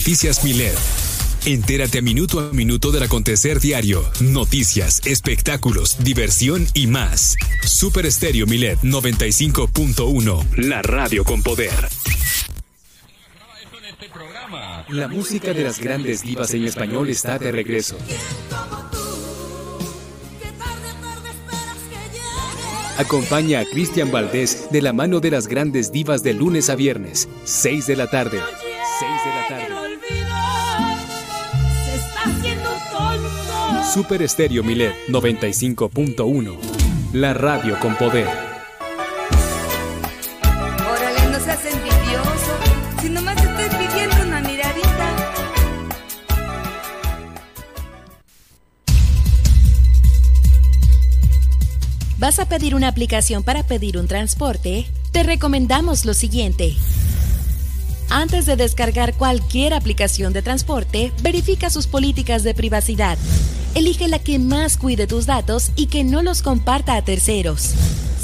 Noticias Milet. Entérate a minuto a minuto del acontecer diario, noticias, espectáculos, diversión y más. Super Estéreo Milet 95.1, la radio con poder. La música de las grandes divas en español está de regreso. Acompaña a Cristian Valdés de la mano de las grandes divas de lunes a viernes, 6 de la tarde. 6 de la tarde. Super Estéreo Milet 95.1. La radio con poder. Órale, no seas envidioso. Si nomás te estoy pidiendo una miradita. ¿Vas a pedir una aplicación para pedir un transporte? Te recomendamos lo siguiente. Antes de descargar cualquier aplicación de transporte, verifica sus políticas de privacidad. Elige la que más cuide tus datos y que no los comparta a terceros.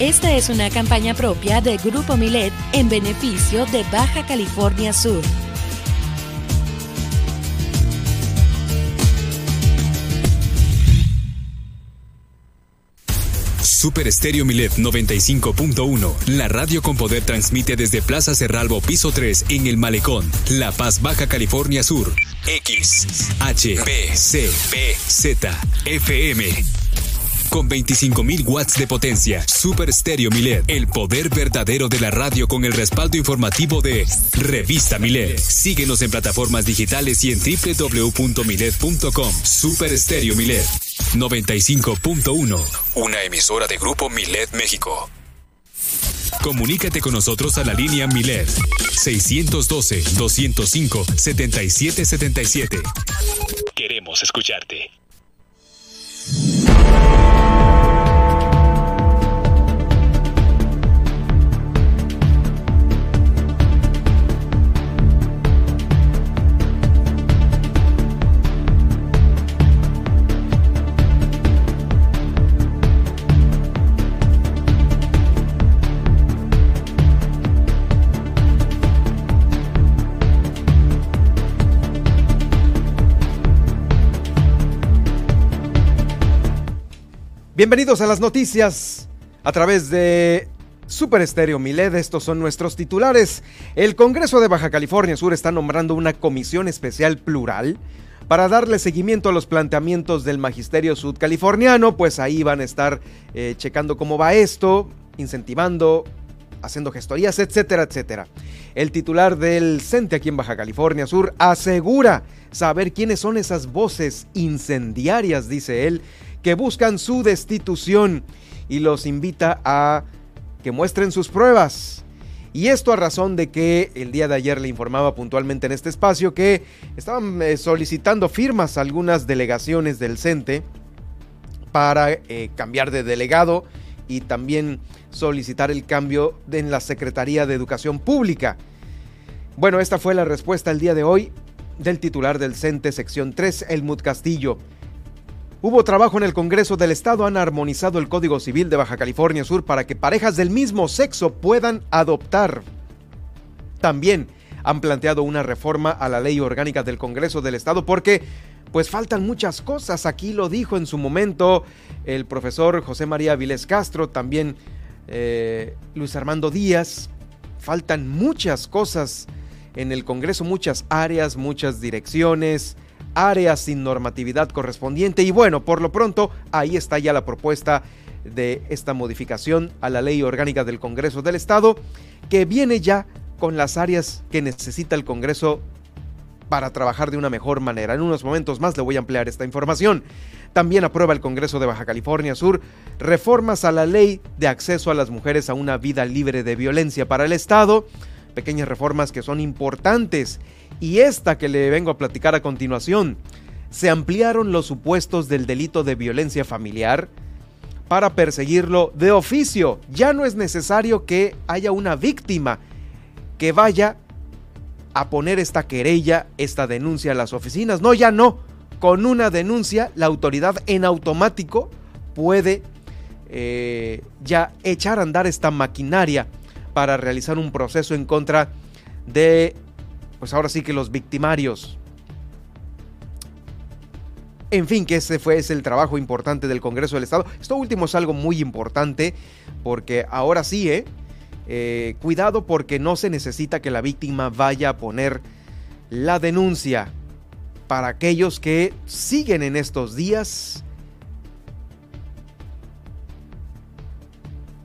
Esta es una campaña propia de Grupo Milet en beneficio de Baja California Sur. Super Estéreo Milet 95.1. La radio con poder transmite desde Plaza Cerralbo, piso 3, en El Malecón, La Paz, Baja California Sur. X, H, B, C, P, Z, FM. Con 25.000 watts de potencia, Super Stereo Milet, el poder verdadero de la radio con el respaldo informativo de Revista Milet. Síguenos en plataformas digitales y en www.milet.com. Super Stereo Milet 95.1, una emisora de Grupo Milet México. Comunícate con nosotros a la línea Milet 612-205-7777. Queremos escucharte. Bienvenidos a las noticias a través de Super Estéreo Miled. Estos son nuestros titulares. El Congreso de Baja California Sur está nombrando una comisión especial plural para darle seguimiento a los planteamientos del magisterio sudcaliforniano, pues ahí van a estar eh, checando cómo va esto, incentivando, haciendo gestorías, etcétera, etcétera. El titular del CENTE aquí en Baja California Sur asegura saber quiénes son esas voces incendiarias, dice él, que buscan su destitución y los invita a que muestren sus pruebas. Y esto a razón de que el día de ayer le informaba puntualmente en este espacio que estaban eh, solicitando firmas algunas delegaciones del CENTE para eh, cambiar de delegado y también solicitar el cambio en la Secretaría de Educación Pública. Bueno, esta fue la respuesta el día de hoy del titular del CENTE sección 3, Elmut Castillo. Hubo trabajo en el Congreso del Estado, han armonizado el Código Civil de Baja California Sur para que parejas del mismo sexo puedan adoptar. También han planteado una reforma a la ley orgánica del Congreso del Estado porque pues faltan muchas cosas. Aquí lo dijo en su momento el profesor José María Vilés Castro, también eh, Luis Armando Díaz, faltan muchas cosas en el Congreso, muchas áreas, muchas direcciones, áreas sin normatividad correspondiente y bueno, por lo pronto ahí está ya la propuesta de esta modificación a la ley orgánica del Congreso del Estado que viene ya con las áreas que necesita el Congreso para trabajar de una mejor manera. En unos momentos más le voy a ampliar esta información. También aprueba el Congreso de Baja California Sur reformas a la ley de acceso a las mujeres a una vida libre de violencia para el Estado. Pequeñas reformas que son importantes. Y esta que le vengo a platicar a continuación. Se ampliaron los supuestos del delito de violencia familiar para perseguirlo de oficio. Ya no es necesario que haya una víctima que vaya a poner esta querella, esta denuncia a las oficinas. No, ya no. Con una denuncia, la autoridad en automático puede eh, ya echar a andar esta maquinaria para realizar un proceso en contra de, pues ahora sí que los victimarios. En fin, que ese fue ese el trabajo importante del Congreso del Estado. Esto último es algo muy importante porque ahora sí, ¿eh? Eh, cuidado porque no se necesita que la víctima vaya a poner la denuncia. Para aquellos que siguen en estos días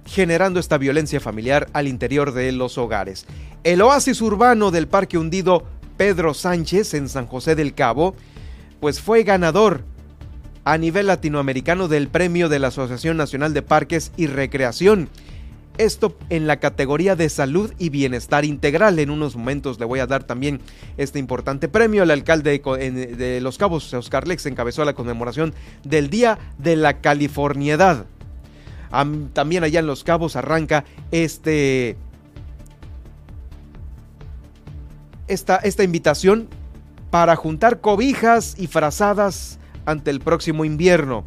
generando esta violencia familiar al interior de los hogares. El oasis urbano del Parque Hundido Pedro Sánchez en San José del Cabo, pues fue ganador a nivel latinoamericano del premio de la Asociación Nacional de Parques y Recreación esto en la categoría de salud y bienestar integral. En unos momentos le voy a dar también este importante premio. El alcalde de Los Cabos, Oscar Lex, encabezó la conmemoración del Día de la Californiedad. También allá en Los Cabos arranca este, esta, esta invitación para juntar cobijas y frazadas ante el próximo invierno.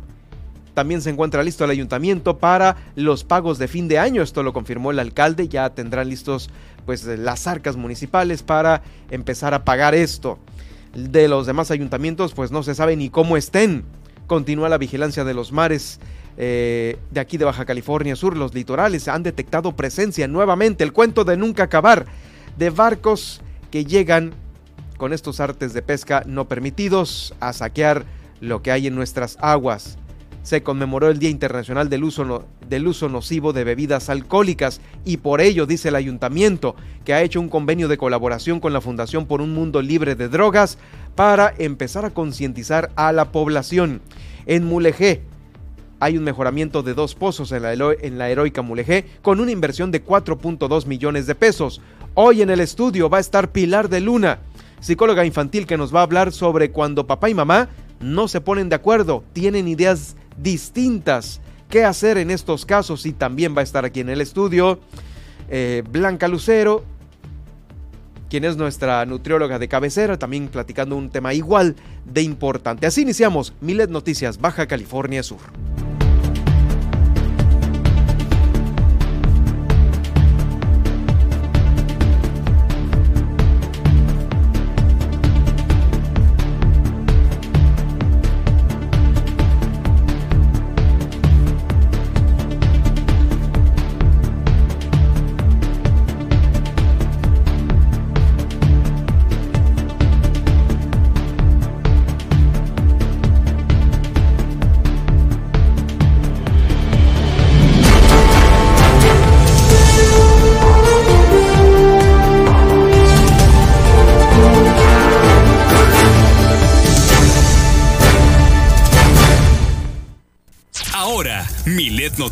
También se encuentra listo el ayuntamiento para los pagos de fin de año. Esto lo confirmó el alcalde. Ya tendrán listos pues las arcas municipales para empezar a pagar esto. De los demás ayuntamientos pues no se sabe ni cómo estén. Continúa la vigilancia de los mares eh, de aquí de Baja California Sur. Los litorales han detectado presencia nuevamente. El cuento de nunca acabar de barcos que llegan con estos artes de pesca no permitidos a saquear lo que hay en nuestras aguas se conmemoró el Día Internacional del uso, del uso nocivo de bebidas alcohólicas y por ello dice el ayuntamiento que ha hecho un convenio de colaboración con la Fundación por un Mundo Libre de Drogas para empezar a concientizar a la población. En Mulegé hay un mejoramiento de dos pozos en la, en la heroica Mulegé con una inversión de 4.2 millones de pesos. Hoy en el estudio va a estar Pilar de Luna, psicóloga infantil que nos va a hablar sobre cuando papá y mamá no se ponen de acuerdo, tienen ideas distintas. ¿Qué hacer en estos casos? Y también va a estar aquí en el estudio eh, Blanca Lucero, quien es nuestra nutrióloga de cabecera, también platicando un tema igual de importante. Así iniciamos Milet Noticias, Baja California Sur.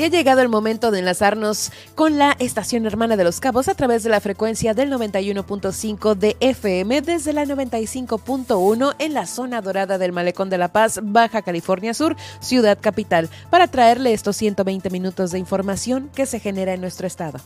Y ha llegado el momento de enlazarnos con la estación hermana de Los Cabos a través de la frecuencia del 91.5 de FM desde la 95.1 en la zona dorada del Malecón de la Paz, Baja California Sur, ciudad capital, para traerle estos 120 minutos de información que se genera en nuestro estado.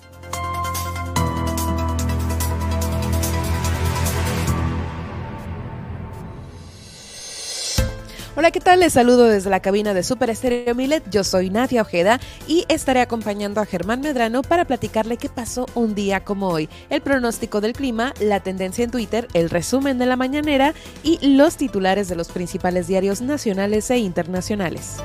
Hola, ¿qué tal? Les saludo desde la cabina de Super Estéreo Milet. Yo soy Nadia Ojeda y estaré acompañando a Germán Medrano para platicarle qué pasó un día como hoy, el pronóstico del clima, la tendencia en Twitter, el resumen de la mañanera y los titulares de los principales diarios nacionales e internacionales.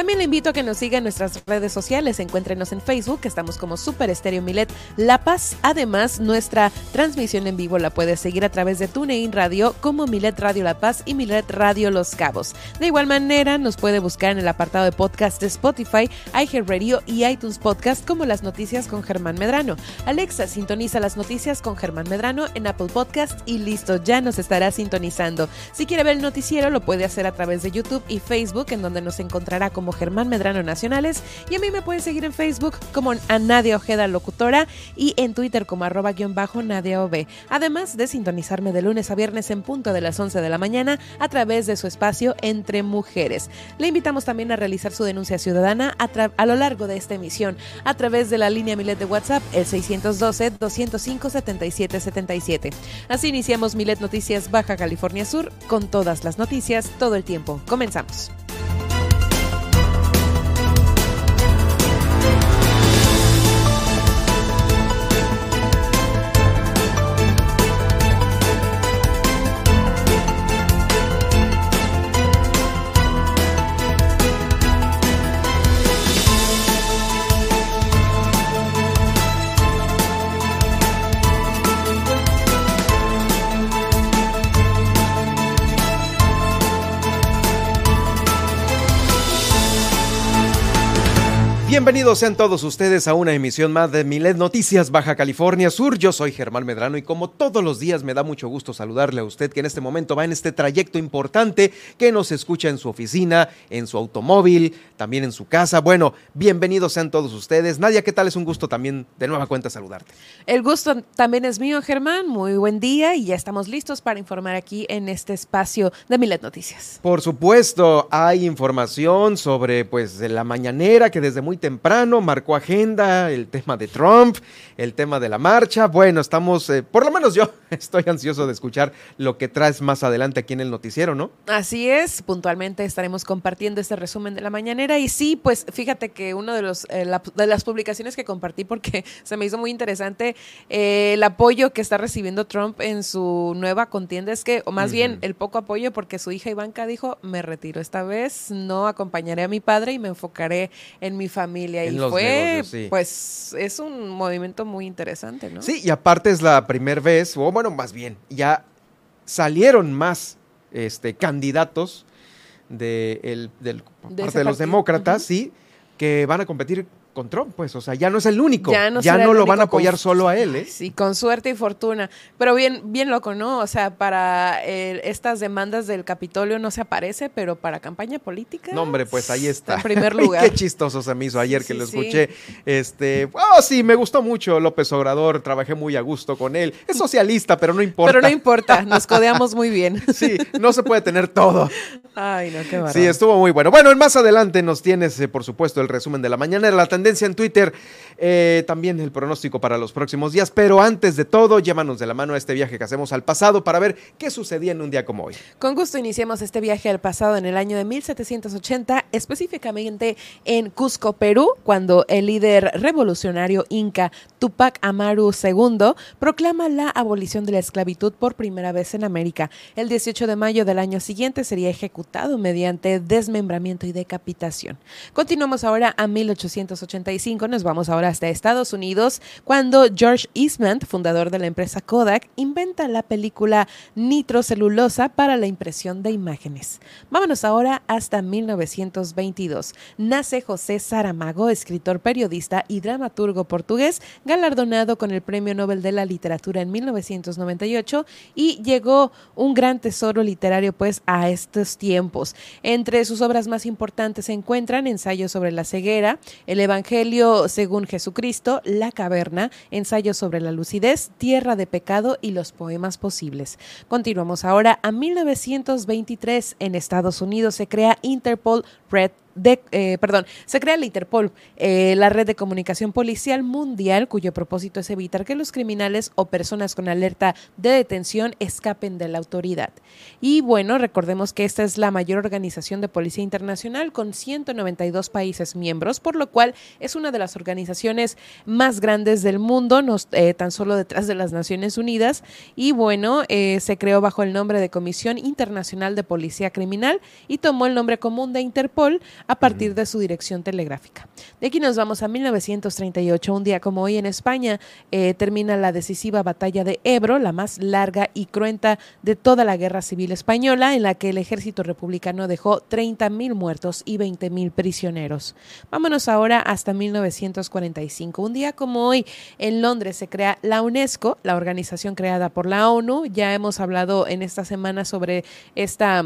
También le invito a que nos siga en nuestras redes sociales. Encuéntrenos en Facebook, estamos como Super Estéreo Milet La Paz. Además, nuestra transmisión en vivo la puede seguir a través de TuneIn Radio como Milet Radio La Paz y Milet Radio Los Cabos. De igual manera, nos puede buscar en el apartado de podcast de Spotify, iHeartRadio y iTunes Podcast como Las Noticias con Germán Medrano. Alexa, sintoniza las noticias con Germán Medrano en Apple Podcast y listo, ya nos estará sintonizando. Si quiere ver el noticiero, lo puede hacer a través de YouTube y Facebook, en donde nos encontrará como Germán Medrano Nacionales y a mí me pueden seguir en Facebook como a Nadia Ojeda Locutora y en Twitter como arroba guion bajo Nadia OB. Además de sintonizarme de lunes a viernes en punto de las 11 de la mañana a través de su espacio Entre Mujeres. Le invitamos también a realizar su denuncia ciudadana a, a lo largo de esta emisión a través de la línea Milet de WhatsApp el 612-205-7777. Así iniciamos Milet Noticias Baja California Sur con todas las noticias todo el tiempo. Comenzamos. Bienvenidos sean todos ustedes a una emisión más de Milet Noticias Baja California Sur. Yo soy Germán Medrano y como todos los días me da mucho gusto saludarle a usted que en este momento va en este trayecto importante, que nos escucha en su oficina, en su automóvil, también en su casa. Bueno, bienvenidos sean todos ustedes. Nadia, ¿qué tal? Es un gusto también de nueva cuenta saludarte. El gusto también es mío, Germán. Muy buen día y ya estamos listos para informar aquí en este espacio de Milet Noticias. Por supuesto, hay información sobre pues la mañanera que desde muy temprano temprano, marcó agenda, el tema de Trump, el tema de la marcha. Bueno, estamos, eh, por lo menos yo estoy ansioso de escuchar lo que traes más adelante aquí en el noticiero, ¿no? Así es, puntualmente estaremos compartiendo este resumen de la mañanera y sí, pues fíjate que uno de los eh, de las publicaciones que compartí porque se me hizo muy interesante eh, el apoyo que está recibiendo Trump en su nueva contienda es que, o más bien el poco apoyo porque su hija Ivanka dijo, me retiro esta vez, no acompañaré a mi padre y me enfocaré en mi familia y fue, pues, es un movimiento muy interesante, ¿no? Sí, y aparte es la primera vez, o bueno, más bien, ya salieron más este, candidatos de, el, del, parte de los demócratas, sí, que van a competir con Trump, pues, o sea, ya no es el único, ya no, lo van a apoyar solo a él, ¿eh? Sí, con suerte y fortuna, pero bien, bien loco, ¿no? O sea, para estas demandas del Capitolio no se aparece, pero para campaña política. No, hombre, pues ahí está. En primer lugar. Qué chistoso se me hizo ayer que lo escuché. Este, oh, sí, me gustó mucho López Obrador, trabajé muy a gusto con él. Es socialista, pero no importa. Pero no importa, nos codeamos muy bien. sí, no se puede tener todo. Ay, no, qué barato. Sí, estuvo muy bueno. Bueno, más adelante nos tienes, eh, por supuesto, el resumen de la mañana, la tendencia en Twitter, eh, también el pronóstico para los próximos días. Pero antes de todo, llévanos de la mano a este viaje que hacemos al pasado para ver qué sucedía en un día como hoy. Con gusto iniciamos este viaje al pasado en el año de 1780, específicamente en Cusco, Perú, cuando el líder revolucionario inca Tupac Amaru II proclama la abolición de la esclavitud por primera vez en América. El 18 de mayo del año siguiente sería ejecutado mediante desmembramiento y decapitación. Continuamos ahora a 1885 nos vamos ahora hasta Estados Unidos, cuando George Eastman, fundador de la empresa Kodak, inventa la película nitrocelulosa para la impresión de imágenes. Vámonos ahora hasta 1922. Nace José Saramago, escritor, periodista y dramaturgo portugués, galardonado con el Premio Nobel de la Literatura en 1998 y llegó un gran tesoro literario pues a estos tiempos. Entre sus obras más importantes se encuentran ensayos sobre la ceguera, el Evangelio según Jesucristo, La Caverna, Ensayo sobre la lucidez, Tierra de pecado y los poemas posibles. Continuamos ahora a 1923. En Estados Unidos se crea Interpol Red eh, perdón, se crea la Interpol, eh, la red de comunicación policial mundial, cuyo propósito es evitar que los criminales o personas con alerta de detención escapen de la autoridad. Y bueno, recordemos que esta es la mayor organización de policía internacional con 192 países miembros, por lo cual es una de las organizaciones más grandes del mundo, eh, tan solo detrás de las Naciones Unidas. Y bueno, se creó bajo el nombre de Comisión Internacional de Policía Criminal y tomó el nombre común de Interpol a partir de su dirección telegráfica. De aquí nos vamos a 1938, un día como hoy en España eh, termina la decisiva batalla de Ebro, la más larga y cruenta de toda la guerra civil española, en la que el ejército republicano dejó 30.000 muertos y 20.000 prisioneros. Vámonos ahora hasta 1945, un día como hoy en Londres se crea la UNESCO, la organización creada por la ONU. Ya hemos hablado en esta semana sobre esta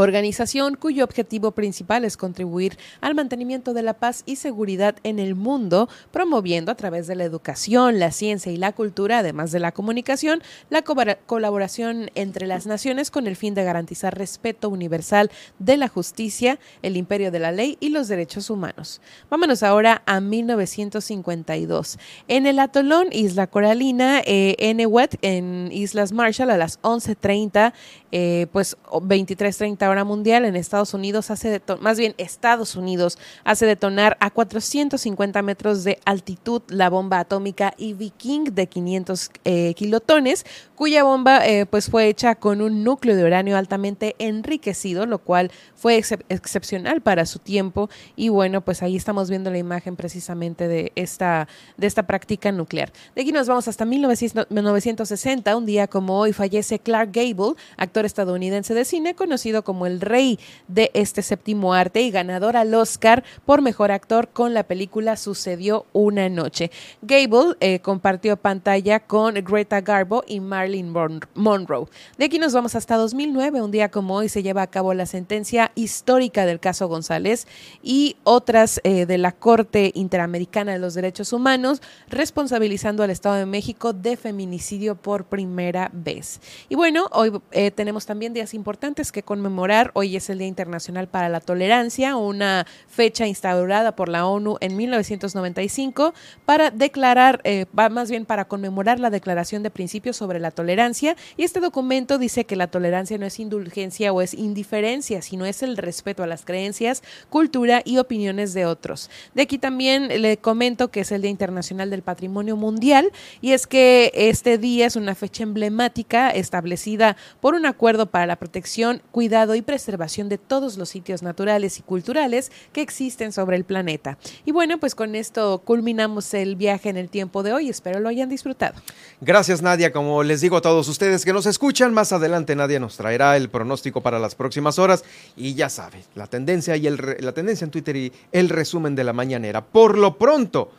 organización cuyo objetivo principal es contribuir al mantenimiento de la paz y seguridad en el mundo, promoviendo a través de la educación, la ciencia y la cultura, además de la comunicación, la colaboración entre las naciones con el fin de garantizar respeto universal de la justicia, el imperio de la ley y los derechos humanos. Vámonos ahora a 1952. En el atolón Isla Coralina, eh, en Islas Marshall, a las 11.30, eh, pues 23.30 hora mundial en Estados Unidos hace más bien Estados Unidos hace detonar a 450 metros de altitud la bomba atómica Ivy King de 500 eh, kilotones, cuya bomba eh, pues fue hecha con un núcleo de uranio altamente enriquecido, lo cual fue excepcional para su tiempo y bueno, pues ahí estamos viendo la imagen precisamente de esta, de esta práctica nuclear. De aquí nos vamos hasta 1960, un día como hoy fallece Clark Gable, actor estadounidense de cine conocido como el rey de este séptimo arte y ganador al Oscar por mejor actor con la película Sucedió una noche. Gable eh, compartió pantalla con Greta Garbo y Marilyn Monroe. De aquí nos vamos hasta 2009, un día como hoy se lleva a cabo la sentencia histórica del caso González y otras eh, de la Corte Interamericana de los Derechos Humanos, responsabilizando al Estado de México de feminicidio por primera vez. Y bueno, hoy eh, tenemos también días importantes que conmemorar Hoy es el Día Internacional para la Tolerancia, una fecha instaurada por la ONU en 1995 para declarar, eh, más bien para conmemorar la Declaración de Principios sobre la Tolerancia. Y este documento dice que la tolerancia no es indulgencia o es indiferencia, sino es el respeto a las creencias, cultura y opiniones de otros. De aquí también le comento que es el Día Internacional del Patrimonio Mundial y es que este día es una fecha emblemática establecida por un acuerdo para la protección, cuidado y preservación de todos los sitios naturales y culturales que existen sobre el planeta. Y bueno, pues con esto culminamos el viaje en el tiempo de hoy. Espero lo hayan disfrutado. Gracias Nadia. Como les digo a todos ustedes que nos escuchan, más adelante Nadia nos traerá el pronóstico para las próximas horas y ya sabe, la tendencia y el la tendencia en Twitter y el resumen de la mañanera. Por lo pronto,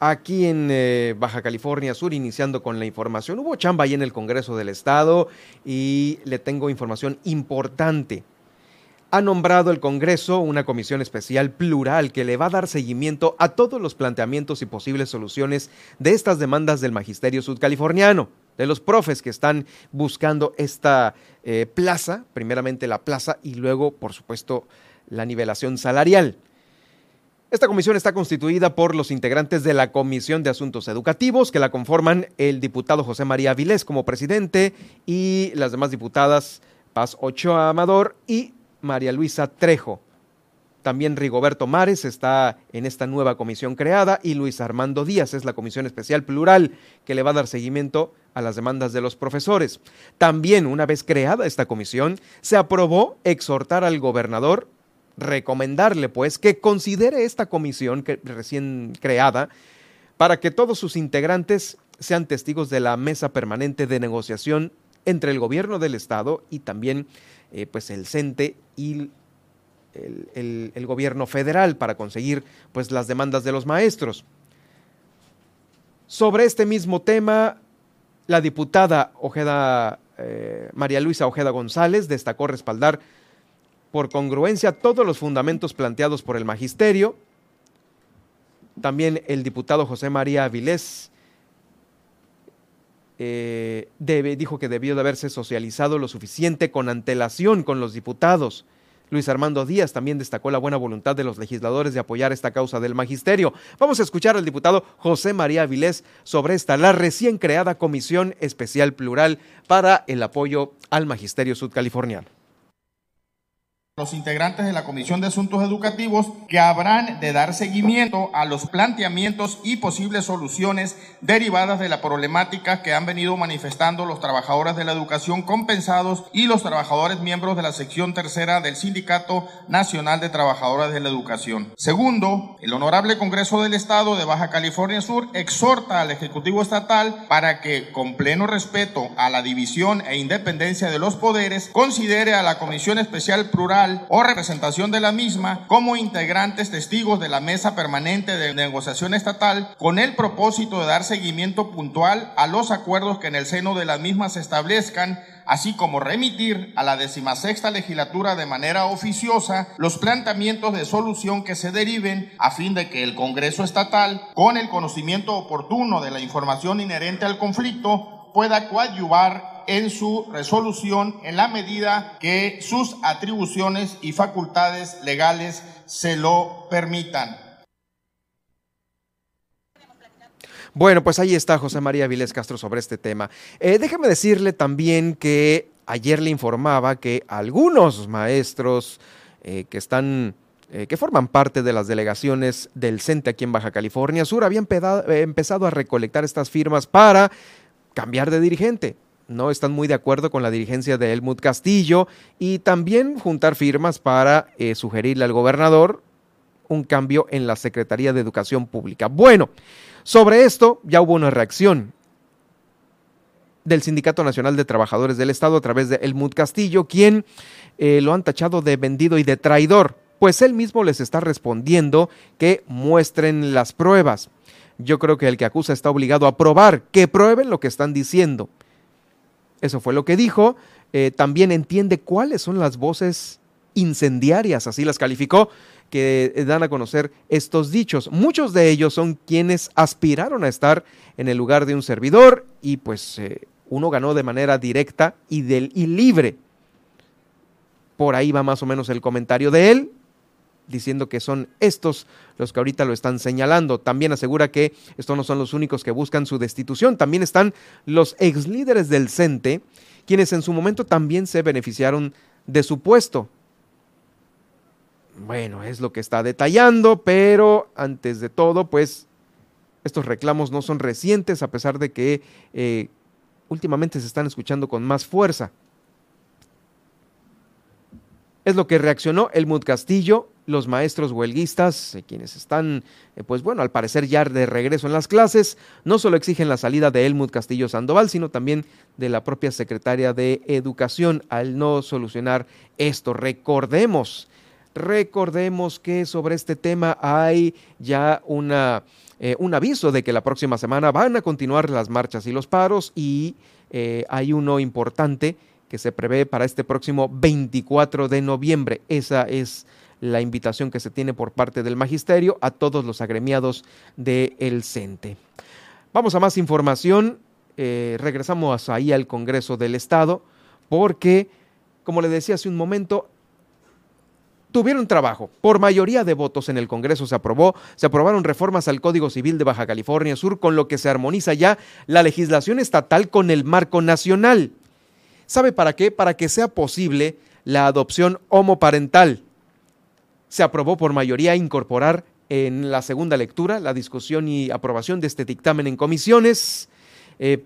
aquí en eh, Baja California Sur, iniciando con la información. Hubo chamba ahí en el Congreso del Estado y le tengo información importante. Ha nombrado el Congreso una comisión especial plural que le va a dar seguimiento a todos los planteamientos y posibles soluciones de estas demandas del magisterio sudcaliforniano, de los profes que están buscando esta eh, plaza, primeramente la plaza y luego, por supuesto, la nivelación salarial. Esta comisión está constituida por los integrantes de la Comisión de Asuntos Educativos, que la conforman el diputado José María Vilés como presidente y las demás diputadas Paz Ochoa Amador y María Luisa Trejo. También Rigoberto Mares está en esta nueva comisión creada y Luis Armando Díaz es la comisión especial plural que le va a dar seguimiento a las demandas de los profesores. También, una vez creada esta comisión, se aprobó exhortar al gobernador recomendarle pues que considere esta comisión que, recién creada para que todos sus integrantes sean testigos de la mesa permanente de negociación entre el gobierno del estado y también eh, pues el CENTE y el, gobierno federal para conseguir pues las demandas de los maestros. Sobre este mismo tema, la diputada Ojeda, eh, María Luisa Ojeda González destacó respaldar por congruencia todos los fundamentos planteados por el magisterio. También el diputado José María Avilés eh, dijo que debió de haberse socializado lo suficiente con antelación con los diputados. Luis Armando Díaz también destacó la buena voluntad de los legisladores de apoyar esta causa del magisterio. Vamos a escuchar al diputado José María Vilés sobre esta, la recién creada Comisión Especial Plural para el apoyo al magisterio sudcaliforniano los integrantes de la Comisión de Asuntos Educativos que habrán de dar seguimiento a los planteamientos y posibles soluciones derivadas de la problemática que han venido manifestando los trabajadores de la educación compensados y los trabajadores miembros de la sección tercera del Sindicato Nacional de Trabajadores de la Educación. Segundo, el Honorable Congreso del Estado de Baja California Sur exhorta al Ejecutivo Estatal para que, con pleno respeto a la división e independencia de los poderes, considere a la Comisión Especial Plural o representación de la misma como integrantes testigos de la mesa permanente de negociación estatal con el propósito de dar seguimiento puntual a los acuerdos que en el seno de la misma se establezcan así como remitir a la decimasexta legislatura de manera oficiosa los planteamientos de solución que se deriven a fin de que el Congreso estatal, con el conocimiento oportuno de la información inherente al conflicto, pueda coadyuvar en su resolución en la medida que sus atribuciones y facultades legales se lo permitan. Bueno, pues ahí está José María Viles Castro sobre este tema. Eh, déjeme decirle también que ayer le informaba que algunos maestros eh, que están eh, que forman parte de las delegaciones del CENTE aquí en Baja California Sur habían empezado a recolectar estas firmas para cambiar de dirigente no están muy de acuerdo con la dirigencia de Helmut Castillo y también juntar firmas para eh, sugerirle al gobernador un cambio en la Secretaría de Educación Pública. Bueno, sobre esto ya hubo una reacción del Sindicato Nacional de Trabajadores del Estado a través de Helmut Castillo, quien eh, lo han tachado de vendido y de traidor, pues él mismo les está respondiendo que muestren las pruebas. Yo creo que el que acusa está obligado a probar, que prueben lo que están diciendo. Eso fue lo que dijo. Eh, también entiende cuáles son las voces incendiarias, así las calificó, que eh, dan a conocer estos dichos. Muchos de ellos son quienes aspiraron a estar en el lugar de un servidor y pues eh, uno ganó de manera directa y, del, y libre. Por ahí va más o menos el comentario de él diciendo que son estos los que ahorita lo están señalando. También asegura que estos no son los únicos que buscan su destitución, también están los ex líderes del CENTE, quienes en su momento también se beneficiaron de su puesto. Bueno, es lo que está detallando, pero antes de todo, pues estos reclamos no son recientes, a pesar de que eh, últimamente se están escuchando con más fuerza. Es lo que reaccionó Elmut Castillo los maestros huelguistas, eh, quienes están, eh, pues bueno, al parecer ya de regreso en las clases, no solo exigen la salida de Helmut Castillo Sandoval, sino también de la propia secretaria de Educación al no solucionar esto. Recordemos, recordemos que sobre este tema hay ya eh, un aviso de que la próxima semana van a continuar las marchas y los paros y hay uno importante que se prevé para este próximo 24 de noviembre. Esa es la invitación que se tiene por parte del magisterio a todos los agremiados del el CENTE. Vamos a más información. Eh, regresamos ahí al Congreso del Estado porque, como le decía hace un momento, tuvieron trabajo. Por mayoría de votos en el Congreso se aprobó, se aprobaron reformas al Código Civil de Baja California Sur, con lo que se armoniza ya la legislación estatal con el marco nacional. ¿Sabe para qué? Para que sea posible la adopción homoparental se aprobó por mayoría incorporar en la segunda lectura la discusión y aprobación de este dictamen en comisiones. Eh,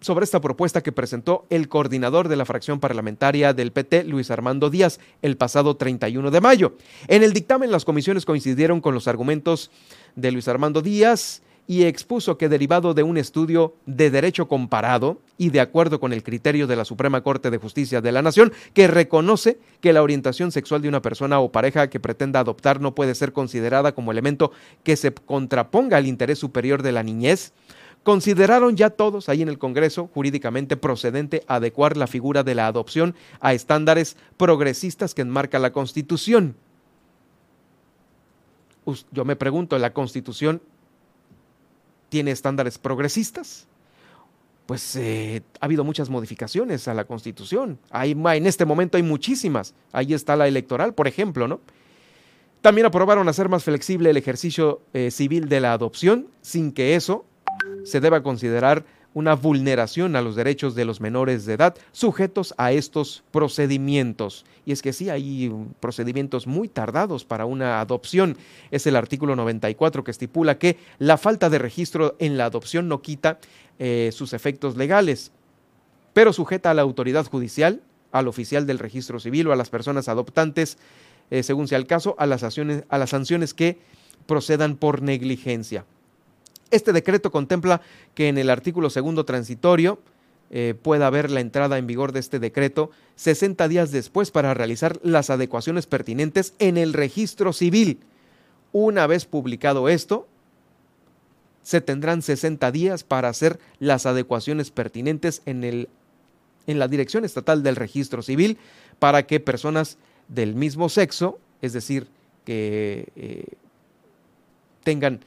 sobre esta propuesta que presentó el coordinador de la fracción parlamentaria del PT, Luis Armando Díaz, el pasado 31 de mayo. En el dictamen, las comisiones coincidieron con los argumentos de Luis Armando Díaz y expuso que derivado de un estudio de derecho comparado y de acuerdo con el criterio de la Suprema Corte de Justicia de la Nación, que reconoce que la orientación sexual de una persona o pareja que pretenda adoptar no puede ser considerada como elemento que se contraponga al interés superior de la niñez, consideraron ya todos ahí en el Congreso jurídicamente procedente adecuar la figura de la adopción a estándares progresistas que enmarca la Constitución. Yo me pregunto, ¿la Constitución tiene estándares progresistas? pues eh, ha habido muchas modificaciones a la Constitución. Hay, en este momento hay muchísimas. Ahí está la electoral, por ejemplo, ¿no? También aprobaron hacer más flexible el ejercicio eh, civil de la adopción, sin que eso se deba considerar una vulneración a los derechos de los menores de edad sujetos a estos procedimientos. Y es que sí, hay procedimientos muy tardados para una adopción. Es el artículo 94 que estipula que la falta de registro en la adopción no quita eh, sus efectos legales, pero sujeta a la autoridad judicial, al oficial del registro civil o a las personas adoptantes, eh, según sea el caso, a las, a las sanciones que procedan por negligencia. Este decreto contempla que en el artículo segundo transitorio eh, pueda haber la entrada en vigor de este decreto 60 días después para realizar las adecuaciones pertinentes en el registro civil. Una vez publicado esto, se tendrán 60 días para hacer las adecuaciones pertinentes en, el, en la Dirección Estatal del Registro Civil para que personas del mismo sexo, es decir, que eh, tengan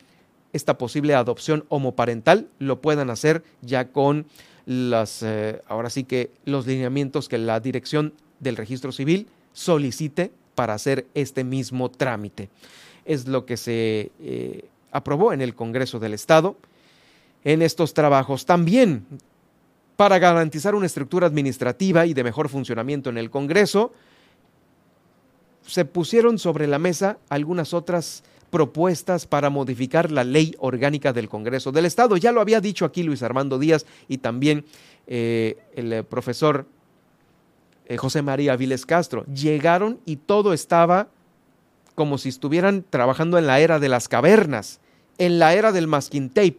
esta posible adopción homoparental lo puedan hacer ya con las, eh, ahora sí que los lineamientos que la dirección del registro civil solicite para hacer este mismo trámite. Es lo que se eh, aprobó en el Congreso del Estado en estos trabajos. También para garantizar una estructura administrativa y de mejor funcionamiento en el Congreso, se pusieron sobre la mesa algunas otras propuestas para modificar la ley orgánica del Congreso del Estado. Ya lo había dicho aquí Luis Armando Díaz y también eh, el eh, profesor eh, José María Viles Castro. Llegaron y todo estaba como si estuvieran trabajando en la era de las cavernas, en la era del masking tape.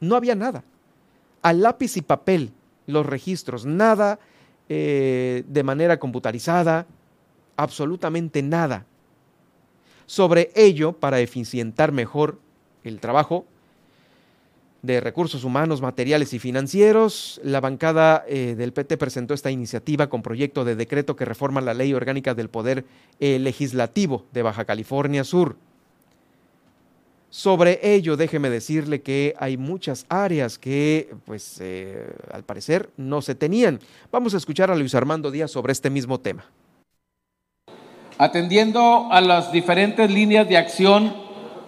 No había nada. Al lápiz y papel, los registros, nada de manera computarizada, absolutamente nada. Sobre ello, para eficientar mejor el trabajo de recursos humanos, materiales y financieros, la bancada eh, del PT presentó esta iniciativa con proyecto de decreto que reforma la ley orgánica del Poder eh, Legislativo de Baja California Sur. Sobre ello, déjeme decirle que hay muchas áreas que, pues, eh, al parecer no se tenían. Vamos a escuchar a Luis Armando Díaz sobre este mismo tema. Atendiendo a las diferentes líneas de acción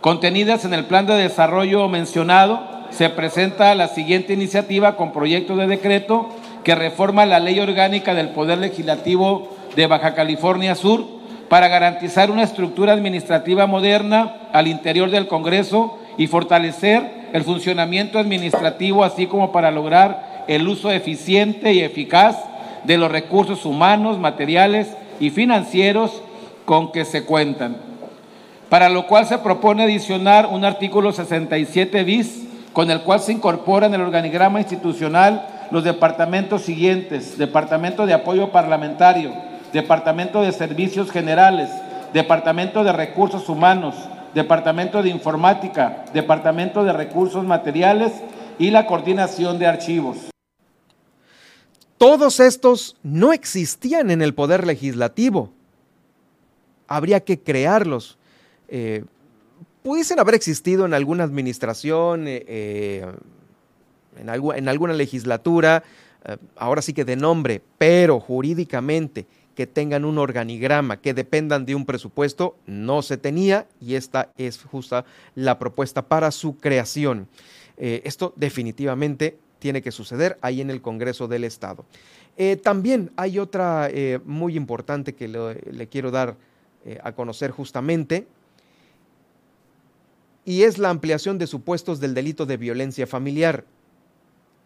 contenidas en el plan de desarrollo mencionado, se presenta la siguiente iniciativa con proyecto de decreto que reforma la ley orgánica del Poder Legislativo de Baja California Sur para garantizar una estructura administrativa moderna al interior del Congreso y fortalecer el funcionamiento administrativo, así como para lograr el uso eficiente y eficaz de los recursos humanos, materiales y financieros con que se cuentan. Para lo cual se propone adicionar un artículo 67 bis, con el cual se incorpora en el organigrama institucional los departamentos siguientes, Departamento de Apoyo Parlamentario, Departamento de Servicios Generales, Departamento de Recursos Humanos, Departamento de Informática, Departamento de Recursos Materiales y la Coordinación de Archivos. Todos estos no existían en el Poder Legislativo habría que crearlos. Eh, pudiesen haber existido en alguna administración, eh, eh, en, en, alguna legislatura, ahora sí que de nombre, pero jurídicamente que tengan un organigrama, que dependan de un presupuesto, no se tenía y esta es justa la propuesta para su creación. esto definitivamente tiene que suceder ahí en el Congreso del Estado. también hay otra muy importante que le quiero dar eh, a conocer justamente, y es la ampliación de supuestos del delito de violencia familiar.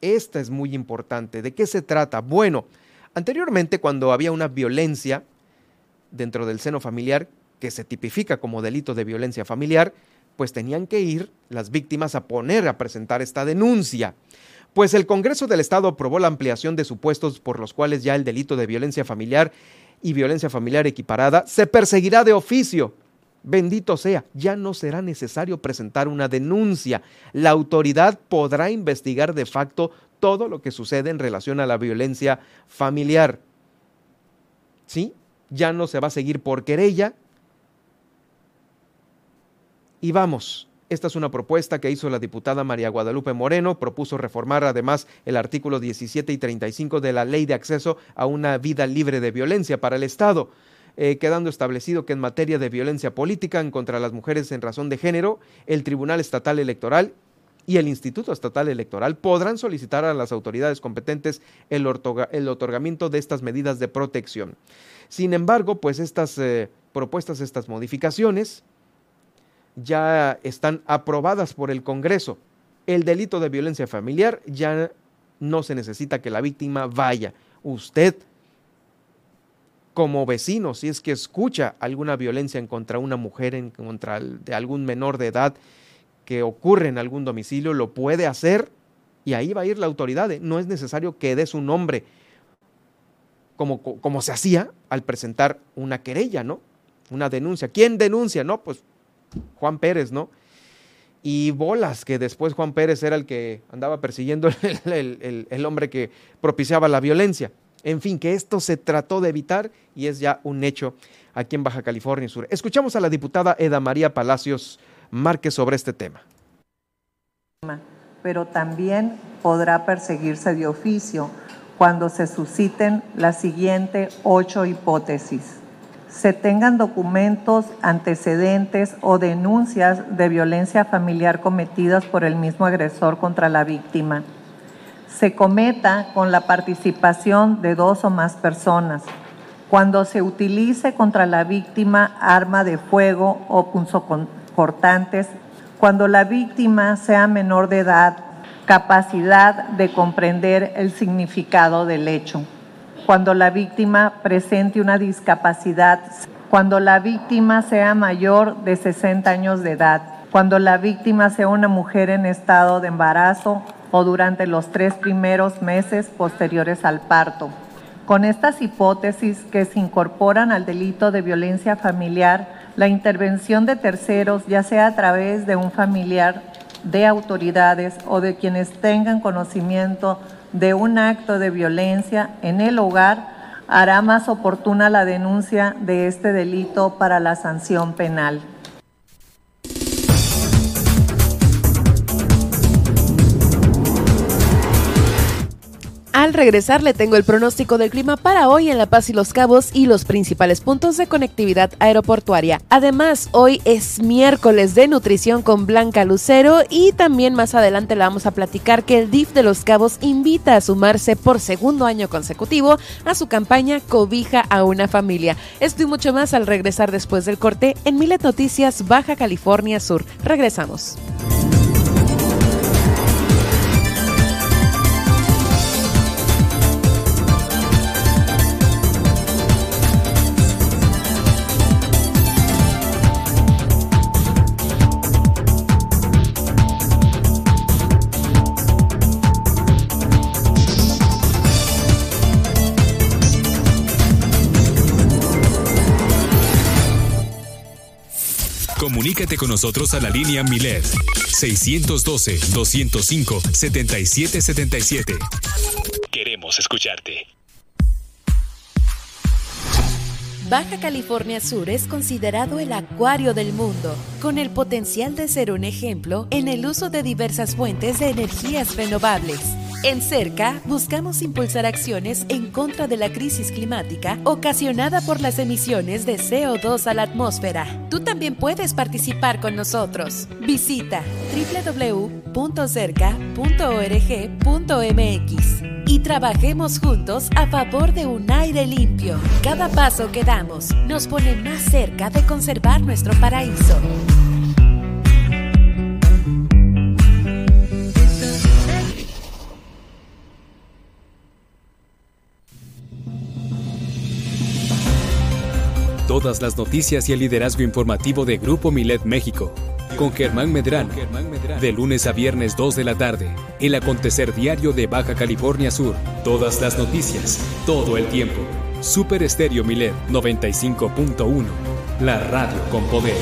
Esta es muy importante. ¿De qué se trata? Bueno, anteriormente cuando había una violencia dentro del seno familiar que se tipifica como delito de violencia familiar, pues tenían que ir las víctimas a poner a presentar esta denuncia. Pues el Congreso del Estado aprobó la ampliación de supuestos por los cuales ya el delito de violencia familiar y violencia familiar equiparada, se perseguirá de oficio. Bendito sea, ya no será necesario presentar una denuncia. La autoridad podrá investigar de facto todo lo que sucede en relación a la violencia familiar. ¿Sí? Ya no se va a seguir por querella. Y vamos, Esta es una propuesta que hizo la diputada María Guadalupe Moreno. Propuso reformar además el artículo 17 y 35 de la Ley de Acceso a una vida libre de violencia para el Estado. Eh, quedando establecido que en materia de violencia política en contra las mujeres en razón de género, el Tribunal Estatal Electoral y el Instituto Estatal Electoral podrán solicitar a las autoridades competentes el, otorgamiento de estas medidas de protección. Sin embargo, pues estas eh, propuestas, estas modificaciones, ya están aprobadas por el Congreso. El delito de violencia familiar ya no se necesita que la víctima vaya. Usted como vecino, si es que escucha alguna violencia en contra una mujer, en contra de algún menor de edad que ocurre en algún domicilio, lo puede hacer y ahí va a ir la autoridad. No es necesario que dé su nombre como, como se hacía al presentar una querella, ¿no? Una denuncia. ¿Quién denuncia? No, pues Juan Pérez, ¿no? Y bolas, que después Juan Pérez era el que andaba persiguiendo el, el hombre que propiciaba la violencia. En fin, que esto se trató de evitar y es ya un hecho aquí en Baja California Sur. Escuchamos a la diputada Eda María Palacios Márquez sobre este tema. Pero también podrá perseguirse de oficio cuando se susciten las siguientes ocho hipótesis. Se tengan documentos, antecedentes o denuncias de violencia familiar cometidas por el mismo agresor contra la víctima. Se cometa con la participación de dos o más personas, cuando se utilice contra la víctima arma de fuego o punzocortantes, cuando la víctima sea menor de edad, capacidad de comprender el significado del hecho, cuando la víctima presente una discapacidad, cuando la víctima sea mayor de 60 años de edad, cuando la víctima sea una mujer en estado de embarazo o durante los tres primeros meses posteriores al parto. Con estas hipótesis que se incorporan al delito de violencia familiar, la intervención de terceros, ya sea a través de un familiar, de autoridades o de quienes tengan conocimiento de un acto de violencia en el hogar, hará más oportuna la denuncia de este delito para la sanción penal. Al regresar le tengo el pronóstico del clima para hoy en La Paz y Los Cabos y los principales puntos de conectividad aeroportuaria. Además, hoy es miércoles de nutrición con Blanca Lucero y también más adelante le vamos a platicar que el DIF de Los Cabos invita a sumarse por segundo año consecutivo a su campaña Cobija a una familia. Esto y mucho más al regresar después del corte en Milet Noticias Baja California Sur. Regresamos. Comunícate con nosotros a la línea Milet 612-205-7777. Queremos escucharte. Baja California Sur es considerado el acuario del mundo, con el potencial de ser un ejemplo en el uso de diversas fuentes de energías renovables en Cerca, buscamos impulsar acciones en contra de la crisis climática ocasionada por las emisiones de CO2 a la atmósfera. Tú también puedes participar con nosotros. Visita www.cerca.org.mx y trabajemos juntos a favor de un aire limpio. Cada paso que damos nos pone más cerca de conservar nuestro paraíso. Todas las noticias y el liderazgo informativo de Grupo Milet México. Con Germán Medrano. De lunes a viernes 2 de la tarde. El acontecer diario de Baja California Sur. Todas las noticias. Todo el tiempo. Super Estéreo Milet 95.1. La radio con poder.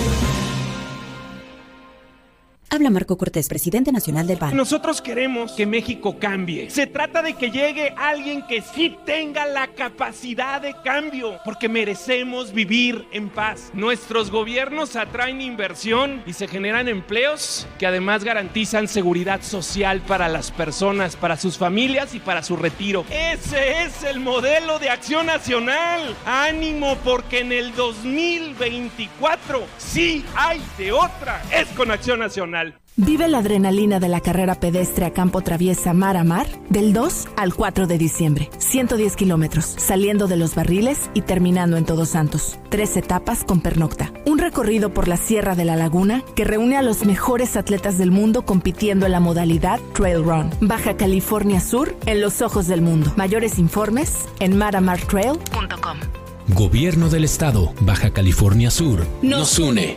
Habla Marco Cortés, presidente nacional del PAN. Nosotros queremos que México cambie. Se trata de que llegue alguien que sí tenga la capacidad de cambio, porque merecemos vivir en paz. Nuestros gobiernos atraen inversión y se generan empleos que además garantizan seguridad social para las personas, para sus familias y para su retiro. Ese es el modelo de acción nacional. Ánimo porque en el 2024 sí hay de otra. Es con acción nacional. Vive la adrenalina de la carrera pedestre a campo traviesa mar a mar del 2 al 4 de diciembre. 110 kilómetros, saliendo de los barriles y terminando en Todos Santos. Tres etapas con pernocta. Un recorrido por la Sierra de la Laguna que reúne a los mejores atletas del mundo compitiendo en la modalidad Trail Run. Baja California Sur en los ojos del mundo. Mayores informes en maramartrail.com. Gobierno del Estado, Baja California Sur, nos une.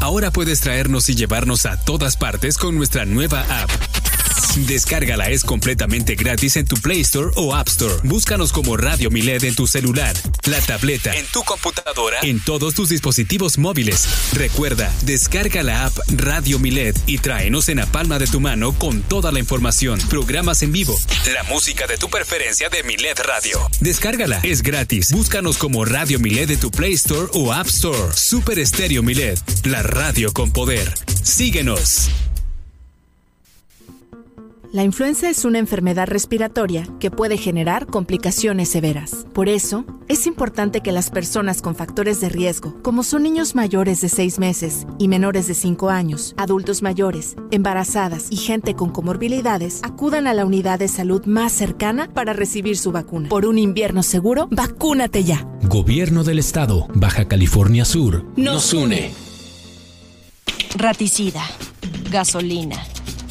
Ahora puedes traernos y llevarnos a todas partes con nuestra nueva app. Descárgala, es completamente gratis en tu Play Store o App Store. Búscanos como Radio Milet en tu celular, la tableta, en tu computadora, en todos tus dispositivos móviles. Recuerda, descarga la app Radio Milet y tráenos en la palma de tu mano con toda la información, programas en vivo, la música de tu preferencia de Milet Radio. Descárgala, es gratis. Búscanos como Radio Milet en tu Play Store o App Store. Super Estéreo Milet, la radio con poder. Síguenos. La influenza es una enfermedad respiratoria que puede generar complicaciones severas. Por eso, es importante que las personas con factores de riesgo, como son niños mayores de 6 meses y menores de 5 años, adultos mayores, embarazadas y gente con comorbilidades, acudan a la unidad de salud más cercana para recibir su vacuna. Por un invierno seguro, vacúnate ya. Gobierno del Estado, Baja California Sur, nos une. Raticida, gasolina,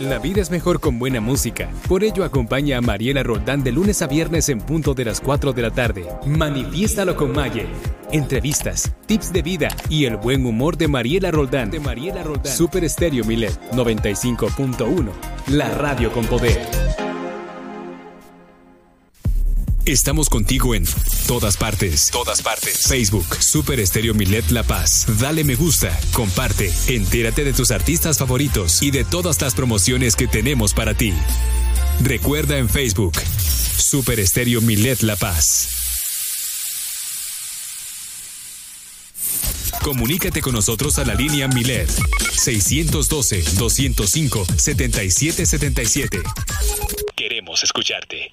La vida es mejor con buena música. Por ello acompaña a Mariela Roldán de lunes a viernes en punto de las 4 de la tarde. Manifiéstalo con Maye. Entrevistas, tips de vida y el buen humor de Mariela Roldán. De Mariela Roldán. Super Estéreo Milet 95.1. La radio con poder. Estamos contigo en todas partes. Todas partes. Facebook, Super Estéreo Milet La Paz. Dale me gusta, comparte, entérate de tus artistas favoritos y de todas las promociones que tenemos para ti. Recuerda en Facebook, Super Estéreo Milet La Paz. Comunícate con nosotros a la línea Milet 612-205-7777. Queremos escucharte.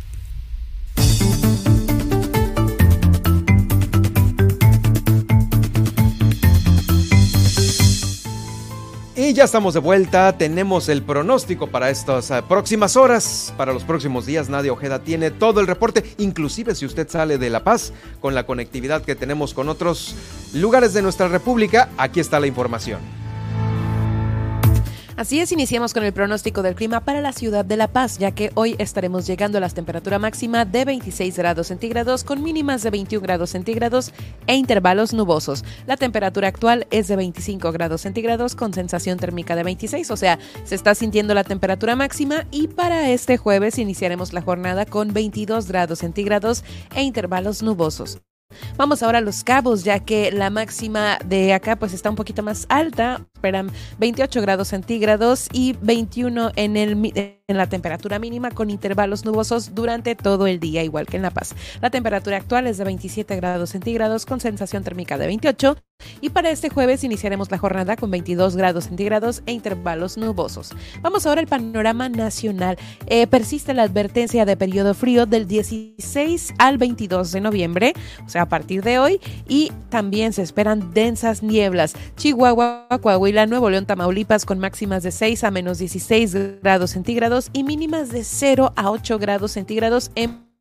Y ya estamos de vuelta, tenemos el pronóstico para estas uh, próximas horas, para los próximos días. Nadia Ojeda tiene todo el reporte, inclusive si usted sale de La Paz, con la conectividad que tenemos con otros lugares de nuestra República, aquí está la información. Así es, iniciamos con el pronóstico del clima para la ciudad de La Paz, ya que hoy estaremos llegando a la temperatura máxima de 26 grados centígrados con mínimas de 21 grados centígrados e intervalos nubosos. La temperatura actual es de 25 grados centígrados con sensación térmica de 26, o sea, se está sintiendo la temperatura máxima y para este jueves iniciaremos la jornada con 22 grados centígrados e intervalos nubosos. Vamos ahora a Los Cabos, ya que la máxima de acá pues está un poquito más alta, esperan 28 grados centígrados y 21 en el, en la temperatura mínima con intervalos nubosos durante todo el día, igual que en La Paz. La temperatura actual es de 27 grados centígrados con sensación térmica de 28 y para este jueves iniciaremos la jornada con 22 grados centígrados e intervalos nubosos. Vamos ahora al panorama nacional. Eh, persiste la advertencia de periodo frío del 16 al 22 de noviembre, o sea, a partir de hoy, y también se esperan densas nieblas. Chihuahua, Coahuila, Nuevo León, Tamaulipas con máximas de 6 a menos 16 grados centígrados y mínimas de 0 a 8 grados centígrados en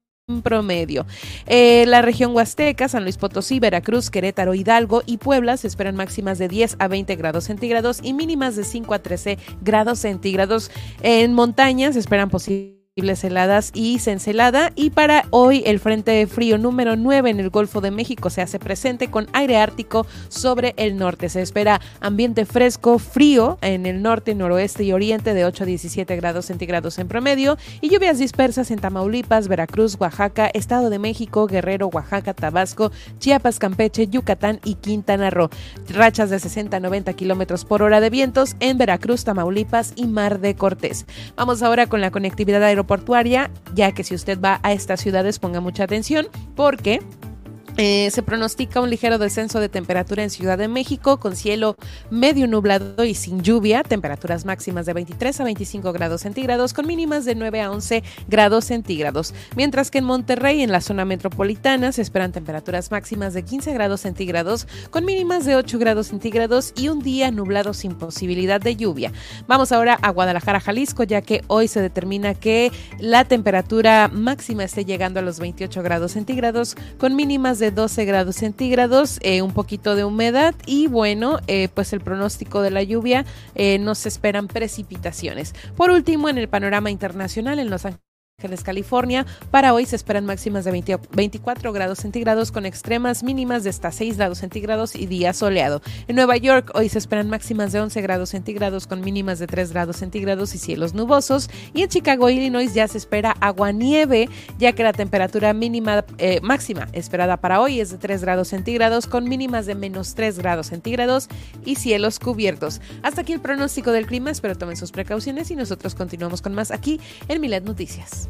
promedio. Eh, la región Huasteca, San Luis Potosí, Veracruz, Querétaro, Hidalgo y Puebla se esperan máximas de 10 a 20 grados centígrados y mínimas de 5 a 13 grados centígrados. En montañas se esperan posibles heladas y cencelada. Y para hoy el Frente Frío número 9 en el Golfo de México se hace presente con aire ártico sobre el norte. Se espera ambiente fresco, frío en el norte, noroeste y oriente de 8 a 17 grados centígrados en promedio y lluvias dispersas en Tamaulipas, Veracruz, Oaxaca, Estado de México, Guerrero, Oaxaca, Tabasco, Chiapas, Campeche, Yucatán y Quintana Roo. Rachas de 60 a 90 kilómetros por hora de vientos en Veracruz, Tamaulipas y Mar de Cortés. Vamos ahora con la conectividad aeroportuaria portuaria, ya que si usted va a estas ciudades ponga mucha atención porque eh, se pronostica un ligero descenso de temperatura en Ciudad de México con cielo medio nublado y sin lluvia, temperaturas máximas de 23 a 25 grados centígrados con mínimas de 9 a 11 grados centígrados, mientras que en Monterrey, en la zona metropolitana, se esperan temperaturas máximas de 15 grados centígrados con mínimas de 8 grados centígrados y un día nublado sin posibilidad de lluvia. Vamos ahora a Guadalajara, Jalisco, ya que hoy se determina que la temperatura máxima esté llegando a los 28 grados centígrados con mínimas de 12 grados centígrados, eh, un poquito de humedad y bueno, eh, pues el pronóstico de la lluvia eh, no se esperan precipitaciones. Por último, en el panorama internacional, en Los Ángeles Ángeles, California. Para hoy se esperan máximas de 24 grados centígrados con extremas mínimas de hasta 6 grados centígrados y día soleado. En Nueva York hoy se esperan máximas de 11 grados centígrados con mínimas de 3 grados centígrados y cielos nubosos. Y en Chicago, Illinois ya se espera agua-nieve, ya que la temperatura mínima eh, máxima esperada para hoy es de 3 grados centígrados con mínimas de menos 3 grados centígrados y cielos cubiertos. Hasta aquí el pronóstico del clima, espero tomen sus precauciones y nosotros continuamos con más aquí en Milet Noticias.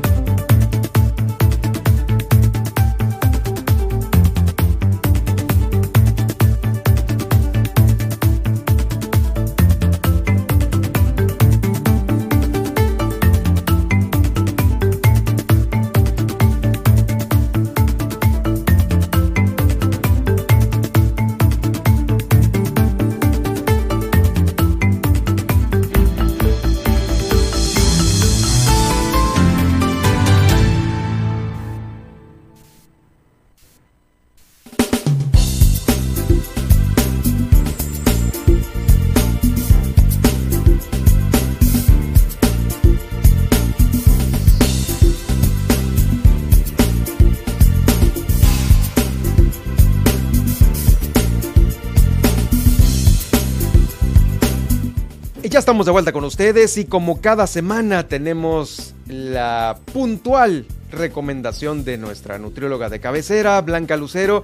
estamos de vuelta con ustedes y como cada semana tenemos la puntual recomendación de nuestra nutrióloga de cabecera, Blanca Lucero.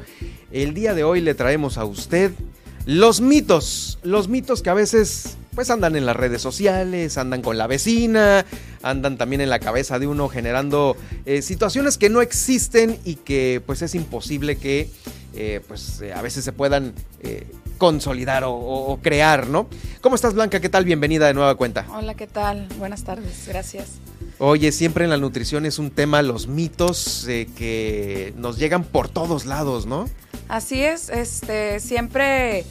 El día de hoy le traemos a usted los mitos, los mitos que a veces pues andan en las redes sociales, andan con la vecina, andan también en la cabeza de uno generando eh, situaciones que no existen y que pues es imposible que eh, pues eh, a veces se puedan consolidar o, crear, ¿no? ¿Cómo estás, Blanca? ¿Qué tal? Bienvenida de nueva cuenta. Hola, ¿qué tal? Buenas tardes, gracias. Oye, siempre en la nutrición es un tema los mitos que nos llegan por todos lados, ¿no? Así es, este, siempre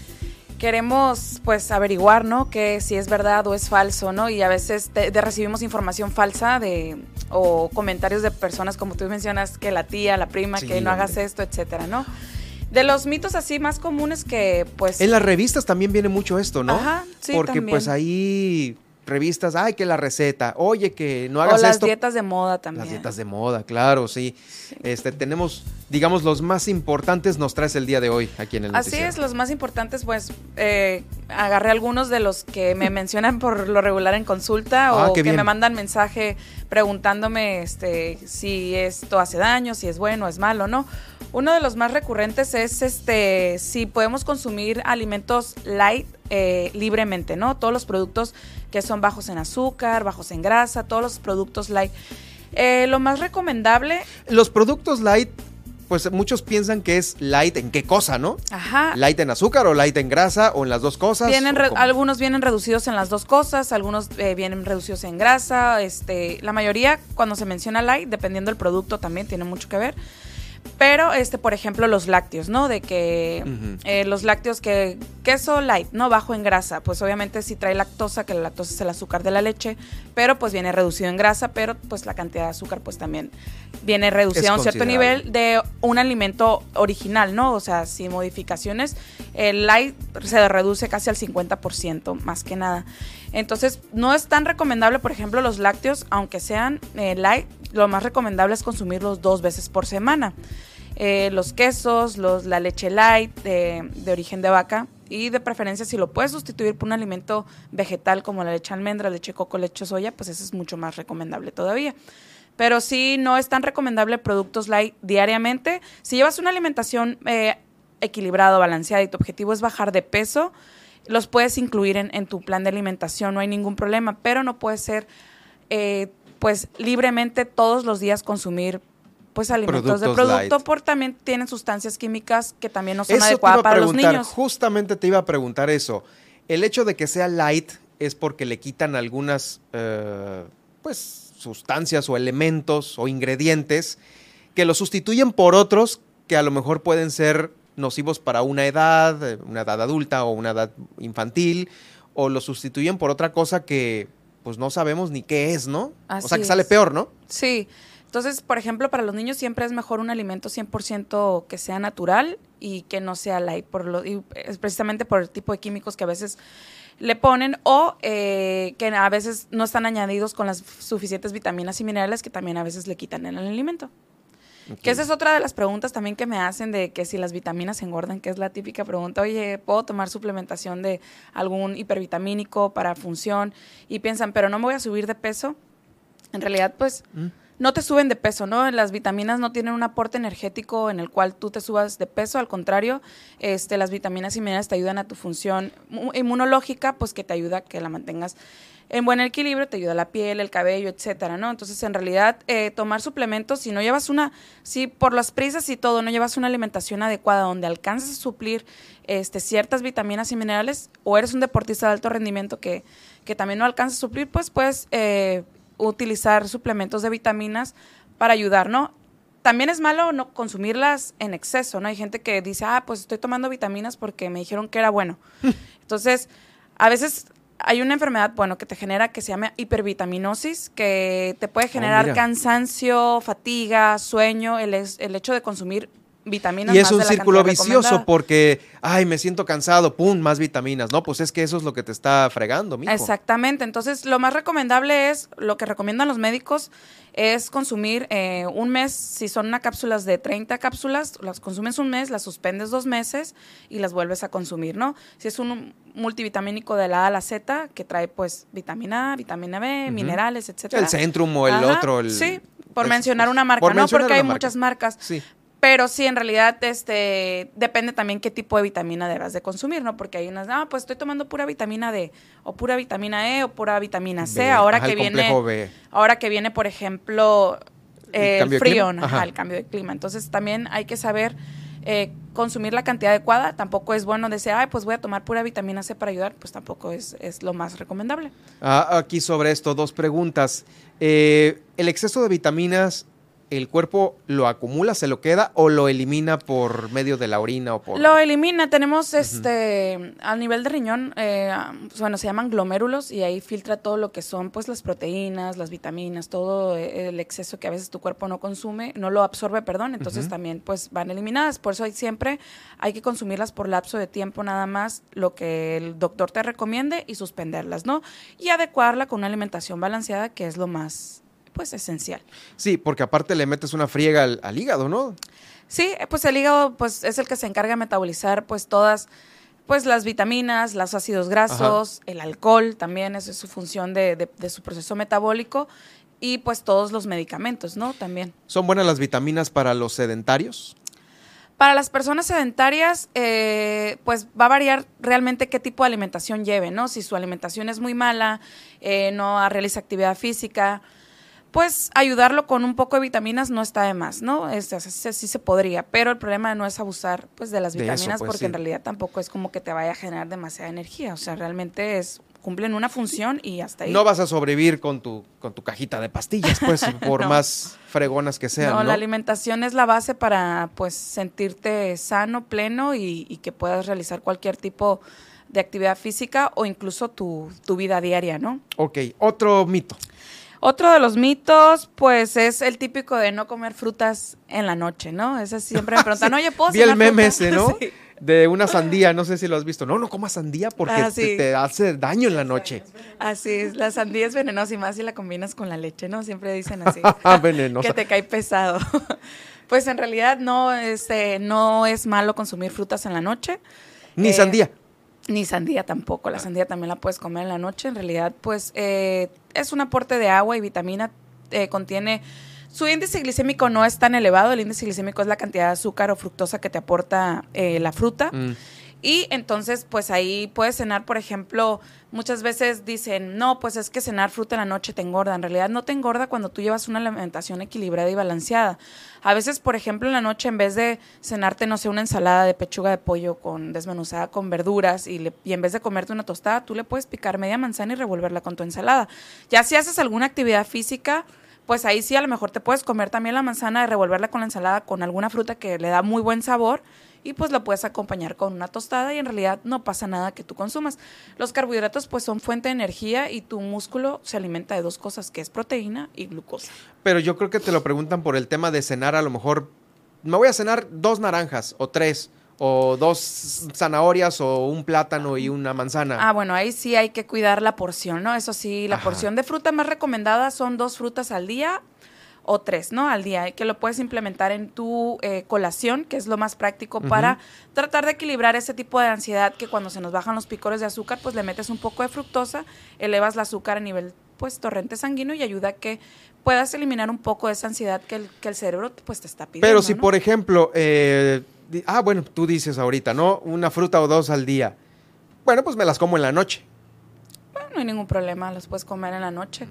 queremos pues averiguar, ¿no? Que si es verdad o es falso, ¿no? Y a veces recibimos información falsa de o comentarios de personas como tú mencionas que la tía, la prima, que no hagas esto, etcétera, ¿no? De los mitos así más comunes que pues... En las revistas también viene mucho esto, ¿no? Ajá, sí, Porque pues ahí revistas, ay, que la receta, oye, que no hagas o las esto. dietas de moda también. Las dietas de moda, claro, sí. Este, tenemos, digamos, los más importantes nos traes el día de hoy aquí en el Así es, los más importantes, pues, eh, agarré algunos de los que me mencionan por lo regular en consulta Ah, o que bien. me mandan mensaje preguntándome este, si esto hace daño, si es bueno, es malo, ¿no? Uno de los más recurrentes es este si podemos consumir alimentos light eh, libremente, ¿no? Todos los productos que son bajos en azúcar, bajos en grasa, todos los productos light. Eh, lo más recomendable. Los productos light, pues muchos piensan que es light en qué cosa, ¿no? Ajá. Light en azúcar o light en grasa o en las dos cosas. Vienen algunos vienen reducidos en las dos cosas, algunos eh, vienen reducidos en grasa, este, la mayoría cuando se menciona light, dependiendo del producto también tiene mucho que ver. Pero, este, por ejemplo, los lácteos, ¿no? De que eh, los lácteos que queso light, ¿no? Bajo en grasa, pues obviamente sí trae lactosa, que la lactosa es el azúcar de la leche, pero pues viene reducido en grasa, pero pues la cantidad de azúcar pues también viene reducida Es a un cierto nivel de un alimento original, ¿no? O sea, sin modificaciones, el light se reduce casi al 50% más que nada. Entonces, no es tan recomendable, por ejemplo, los lácteos, aunque sean eh, light, lo más recomendable es consumirlos dos veces por semana. Eh, los quesos, los, la leche light de, de origen de vaca y de preferencia si lo puedes sustituir por un alimento vegetal como la leche almendra, leche coco, leche soya, pues eso es mucho más recomendable todavía. Pero sí, no es tan recomendable productos light diariamente. Si llevas una alimentación eh, equilibrada, balanceada y tu objetivo es bajar de peso, los puedes incluir en, en tu plan de alimentación, no hay ningún problema, pero no puede ser, eh, pues, libremente todos los días consumir pues alimentos de producto light. por también tienen sustancias químicas que también no son Eso adecuadas para los niños. justamente te iba a preguntar eso. El hecho de que sea light es porque le quitan algunas, eh, pues, sustancias o elementos o ingredientes que lo sustituyen por otros que a lo mejor pueden ser nocivos para una edad, eh, una edad adulta o una edad infantil, o lo sustituyen por otra cosa que pues no sabemos ni qué es, ¿no? o sea que sale peor, ¿no? Sí. Entonces, por ejemplo, para los niños siempre es mejor un alimento 100% que sea natural y que no sea light, por lo, y es precisamente por el tipo de químicos que a veces le ponen o eh, que a veces no están añadidos con las suficientes vitaminas y minerales que también a veces le quitan en el alimento. Que esa es otra de las preguntas también que me hacen de que si las vitaminas engordan, que es la típica pregunta, oye, ¿puedo tomar suplementación de algún hipervitamínico para función? Y piensan, pero no me voy a subir de peso. En realidad, pues, no te suben de peso, ¿no? Las vitaminas no tienen un aporte energético en el cual tú te subas de peso, al contrario, este, las vitaminas y minerales te ayudan a tu función mu- inmunológica, pues que te ayuda a que la mantengas en buen equilibrio, te ayuda la piel, el cabello, etcétera, ¿no? Entonces, en realidad, eh, tomar suplementos, si no llevas una, si por las prisas y todo, no llevas una alimentación adecuada donde alcances a suplir este, ciertas vitaminas y minerales, o eres un deportista de alto rendimiento que, que también no alcanzas a suplir, pues puedes eh, utilizar suplementos de vitaminas para ayudar, ¿no? También es malo no consumirlas en exceso, ¿no? Hay gente que dice, ah, pues estoy tomando vitaminas porque me dijeron que era bueno. Entonces, a veces hay una enfermedad, bueno, que te genera que se llama hipervitaminosis, que te puede generar mira. cansancio, fatiga, sueño, el, es- el hecho de consumir vitaminas. Y es más un de la círculo vicioso porque, ay, me siento cansado, pum, más vitaminas. No, pues es que eso es lo que te está fregando, mijo. Exactamente. Entonces, lo más recomendable es, lo que recomiendan los médicos, es consumir eh, un mes, si son una cápsulas de 30 cápsulas, las consumes un mes, las suspendes dos meses y las vuelves a consumir, ¿no? Si es un multivitamínico de la A a la Z, que trae pues vitamina A, vitamina B, minerales, etcétera. El Centrum o el Ajá, otro. El, sí, por mencionar una marca, por ¿no? Porque hay marca. muchas marcas. Sí. Pero sí, en realidad, este, depende también qué tipo de vitamina debas de consumir, ¿no? Porque hay unas, ah, pues estoy tomando pura vitamina D, o pura vitamina E, o pura vitamina C. B, ahora ajá, que viene, B. ahora que viene, por ejemplo, ¿El eh, el, frío, clima? ajá, Ajá. el cambio de clima. Entonces también hay que saber eh, consumir la cantidad adecuada. Tampoco es bueno decir, ay, pues voy a tomar pura vitamina C para ayudar, pues tampoco es, es lo más recomendable. Ah, aquí sobre esto, dos preguntas. Eh, ¿El exceso de vitaminas, el cuerpo lo acumula, se lo queda o lo elimina por medio de la orina o por...? Lo elimina, tenemos este, al nivel de riñón, eh, pues, bueno, se llaman glomérulos y ahí filtra todo lo que son pues las proteínas, las vitaminas, todo eh, el exceso que a veces tu cuerpo no consume, no lo absorbe, perdón, entonces también pues van eliminadas, por eso hay siempre hay que consumirlas por lapso de tiempo nada más, lo que el doctor te recomiende y suspenderlas, ¿no? Y adecuarla con una alimentación balanceada que es lo más pues esencial. Sí, porque aparte le metes una friega al, al hígado, ¿no? Sí, pues el hígado pues es el que se encarga de metabolizar pues todas pues las vitaminas, los ácidos grasos, el alcohol también, esa es su función de, de- de su proceso metabólico y pues todos los medicamentos, ¿no? También. ¿Son buenas las vitaminas para los sedentarios? Para las personas sedentarias, eh, pues va a variar realmente qué tipo de alimentación lleve, ¿no? Si su alimentación es muy mala, eh, no realiza actividad física, pues ayudarlo con un poco de vitaminas no está de más, ¿no? Este, sí, sí se podría, pero el problema no es abusar pues de las De eso, vitaminas pues, porque sí. en realidad tampoco es como que te vaya a generar demasiada energía, o sea, realmente es cumplen una función y hasta ahí. No vas a sobrevivir con tu, con tu cajita de pastillas, pues, por No. más fregonas que sean, no, ¿no? la alimentación es la base para pues sentirte sano, pleno y, y que puedas realizar cualquier tipo de actividad física o incluso tu, tu vida diaria, ¿no? Ok, otro mito. Otro de los mitos, pues, es el típico de no comer frutas en la noche, ¿no? Ese siempre me preguntan, oye, ¿puedo Vi el meme fruta?" ese, ¿no? Sí. De una sandía, no sé si lo has visto. No, no comas sandía porque Ah, te, hace daño en la noche. Así es, la sandía es venenosa y más si la combinas con la leche, ¿no? Siempre dicen así. Venenosa. que te cae pesado. pues en realidad no, este, no es malo consumir frutas en la noche. Ni Eh, sandía. Ni sandía tampoco. La sandía también la puedes comer en la noche. En realidad, pues eh, es un aporte de agua y vitamina. eh, contiene. Su índice glicémico no es tan elevado. El índice glicémico es la cantidad de azúcar o fructosa que te aporta eh, la fruta. Mm. Y entonces, pues ahí puedes cenar, por ejemplo, muchas veces dicen, no, pues es que cenar fruta en la noche te engorda. En realidad no te engorda cuando tú llevas una alimentación equilibrada y balanceada. A veces, por ejemplo, en la noche, en vez de cenarte, no sé, una ensalada de pechuga de pollo con desmenuzada con verduras y, le- y en vez de comerte una tostada, tú le puedes picar media manzana y revolverla con tu ensalada. Ya si haces alguna actividad física, pues ahí sí a lo mejor te puedes comer también la manzana y revolverla con la ensalada con alguna fruta que le da muy buen sabor y pues lo puedes acompañar con una tostada y en realidad no pasa nada que tú consumas. Los carbohidratos pues son fuente de energía y tu músculo se alimenta de dos cosas que es proteína y glucosa. Pero yo creo que te lo preguntan por el tema de cenar, a lo mejor. Me voy a cenar dos naranjas o tres, o dos zanahorias o un plátano y una manzana. Ah, bueno, ahí sí hay que cuidar la porción, ¿no? Eso sí, la Ajá. porción de fruta más recomendada son dos frutas al día o tres, ¿no? Al día, que lo puedes implementar en tu eh, colación, que es lo más práctico para tratar de equilibrar ese tipo de ansiedad que cuando se nos bajan los picores de azúcar, pues le metes un poco de fructosa, elevas el azúcar a nivel, pues, torrente sanguíneo y ayuda a que puedas eliminar un poco de esa ansiedad que el, que el cerebro, pues, te está pidiendo, Pero si, ¿no? por ejemplo, eh, ah, bueno, tú dices ahorita, ¿no? Una fruta o dos al día. Bueno, pues me las como en la noche. Bueno, no hay ningún problema, los puedes comer en la noche.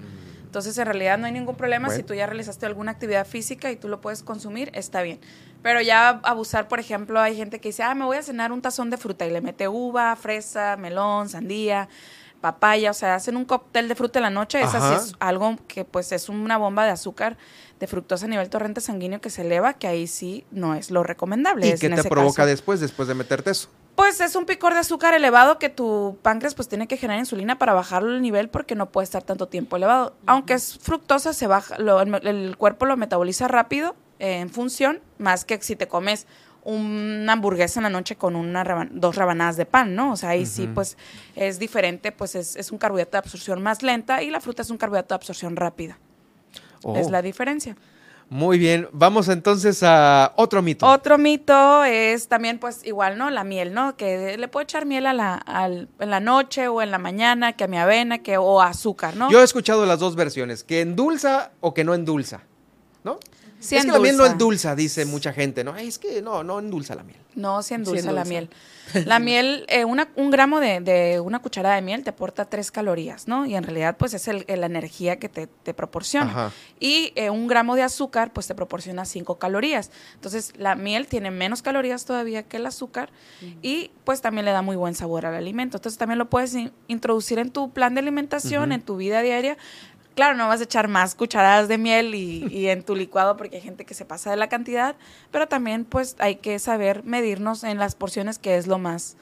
Entonces, en realidad no hay ningún problema. Si tú ya realizaste alguna actividad física y tú lo puedes consumir, está bien. Pero ya abusar, por ejemplo, hay gente que dice, ah, me voy a cenar un tazón de fruta y le mete uva, fresa, melón, sandía, papaya, o sea, hacen un cóctel de fruta en la noche. Esa sí es algo que pues es una bomba de azúcar de fructosa a nivel torrente sanguíneo que se eleva, que ahí sí no es lo recomendable. ¿Y es qué te provoca caso. después, después de meterte eso? Pues es un picor de azúcar elevado que tu páncreas pues tiene que generar insulina para bajarlo el nivel porque no puede estar tanto tiempo elevado. Aunque es fructosa, se baja, lo- el, el cuerpo lo metaboliza rápido eh, en función, más que si te comes una hamburguesa en la noche con una reban- dos rebanadas de pan, ¿no? O sea, ahí sí pues es diferente, pues es, es un carbohidrato de absorción más lenta y la fruta es un carbohidrato de absorción rápida. Es Oh. la diferencia. Muy bien, vamos entonces a otro mito. Otro mito es también, pues, igual, ¿no? La miel, ¿no? Que le puedo echar miel a la, al- en la noche o en la mañana, que a mi avena, que, o azúcar, ¿no? Yo he escuchado las dos versiones, que endulza o que no endulza, ¿no? Sí es que la miel no endulza. endulza, dice mucha gente, ¿no? Ay, es que no, no endulza la miel. No, se endulza, Sí la endulza. miel. La miel, eh, una, un gramo de, de una cucharada de miel te aporta tres calorías, ¿no? Y en realidad, pues, es el- la energía que te, te proporciona. Ajá. Y eh, un gramo de azúcar, pues, te proporciona cinco calorías. Entonces, la miel tiene menos calorías todavía que el azúcar y, pues, también le da muy buen sabor al alimento. Entonces, también lo puedes in- introducir en tu plan de alimentación, en tu vida diaria. Claro, no vas a echar más cucharadas de miel y, y en tu licuado porque hay gente que se pasa de la cantidad, pero también pues hay que saber medirnos en las porciones que es lo más,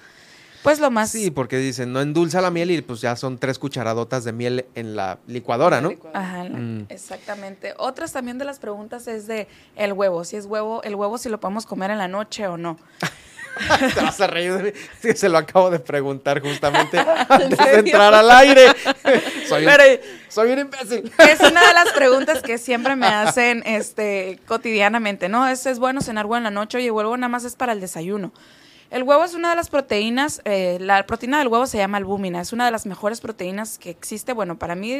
pues lo más... Sí, porque dicen, no endulza la miel y pues ya son tres cucharadotas de miel en la licuadora, ¿no? Ajá, la- Mm. exactamente. Otras también de las preguntas es de el huevo, si es huevo, el huevo si lo podemos comer en la noche o no. Te vas a reír de mí. Sí, se lo acabo de preguntar justamente antes de entrar al aire. soy, un, soy un imbécil. Es una de las preguntas que siempre me hacen este cotidianamente, ¿no? Es, es bueno cenar huevo en la noche y el huevo nada más es para el desayuno. El huevo es una de las proteínas, eh, la proteína del huevo se llama albúmina, es una de las mejores proteínas que existe, bueno, para mí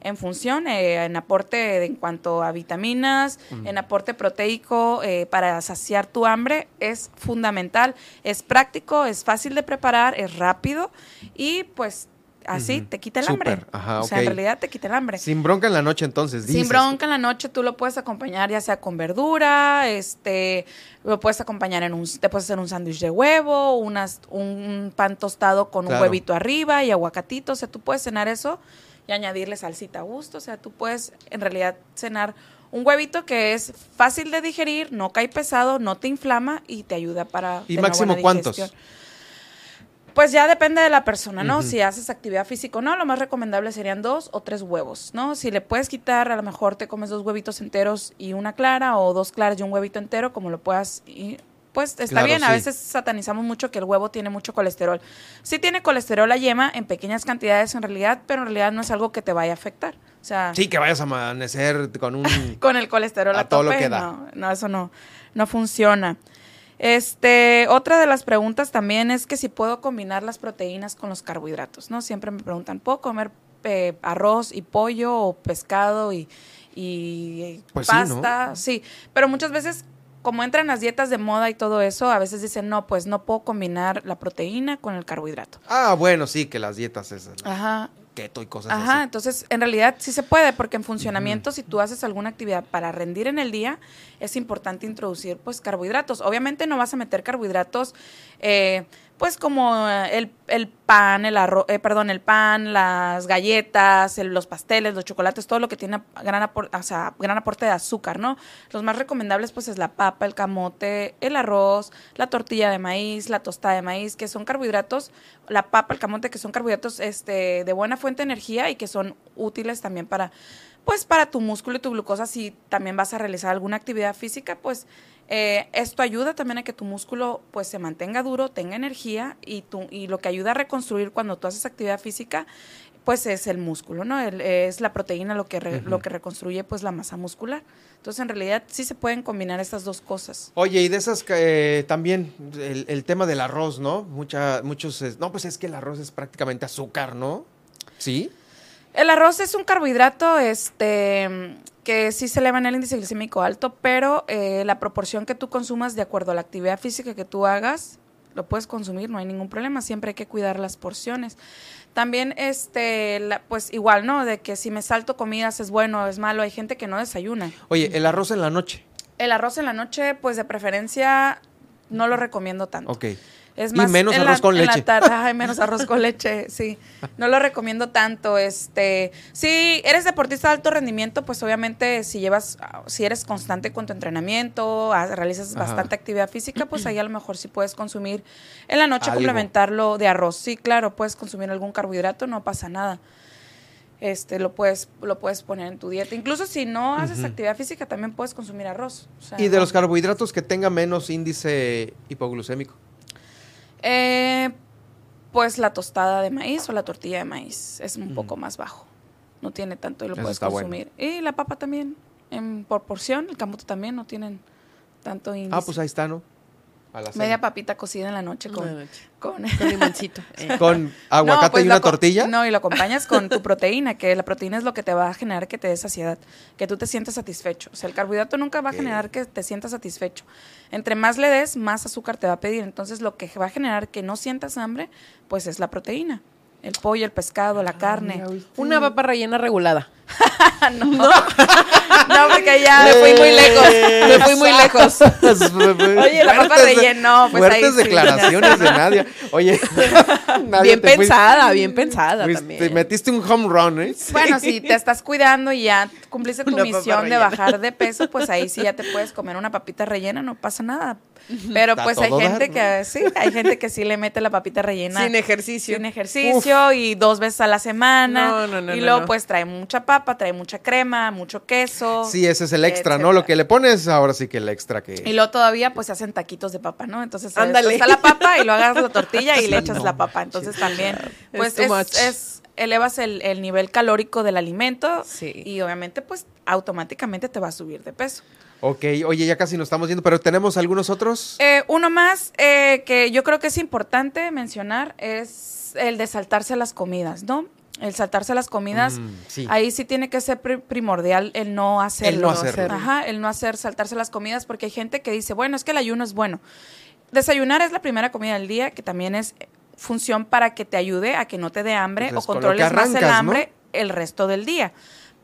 en función, eh, en aporte de- en cuanto a vitaminas, en aporte proteico, eh, para saciar tu hambre, es fundamental, es práctico, es fácil de preparar, es rápido y pues así te quita el Súper, hambre. ajá, o sea, en realidad te quita el hambre. Sin bronca en la noche entonces, dices. Sin bronca en la noche tú lo puedes acompañar ya sea con verdura, este, lo puedes acompañar en un, te puedes hacer un sándwich de huevo, unas, un pan tostado con Claro. un huevito arriba y aguacatito, o sea, tú puedes cenar eso y añadirle salsita a gusto, o sea, tú puedes en realidad cenar un huevito que es fácil de digerir, no cae pesado, no te inflama y te ayuda para ¿Y máximo cuántos? digestión. Pues ya depende de la persona, ¿no? Si haces actividad física o no, lo más recomendable serían dos o tres huevos, ¿no? Si le puedes quitar, a lo mejor te comes dos huevitos enteros y una clara, o dos claras y un huevito entero, como lo puedas. y, pues está Claro, bien, a veces satanizamos mucho que el huevo tiene mucho colesterol. Sí tiene colesterol la yema en pequeñas cantidades en realidad, pero en realidad no es algo que te vaya a afectar. O sea, Sí, que vayas a amanecer con un... con el colesterol a, A todo lo que da. No, no, eso no, no funciona. Este, otra de las preguntas también es que si puedo combinar las proteínas con los carbohidratos, ¿no? Siempre me preguntan, ¿puedo comer eh, arroz y pollo o pescado y, y Pues sí, ¿no? pasta? Sí, pero muchas veces como entran las dietas de moda y todo eso, a veces dicen, no, pues no puedo combinar la proteína con el carbohidrato. Ah, bueno, sí, que las dietas esas, Ajá. Y cosas Ajá, así. entonces en realidad sí se puede, porque en funcionamiento, si tú haces alguna actividad para rendir en el día, es importante introducir pues carbohidratos. Obviamente no vas a meter carbohidratos, eh, pues como eh, el, el pan, el arroz, eh, perdón, el pan, las galletas, el- los pasteles, los chocolates, todo lo que tiene gran, apor- o sea, gran aporte de azúcar, ¿no? Los más recomendables pues es la papa, el camote, el arroz, la tortilla de maíz, la tostada de maíz, que son carbohidratos, la papa, el camote, que son carbohidratos este, de buena fuente de energía y que son útiles también para, pues para tu músculo y tu glucosa, si también vas a realizar alguna actividad física, pues eh, esto ayuda también a que tu músculo pues se mantenga duro, tenga energía y, tu, y lo que ayuda a reconstruir cuando tú haces actividad física pues es el músculo, ¿no? El- es la proteína lo que, re- lo que reconstruye pues la masa muscular. Entonces en realidad sí se pueden combinar estas dos cosas. Oye, y de esas eh, también el, el tema del arroz, ¿no? Mucha, muchos, es- no, pues es que el arroz es prácticamente azúcar, ¿no? ¿Sí? El arroz es un carbohidrato este, que sí se eleva en el índice glicémico alto, pero eh, la proporción que tú consumas de acuerdo a la actividad física que tú hagas, lo puedes consumir, no hay ningún problema, siempre hay que cuidar las porciones. También, este, la- pues igual, ¿no? De que si me salto comidas es bueno o es malo, hay gente que no desayuna. Oye, el arroz en la noche. El arroz en la noche, pues de preferencia no lo recomiendo tanto. Ok. Es Y más, menos en arroz la- con en la leche. tarde, ay, menos arroz con leche, sí. No lo recomiendo tanto. Este, si eres deportista de alto rendimiento, pues obviamente si llevas, si eres constante con tu entrenamiento, realizas Ajá. bastante actividad física, pues ahí a lo mejor sí puedes consumir en la noche Algo. complementarlo de arroz. Sí, claro, puedes consumir algún carbohidrato, no pasa nada. Este, lo puedes, lo puedes poner en tu dieta. Incluso si no haces actividad física, también puedes consumir arroz. O sea, Y de los carbohidratos que tenga menos índice hipoglucémico. Eh, pues la tostada de maíz o la tortilla de maíz es un Mm. poco más bajo. No tiene tanto y lo Eso puedes bueno. consumir. Y la papa también, en proporción, el camote también no tienen tanto índice. Ah, pues ahí está, ¿no? A la cena. Media papita cocida en la noche con, En la noche. con, Con limoncito. Eh. Con aguacate pues y una tortilla. No, y lo acompañas con tu proteína, que la proteína es lo que te va a generar que te dé saciedad, que tú te sientas satisfecho. O sea, el carbohidrato nunca va a generar que te sientas satisfecho. Entre más le des, más azúcar te va a pedir. Entonces, lo que va a generar que no sientas hambre, pues es la proteína. El pollo, el pescado, la carne. Una papa rellena regulada. no. no, porque ya me fui muy lejos. Me fui muy lejos. Oye, la papa no, pues ahí Fuertes sí. declaraciones de Nadia. Oye, Nadia, bien fuiste- pensada, bien pensada fuiste- también. Te metiste un home run, ¿eh? Bueno, si te estás cuidando y ya cumpliste tu Una misión de bajar de peso, pues ahí sí ya te puedes comer una papita rellena, no pasa nada. Pero pues hay dar, gente ¿no? que sí, hay gente que sí le mete la papita rellena. Sin ejercicio. Sin ejercicio y dos veces a la semana. No, no, no, y no, luego no. pues trae mucha papa, trae mucha crema, mucho queso. Sí, ese es el extra, ¿no? Lo que le pones, ahora sí que el extra que... Y luego todavía pues se hacen taquitos de papa, ¿no? Entonces Ándale. está la papa y lo hagas la tortilla y Sí, le echas no la papa. Entonces también, pues too es, elevas el, el nivel calórico del alimento y obviamente pues automáticamente te va a subir de peso. Ok, oye, ya casi nos estamos yendo, pero ¿tenemos algunos otros? Eh, uno más eh, que yo creo que es importante mencionar es el de saltarse las comidas, ¿no? El saltarse las comidas, Mm, sí. ahí sí tiene que ser pri- primordial el no hacerlo. El no hacerlo. Ajá, el no hacer saltarse las comidas, porque hay gente que dice, bueno, es que el ayuno es bueno. Desayunar es la primera comida del día, que también es función para que te ayude a que no te dé hambre Pues o con controles más el hambre el resto del día.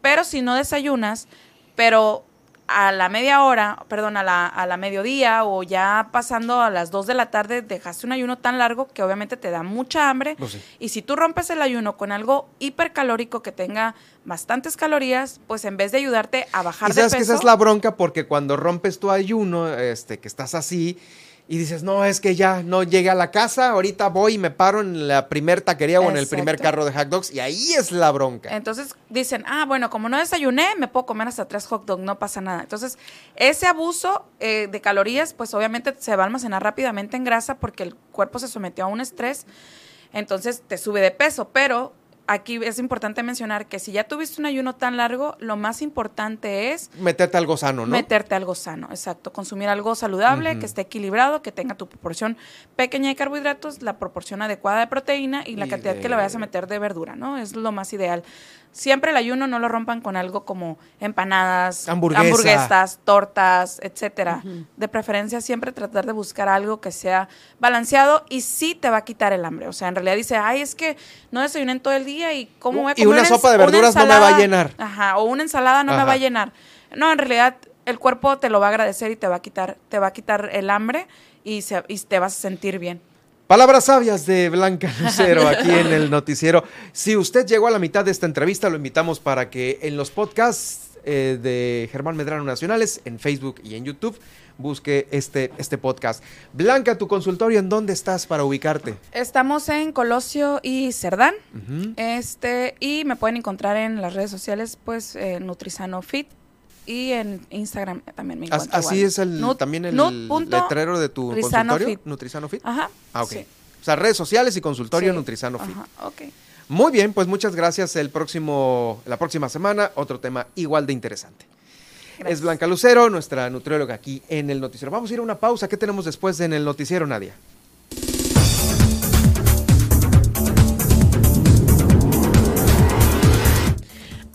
Pero si no desayunas, pero a la media hora, perdón, a la, a la mediodía o ya pasando a las 2 de la tarde, dejaste un ayuno tan largo que obviamente te da mucha hambre. Pues sí. Y si tú rompes el ayuno con algo hipercalórico que tenga bastantes calorías, pues en vez de ayudarte a bajar Y de sabes que peso, esa es la bronca porque cuando rompes tu ayuno, este, que estás así y dices, no, es que ya no llegué a la casa, ahorita voy y me paro en la primer taquería o en el primer carro de hot dogs y ahí es la bronca. Entonces dicen, ah, bueno, como no desayuné, me puedo comer hasta tres hot dogs, no pasa nada. Entonces, ese abuso eh, de calorías, pues obviamente se va a almacenar rápidamente en grasa porque el cuerpo se sometió a un estrés, entonces te sube de peso. Pero aquí es importante mencionar que si ya tuviste un ayuno tan largo, lo más importante es Meterte algo sano, ¿no? meterte algo sano, exacto. Consumir algo saludable, que esté equilibrado, que tenga tu proporción pequeña de carbohidratos, la proporción adecuada de proteína y la Y cantidad de- que le vayas a meter de verdura, ¿no? Es lo más ideal. Siempre el ayuno no lo rompan con algo como empanadas, Hamburguesa. hamburguesas, tortas, etcétera. De preferencia siempre tratar de buscar algo que sea balanceado y sí te va a quitar el hambre. O sea, en realidad dice, ay, es que no desayuné en todo el día y cómo voy a Y una sopa de verduras no me va a ensalada? llenar. Ajá, o una ensalada no me va a llenar. No, en realidad el cuerpo te lo va a agradecer y te va a quitar, te va a quitar el hambre y, se- y te vas a sentir bien. Palabras sabias de Blanca Lucero aquí en el noticiero. Si usted llegó a la mitad de esta entrevista, lo invitamos para que en los podcasts eh, de Germán Medrano Nacionales, en Facebook y en YouTube, busque este, este podcast. Blanca, tu consultorio, ¿en dónde estás para ubicarte? Estamos en Colosio y Cerdán. Este, y me pueden encontrar en las redes sociales, pues, eh, Nutrizano Fit. Y en Instagram también me As- encuentro. Así igual. es el, Nut- también el letrero de tu consultorio. Fit. Nutrizano Fit. Ajá. Ah, ok. sí. O sea, redes sociales y consultorio Sí. Nutrizano Fit. Ajá, ok. Muy bien, pues muchas gracias. El próximo, la próxima semana, otro tema igual de interesante. Es Blanca Lucero, nuestra nutrióloga aquí en el noticiero. Vamos a ir a una pausa. ¿Qué tenemos después en el noticiero, Nadia?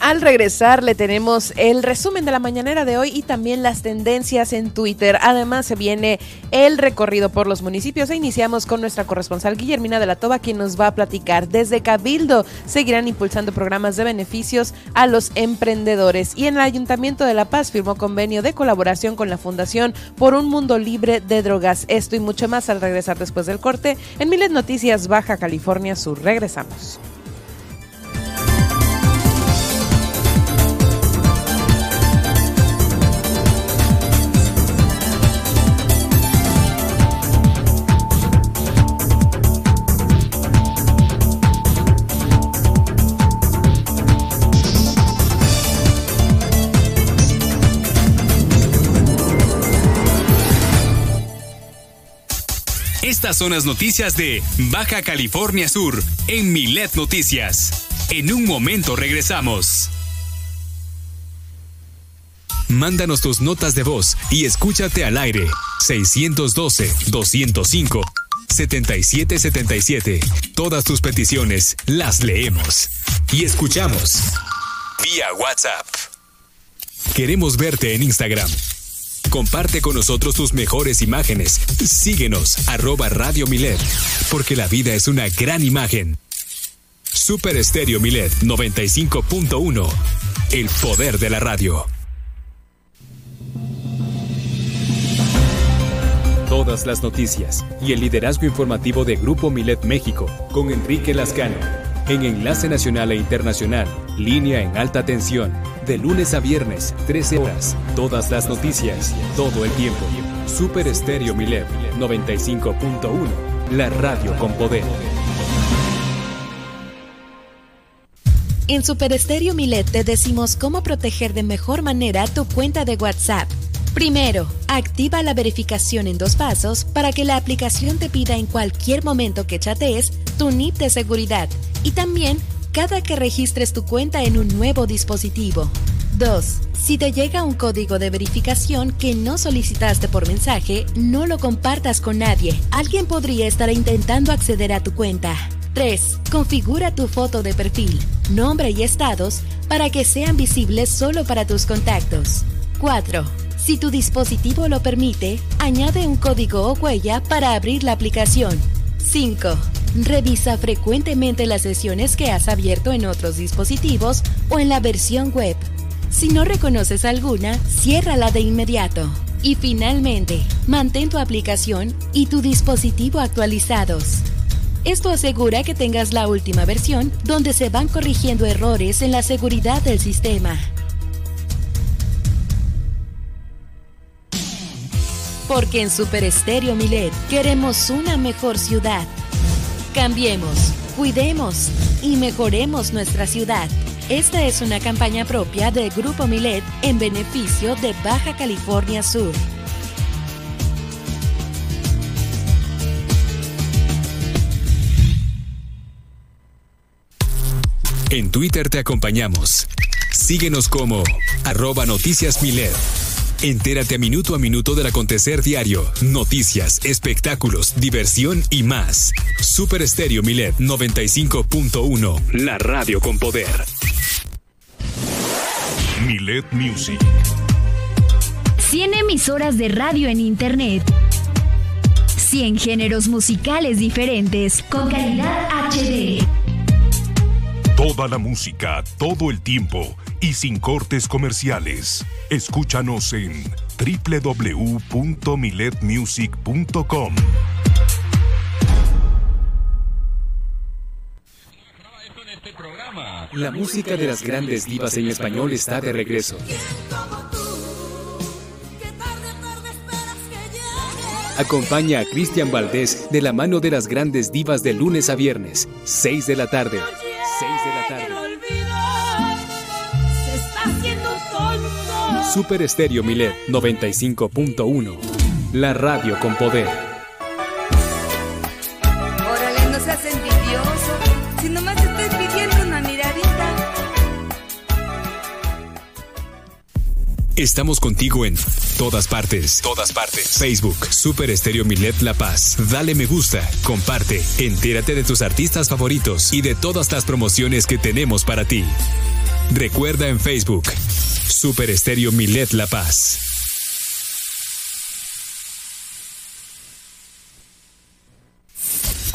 Al regresar le tenemos el resumen de la mañanera de hoy y también las tendencias en Twitter. Además se viene el recorrido por los municipios e iniciamos con nuestra corresponsal Guillermina de la Toba quien nos va a platicar. Desde Cabildo seguirán impulsando programas de beneficios a los emprendedores y en el Ayuntamiento de La Paz firmó convenio de colaboración con la Fundación por un Mundo Libre de Drogas. Esto y mucho más al regresar después del corte en Miles Noticias Baja California Sur. Regresamos. Estas son las noticias de Baja California Sur en Milet Noticias. En un momento regresamos. Mándanos tus notas de voz y escúchate al aire. 612-205-7777. Todas tus peticiones las leemos y escuchamos. Vía WhatsApp. Queremos verte en Instagram. Comparte con nosotros tus mejores imágenes. Síguenos, arroba Radio Milet, porque la vida es una gran imagen. Super Estéreo Milet 95.1. El poder de la radio. Todas las noticias y el liderazgo informativo de Grupo Milet México con Enrique Lascano. En Enlace Nacional e Internacional, línea en alta tensión, de lunes a viernes, 13 horas. Todas las noticias, todo el tiempo. Super Estéreo Milet 95.1. La radio con poder. En Super Estéreo Milet te decimos cómo proteger de mejor manera tu cuenta de WhatsApp. Primero, activa la verificación en dos pasos para que la aplicación te pida en cualquier momento que chatees tu NIP de seguridad y también cada que registres tu cuenta en un nuevo dispositivo. 2. Si te llega un código de verificación que no solicitaste por mensaje, no lo compartas con nadie. Alguien podría estar intentando acceder a tu cuenta. 3. Configura tu foto de perfil, nombre y estados para que sean visibles solo para tus contactos. 4. Si tu dispositivo lo permite, añade un código o huella para abrir la aplicación. 5. Revisa frecuentemente las sesiones que has abierto en otros dispositivos o en la versión web. Si no reconoces alguna, ciérrala de inmediato. Y finalmente, mantén tu aplicación y tu dispositivo actualizados. Esto asegura que tengas la última versión donde se van corrigiendo errores en la seguridad del sistema. Porque en Super Estéreo Milet queremos una mejor ciudad. Cambiemos, cuidemos y mejoremos nuestra ciudad. Esta es una campaña propia del Grupo Milet en beneficio de Baja California Sur. En Twitter te acompañamos. Síguenos como arroba noticias Milet. Entérate a minuto a minuto del acontecer diario, noticias, espectáculos, diversión y más. Super Estéreo Milet 95.1, la radio con poder. Milet Music. 100 emisoras de radio en Internet. 100 géneros musicales diferentes con calidad HD. Toda la música, todo el tiempo y sin cortes comerciales. Escúchanos en www.miletmusic.com. La música de las grandes divas en español está de regreso. Acompaña a Cristian Valdés de la mano de las grandes divas de lunes a viernes, 6 de la tarde. 6 de la tarde. Super Estéreo Milet 95.1. La radio con poder. Estamos contigo en todas partes. Todas partes. Facebook, Super Estéreo Milet La Paz. Dale me gusta, comparte, entérate de tus artistas favoritos y de todas las promociones que tenemos para ti. Recuerda en Facebook, Super Estéreo Milet La Paz.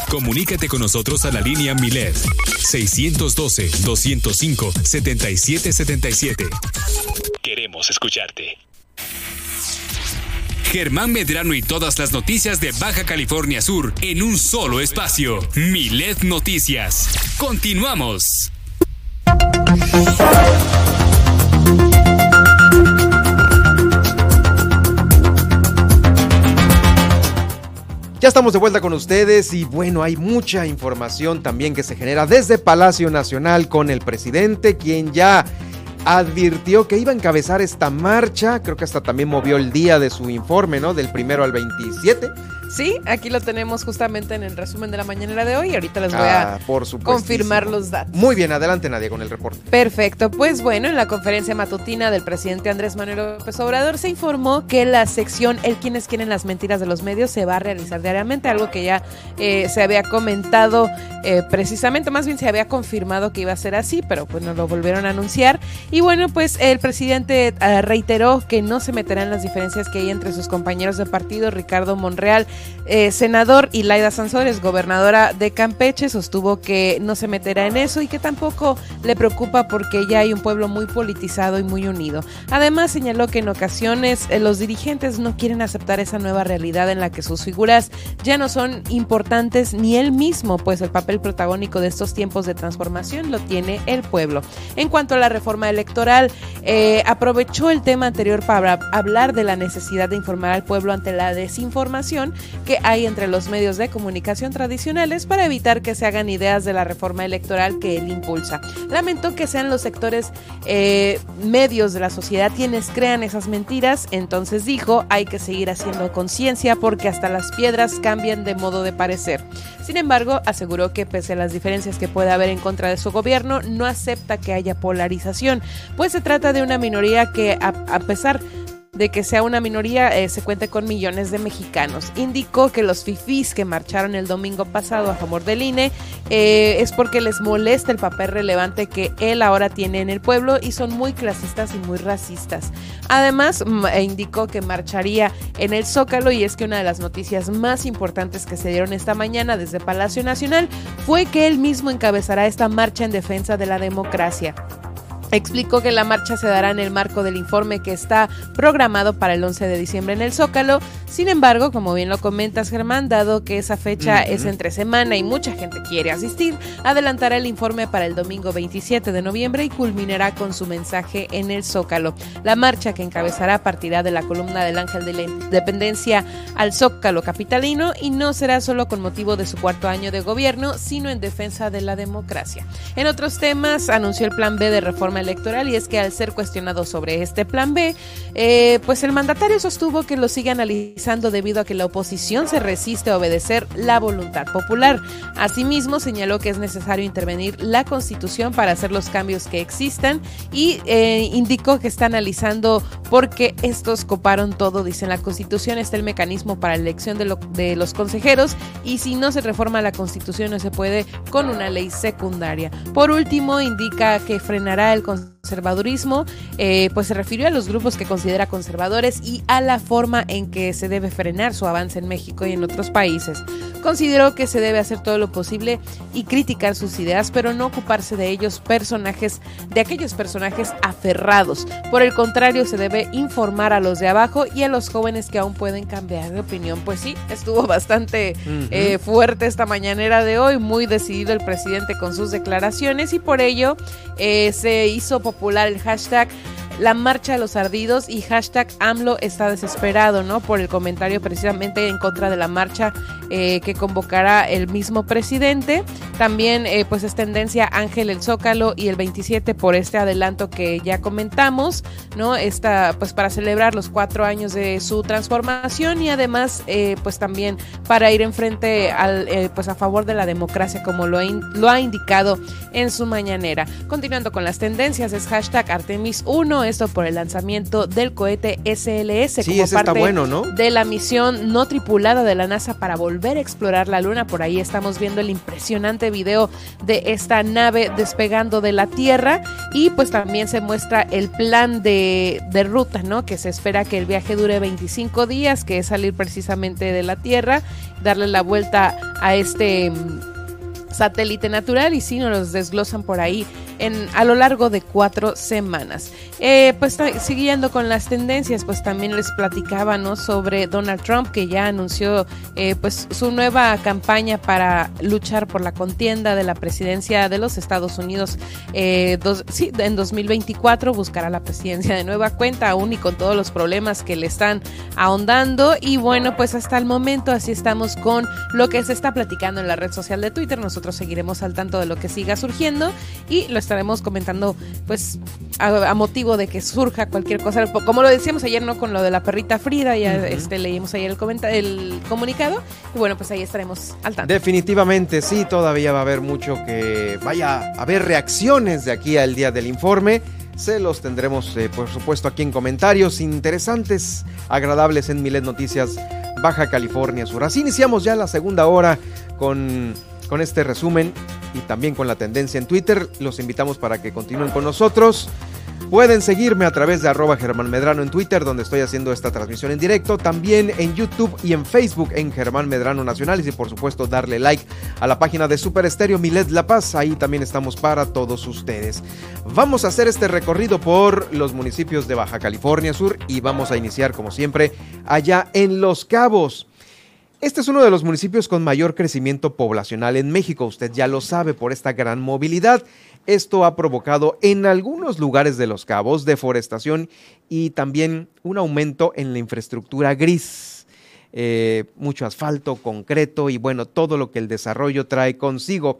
Comunícate con nosotros a la línea Milet 612-205-7777. Queremos escucharte. Germán Medrano y todas las noticias de Baja California Sur en un solo espacio. Milet Noticias. Continuamos. Ya estamos de vuelta con ustedes y bueno, hay mucha información también que se genera desde Palacio Nacional con el presidente, quien ya advirtió que iba a encabezar esta marcha, creo que hasta también movió el día de su informe, ¿no? Del primero al 27. Sí, aquí lo tenemos justamente en el resumen de la mañanera de hoy. Ahorita les voy a Ah, por confirmar los datos. Muy bien, adelante Nadia con el reporte. Perfecto, pues bueno, en la conferencia matutina del presidente Andrés Manuel López Obrador se informó que la sección El quienes quieren las mentiras de los medios se va a realizar diariamente, algo que ya eh, se había comentado eh, precisamente, más bien se había confirmado que iba a ser así, pero pues nos lo volvieron a anunciar. Y bueno, pues el presidente eh, reiteró que no se meterán las diferencias que hay entre sus compañeros de partido, Ricardo Monreal, eh, senador, y Laida Sansores, gobernadora de Campeche, sostuvo que no se meterá en eso y que tampoco le preocupa porque ya hay un pueblo muy politizado y muy unido. Además, señaló que en ocasiones eh, los dirigentes no quieren aceptar esa nueva realidad en la que sus figuras ya no son importantes ni él mismo, pues el papel protagónico de estos tiempos de transformación lo tiene el pueblo. En cuanto a la reforma electoral, eh, aprovechó el tema anterior para hablar de la necesidad de informar al pueblo ante la desinformación que hay entre los medios de comunicación tradicionales para evitar que se hagan ideas de la reforma electoral que él impulsa. Lamento que sean los sectores eh, medios de la sociedad quienes crean esas mentiras, entonces dijo, hay que seguir haciendo conciencia porque hasta las piedras cambian de modo de parecer. Sin embargo, aseguró que pese a las diferencias que puede haber en contra de su gobierno, no acepta que haya polarización, pues se trata de una minoría que a, pesar de que sea una minoría eh, se cuenta con millones de mexicanos. Indicó que los fifís que marcharon el domingo pasado a favor del INE eh, es porque les molesta el papel relevante que él ahora tiene en el pueblo y son muy clasistas y muy racistas. Además, e indicó que marcharía en el Zócalo y es que una de las noticias más importantes que se dieron esta mañana desde Palacio Nacional fue que él mismo encabezará esta marcha en defensa de la democracia. Explicó que la marcha se dará en el marco del informe que está programado para el 11 de diciembre en el Zócalo. Sin embargo, como bien lo comentas Germán, dado que esa fecha es entre semana y mucha gente quiere asistir, adelantará el informe para el domingo 27 de noviembre y culminará con su mensaje en el Zócalo. La marcha que encabezará partirá de la columna del Ángel de la Independencia al Zócalo capitalino y no será solo con motivo de su cuarto año de gobierno, sino en defensa de la democracia. En otros temas, anunció el plan B de reforma electoral y es que al ser cuestionado sobre este plan B, eh, pues el mandatario sostuvo que lo sigue analizando debido a que la oposición se resiste a obedecer la voluntad popular. Asimismo, señaló que es necesario intervenir la constitución para hacer los cambios que existan y eh, indicó que está analizando por qué estos coparon todo. Dice la constitución está el mecanismo para la elección de, de los consejeros y si no se reforma la constitución no se puede con una ley secundaria. Por último, indica que frenará el con conservadurismo, eh, pues se refirió a los grupos que considera conservadores y a la forma en que se debe frenar su avance en México y en otros países. Consideró que se debe hacer todo lo posible y criticar sus ideas, pero no ocuparse de ellos personajes, de aquellos personajes aferrados. Por el contrario, se debe informar a los de abajo y a los jóvenes que aún pueden cambiar de opinión. Pues sí, estuvo bastante eh, fuerte esta mañanera de hoy, muy decidido el presidente con sus declaraciones y por ello eh, se hizo popular el hashtag la marcha de los ardidos y hashtag AMLO está desesperado, ¿no? Por el comentario precisamente en contra de la marcha eh, que convocará el mismo presidente. También eh, pues es tendencia Ángel el Zócalo y el 27 por este adelanto que ya comentamos, ¿no? Esta pues para celebrar los cuatro años de su transformación y además eh, pues también para ir enfrente al pues a favor de la democracia como lo, lo ha indicado en su mañanera. Continuando con las tendencias es hashtag Artemis 1 esto por el lanzamiento del cohete SLS como parte bueno, ¿no? de la misión no tripulada de la NASA para volver a explorar la Luna. Por ahí estamos viendo el impresionante video de esta nave despegando de la Tierra y pues también se muestra el plan de, de ruta, ¿no? Que se espera que el viaje dure 25 días, que es salir precisamente de la Tierra, darle la vuelta a este satélite natural y si nos los desglosan por ahí en, a lo largo de cuatro semanas. Eh, pues siguiendo con las tendencias, pues también les platicaba sobre Donald Trump que ya anunció eh, pues su nueva campaña para luchar por la contienda de la presidencia de los Estados Unidos. Eh, sí, en 2024 buscará la presidencia de nueva cuenta, aún y con todos los problemas que le están ahondando. Y bueno, pues hasta el momento así estamos con lo que se está platicando en la red social de Twitter. Nosotros seguiremos al tanto de lo que siga surgiendo y lo estaremos comentando pues a, motivo de que surja cualquier cosa. Como lo decíamos ayer, ¿no? Con lo de la perrita Frida, ya este, leímos ayer el, el comunicado. Y bueno, pues ahí estaremos al tanto. Definitivamente, sí, todavía va a haber mucho que vaya a haber reacciones de aquí al día del informe. Se los tendremos, eh, por supuesto, aquí en comentarios interesantes, agradables en Milet Noticias Baja California Sur. Así iniciamos ya la segunda hora con con este resumen y también con la tendencia en Twitter. Los invitamos para que continúen con nosotros. Pueden seguirme a través de arroba Germán Medrano en Twitter, donde estoy haciendo esta transmisión en directo. También en YouTube y en Facebook en Germán Medrano Nacionales. Y por supuesto, darle like a la página de Super Estéreo Milet La Paz. Ahí también estamos para todos ustedes. Vamos a hacer este recorrido por los municipios de Baja California Sur y vamos a iniciar, como siempre, allá en Los Cabos. Este es uno de los municipios con mayor crecimiento poblacional en México, usted ya lo sabe por esta gran movilidad. Esto ha provocado en algunos lugares de los cabos deforestación y también un aumento en la infraestructura gris. eh, mucho asfalto, concreto y bueno, todo lo que el desarrollo trae consigo.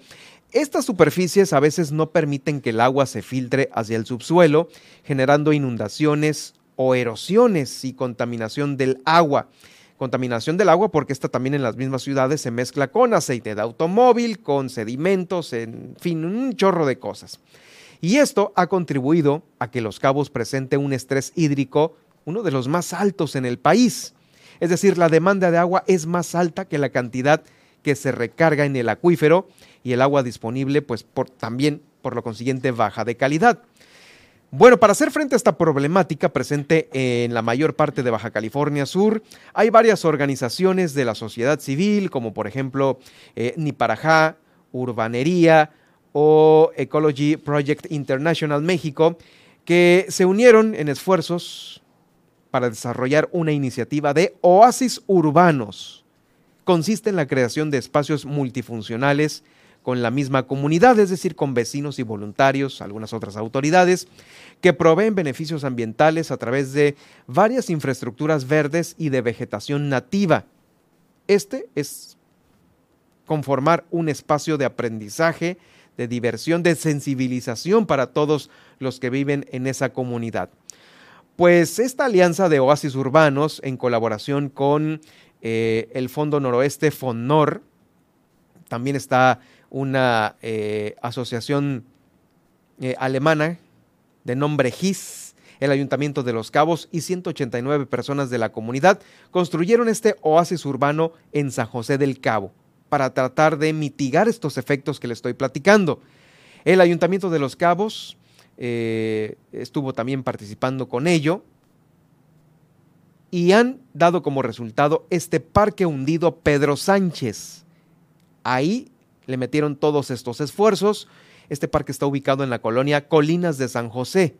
Estas superficies a veces no permiten que el agua se filtre hacia el subsuelo, generando inundaciones o erosiones y contaminación del agua. Contaminación del agua porque esta también en las mismas ciudades se mezcla con aceite de automóvil, con sedimentos, en fin, un chorro de cosas. Y esto ha contribuido a que Los Cabos presente un estrés hídrico, uno de los más altos en el país. Es decir, la demanda de agua es más alta que la cantidad que se recarga en el acuífero y el agua disponible, pues también por lo consiguiente baja de calidad. Bueno, para hacer frente a esta problemática presente en la mayor parte de Baja California Sur, hay varias organizaciones de la sociedad civil, como por ejemplo eh, Niparajá, Urbanería o Ecology Project International México, que se unieron en esfuerzos para desarrollar una iniciativa de oasis urbanos. Consiste en la creación de espacios multifuncionales con la misma comunidad, es decir, con vecinos y voluntarios, algunas otras autoridades, que proveen beneficios ambientales a través de varias infraestructuras verdes y de vegetación nativa. Este es conformar un espacio de aprendizaje, de diversión, de sensibilización para todos los que viven en esa comunidad. Pues esta alianza de oasis urbanos, en colaboración con eh, el Fondo Noroeste FONOR, también está una eh, asociación eh, alemana de nombre GIS, el Ayuntamiento de Los Cabos y 189 personas de la comunidad construyeron este oasis urbano en San José del Cabo para tratar de mitigar estos efectos que le estoy platicando. El Ayuntamiento de Los Cabos eh, estuvo también participando con ello y han dado como resultado este parque hundido Pedro Sánchez. Ahí le metieron todos estos esfuerzos. Este parque está ubicado en la colonia Colinas de San José.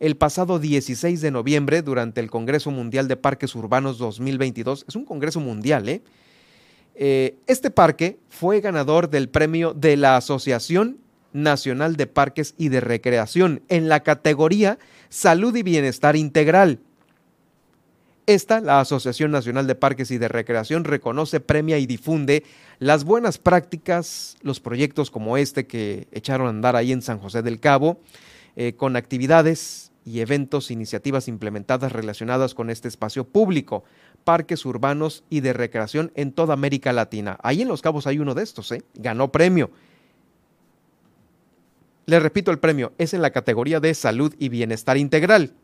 El pasado 16 de noviembre, durante el Congreso Mundial de Parques Urbanos 2022, es un Congreso Mundial, ¿eh? ¿eh? este parque fue ganador del premio de la Asociación Nacional de Parques y de Recreación en la categoría Salud y Bienestar Integral. Esta, la Asociación Nacional de Parques y de Recreación, reconoce, premia y difunde las buenas prácticas, los proyectos como este que echaron a andar ahí en San José del Cabo, eh, con actividades y eventos, iniciativas implementadas relacionadas con este espacio público, parques urbanos y de recreación en toda América Latina. Ahí en Los Cabos hay uno de estos, ¿eh? ganó premio. Le repito el premio, es en la categoría de salud y bienestar integral.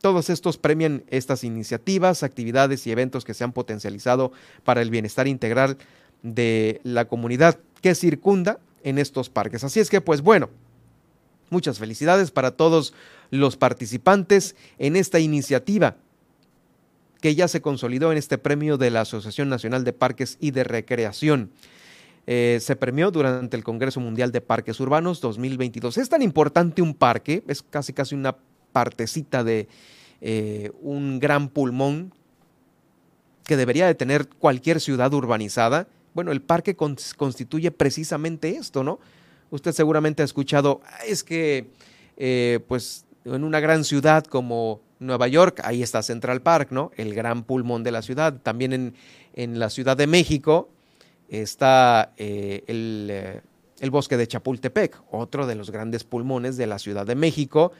Todos estos premian estas iniciativas, actividades y eventos que se han potencializado para el bienestar integral de la comunidad que circunda en estos parques. Así es que, pues bueno, muchas felicidades para todos los participantes en esta iniciativa que ya se consolidó en este premio de la Asociación Nacional de Parques y de Recreación. Eh, se premió durante el Congreso Mundial de Parques Urbanos 2022. Es tan importante un parque, es casi casi una partecita de, eh, un gran pulmón que debería de tener cualquier ciudad urbanizada. Bueno, el parque constituye precisamente esto, ¿no? Usted seguramente ha escuchado, es que, eh, pues, en una gran ciudad como Nueva York, ahí está Central Park, ¿no? El gran pulmón de la ciudad. También en, en la Ciudad de México está eh, el, el bosque de Chapultepec, otro de los grandes pulmones de la Ciudad de México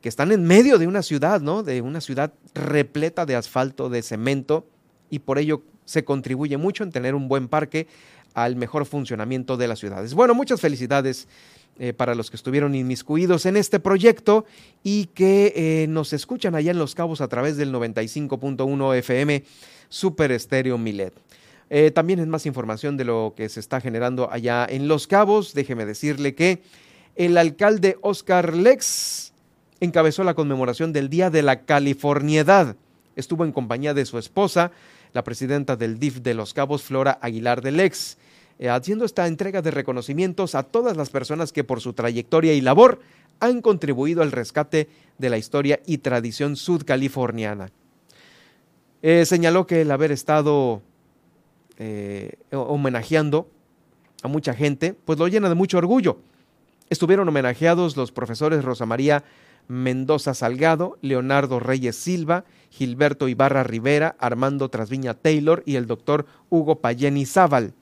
que están en medio de una ciudad, ¿no? De una ciudad repleta de asfalto, de cemento, y por ello se contribuye mucho en tener un buen parque al mejor funcionamiento de las ciudades. Bueno, muchas felicidades eh, para los que estuvieron inmiscuidos en este proyecto y que eh, nos escuchan allá en Los Cabos a través del 95.1 FM Super Estéreo Milet. Eh, también es más información de lo que se está generando allá en Los Cabos. Déjeme decirle que el alcalde Oscar Lex encabezó la conmemoración del Día de la Californiedad. Estuvo en compañía de su esposa, la presidenta del DIF de Los Cabos, Flora Aguilar del Ex, eh, haciendo esta entrega de reconocimientos a todas las personas que por su trayectoria y labor han contribuido al rescate de la historia y tradición sudcaliforniana. Eh, señaló que el haber estado eh, homenajeando a mucha gente, pues lo llena de mucho orgullo. Estuvieron homenajeados los profesores Rosa María Mendoza Salgado, Leonardo Reyes Silva, Gilberto Ibarra Rivera, Armando Trasviña Taylor y el doctor Hugo Payeni Zaval.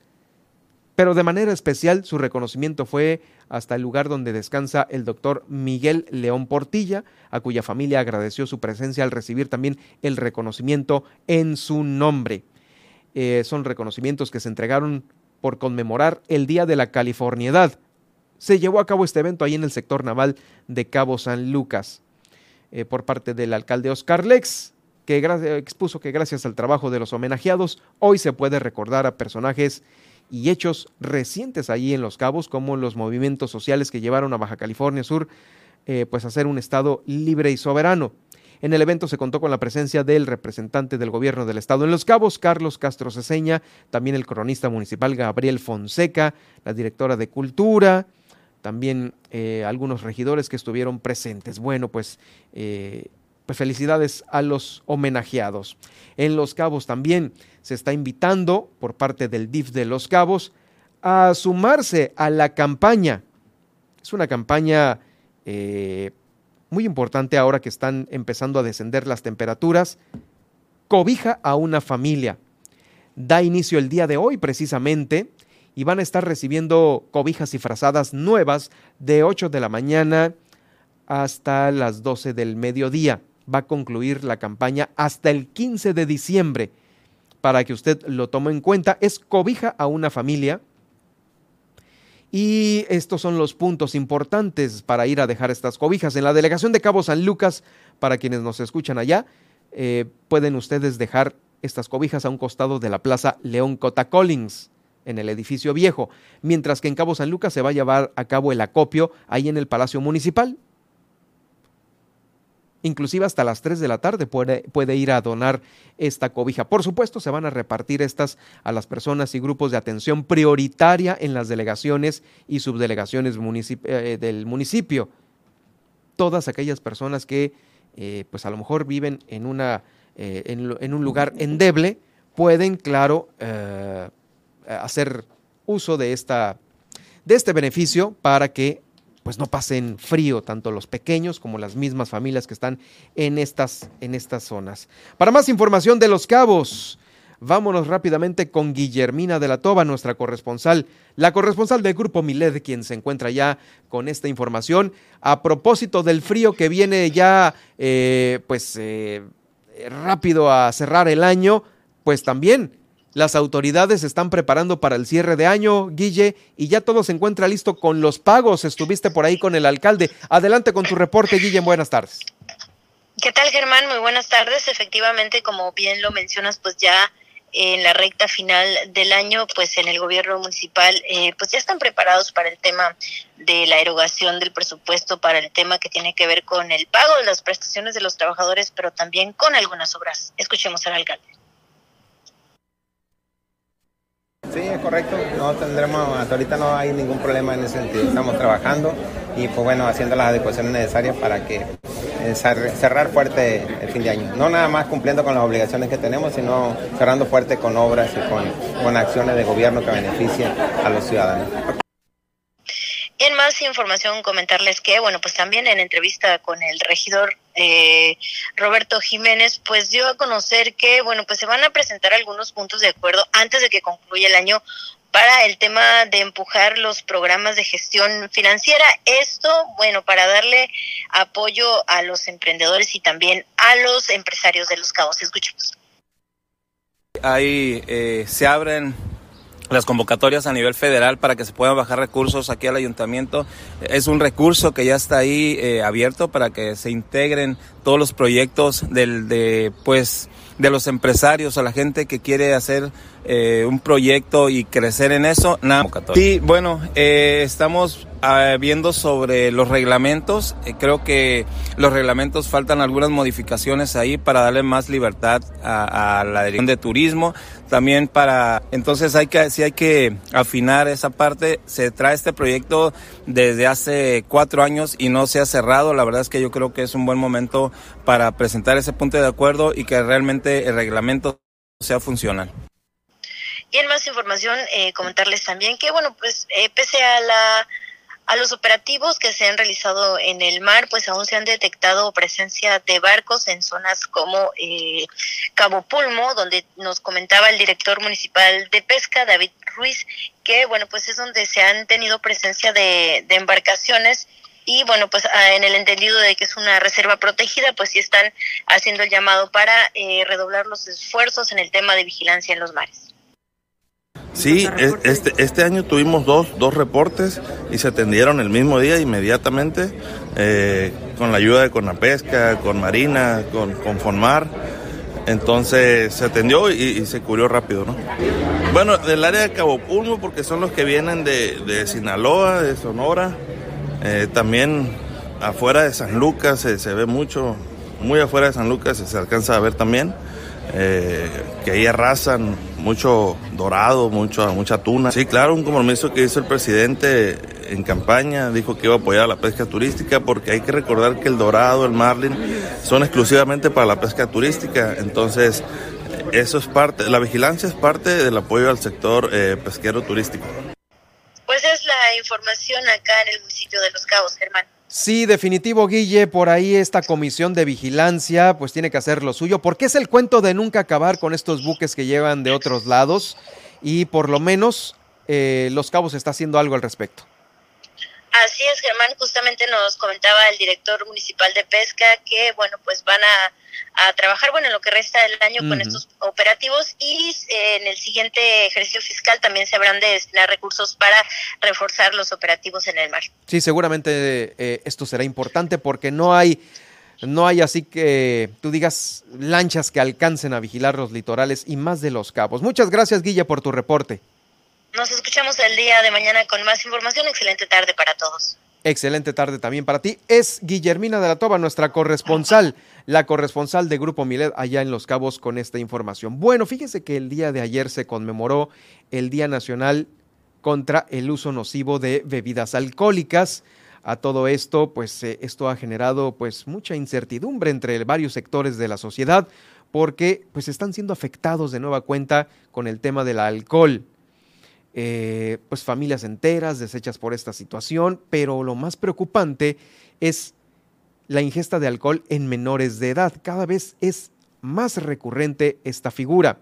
Pero de manera especial su reconocimiento fue hasta el lugar donde descansa el doctor Miguel León Portilla, a cuya familia agradeció su presencia al recibir también el reconocimiento en su nombre. Eh, son reconocimientos que se entregaron por conmemorar el Día de la Californiedad. Se llevó a cabo este evento ahí en el sector naval de Cabo San Lucas eh, por parte del alcalde Oscar Lex, que expuso que gracias al trabajo de los homenajeados hoy se puede recordar a personajes y hechos recientes allí en Los Cabos, como los movimientos sociales que llevaron a Baja California Sur eh, pues a ser un estado libre y soberano. En el evento se contó con la presencia del representante del gobierno del estado en Los Cabos, Carlos Castro Ceseña, también el cronista municipal Gabriel Fonseca, la directora de Cultura, también eh, algunos regidores que estuvieron presentes. Bueno, pues, eh, pues felicidades a los homenajeados. En Los Cabos también se está invitando por parte del DIF de Los Cabos a sumarse a la campaña. Es una campaña eh, muy importante ahora que están empezando a descender las temperaturas, cobija a una familia. Da inicio el día de hoy precisamente y van a estar recibiendo cobijas y frazadas nuevas de 8 de la mañana hasta las 12 del mediodía. Va a concluir la campaña hasta el 15 de diciembre. Para que usted lo tome en cuenta, es cobija a una familia y estos son los puntos importantes para ir a dejar estas cobijas. En la delegación de Cabo San Lucas, para quienes nos escuchan allá, eh, pueden ustedes dejar estas cobijas a un costado de la Plaza León Cota Collins, en el edificio viejo, mientras que en Cabo San Lucas se va a llevar a cabo el acopio ahí en el Palacio Municipal, Inclusive hasta las 3 de la tarde puede, puede, ir a donar esta cobija. Por supuesto, se van a repartir estas a las personas y grupos de atención prioritaria en las delegaciones y subdelegaciones eh, del municipio. Todas aquellas personas que, eh, pues a lo mejor viven en, una, eh, en, un lugar endeble, pueden, claro, hacer uso de, esta, de este beneficio para que pues no pasen frío tanto los pequeños como las mismas familias que están en estas, en estas zonas. Para más información de Los Cabos, vámonos rápidamente con Guillermina de la Toba, nuestra corresponsal, la corresponsal del Grupo Miled, quien se encuentra ya con esta información a propósito del frío que viene ya, eh, pues, eh, rápido a cerrar el año, pues también las autoridades están preparando para el cierre de año, Guille, y ya todo se encuentra listo con los pagos. Estuviste por ahí con el alcalde. Adelante con tu reporte, Guille. Buenas tardes. ¿Qué tal, Germán? Muy buenas tardes. Efectivamente, como bien lo mencionas, pues ya en la recta final del año, pues en el gobierno municipal, eh, pues ya están preparados para el tema de la erogación del presupuesto, para el tema que tiene que ver con el pago de las prestaciones de los trabajadores, pero también con algunas obras. Escuchemos al alcalde. Sí, es correcto. No tendremos, hasta ahorita no hay ningún problema en ese sentido. Estamos trabajando y pues bueno, haciendo las adecuaciones necesarias para que eh, cerrar fuerte el fin de año. No nada más cumpliendo con las obligaciones que tenemos, sino cerrando fuerte con obras y con, con acciones de gobierno que beneficien a los ciudadanos. En más información, comentarles que, bueno, pues también en entrevista con el regidor eh, Roberto Jiménez, pues dio a conocer que, bueno, pues se van a presentar algunos puntos de acuerdo antes de que concluya el año para el tema de empujar los programas de gestión financiera. Esto, bueno, para darle apoyo a los emprendedores y también a los empresarios de los cabos. Escuchemos. Ahí eh, se abren las convocatorias a nivel federal para que se puedan bajar recursos aquí al ayuntamiento. Es un recurso que ya está ahí eh, abierto para que se integren todos los proyectos del, de, pues, de los empresarios o la gente que quiere hacer eh, un proyecto y crecer en eso. Nada. Sí, bueno, eh, estamos ah, viendo sobre los reglamentos. creo que los reglamentos faltan algunas modificaciones ahí para darle más libertad a, a la dirección de turismo también para, entonces hay que, si hay que afinar esa parte, se trae este proyecto desde hace cuatro años y no se ha cerrado, la verdad es que yo creo que es un buen momento para presentar ese punto de acuerdo y que realmente el reglamento sea funcional. Y en más información, eh, comentarles también que, bueno, pues eh, pese a la A los operativos que se han realizado en el mar, pues aún se han detectado presencia de barcos en zonas como eh, Cabo Pulmo, donde nos comentaba el director municipal de pesca, David Ruiz, que bueno, pues es donde se han tenido presencia de, de embarcaciones y bueno, pues ah, en el entendido de que es una reserva protegida, pues sí están haciendo el llamado para eh, redoblar los esfuerzos en el tema de vigilancia en los mares. Sí, este, este año tuvimos dos, dos reportes y se atendieron el mismo día inmediatamente eh, con la ayuda de Conapesca, con Marina, con, con Fonmar. Entonces se atendió y, se cubrió rápido, ¿no? Bueno, del área de Cabo Pulmo, porque son los que vienen de, de Sinaloa, de Sonora. Eh, también afuera de San Lucas se, ve mucho, muy afuera de San Lucas se alcanza a ver también. Eh, que ahí arrasan mucho dorado, mucho, mucha tuna. Sí, claro, un compromiso que hizo el presidente en campaña, dijo que iba a apoyar la pesca turística porque hay que recordar que el dorado, el marlin son exclusivamente para la pesca turística, entonces eso es parte, la vigilancia es parte del apoyo al sector eh, pesquero turístico. Pues es la información acá en el municipio de Los Cabos, Germán. Sí, definitivo, Guille, por ahí esta comisión de vigilancia pues tiene que hacer lo suyo, porque es el cuento de nunca acabar con estos buques que llevan de otros lados y por lo menos eh, Los Cabos está haciendo algo al respecto. Así es, Germán, justamente nos comentaba el director municipal de pesca que, bueno, pues van a, trabajar, bueno, en lo que resta del año con estos operativos y eh, en el siguiente ejercicio fiscal también se habrán de destinar recursos para reforzar los operativos en el mar. Sí, seguramente eh, esto será importante porque no hay, no hay así que tú digas lanchas que alcancen a vigilar los litorales y más de los cabos. Muchas gracias, Guilla, por tu reporte. Nos escuchamos el día de mañana con más información. Excelente tarde para todos. Excelente tarde también para ti. Es Guillermina de la Toba, nuestra corresponsal, la corresponsal de Grupo Milet allá en Los Cabos con esta información. Bueno, fíjese que el día de ayer se conmemoró el Día Nacional contra el uso nocivo de bebidas alcohólicas. A todo esto, pues eh, esto ha generado pues mucha incertidumbre entre varios sectores de la sociedad porque pues están siendo afectados de nueva cuenta con el tema del alcohol. Eh, pues familias enteras deshechas por esta situación, pero lo más preocupante es la ingesta de alcohol en menores de edad. Cada vez es más recurrente esta figura.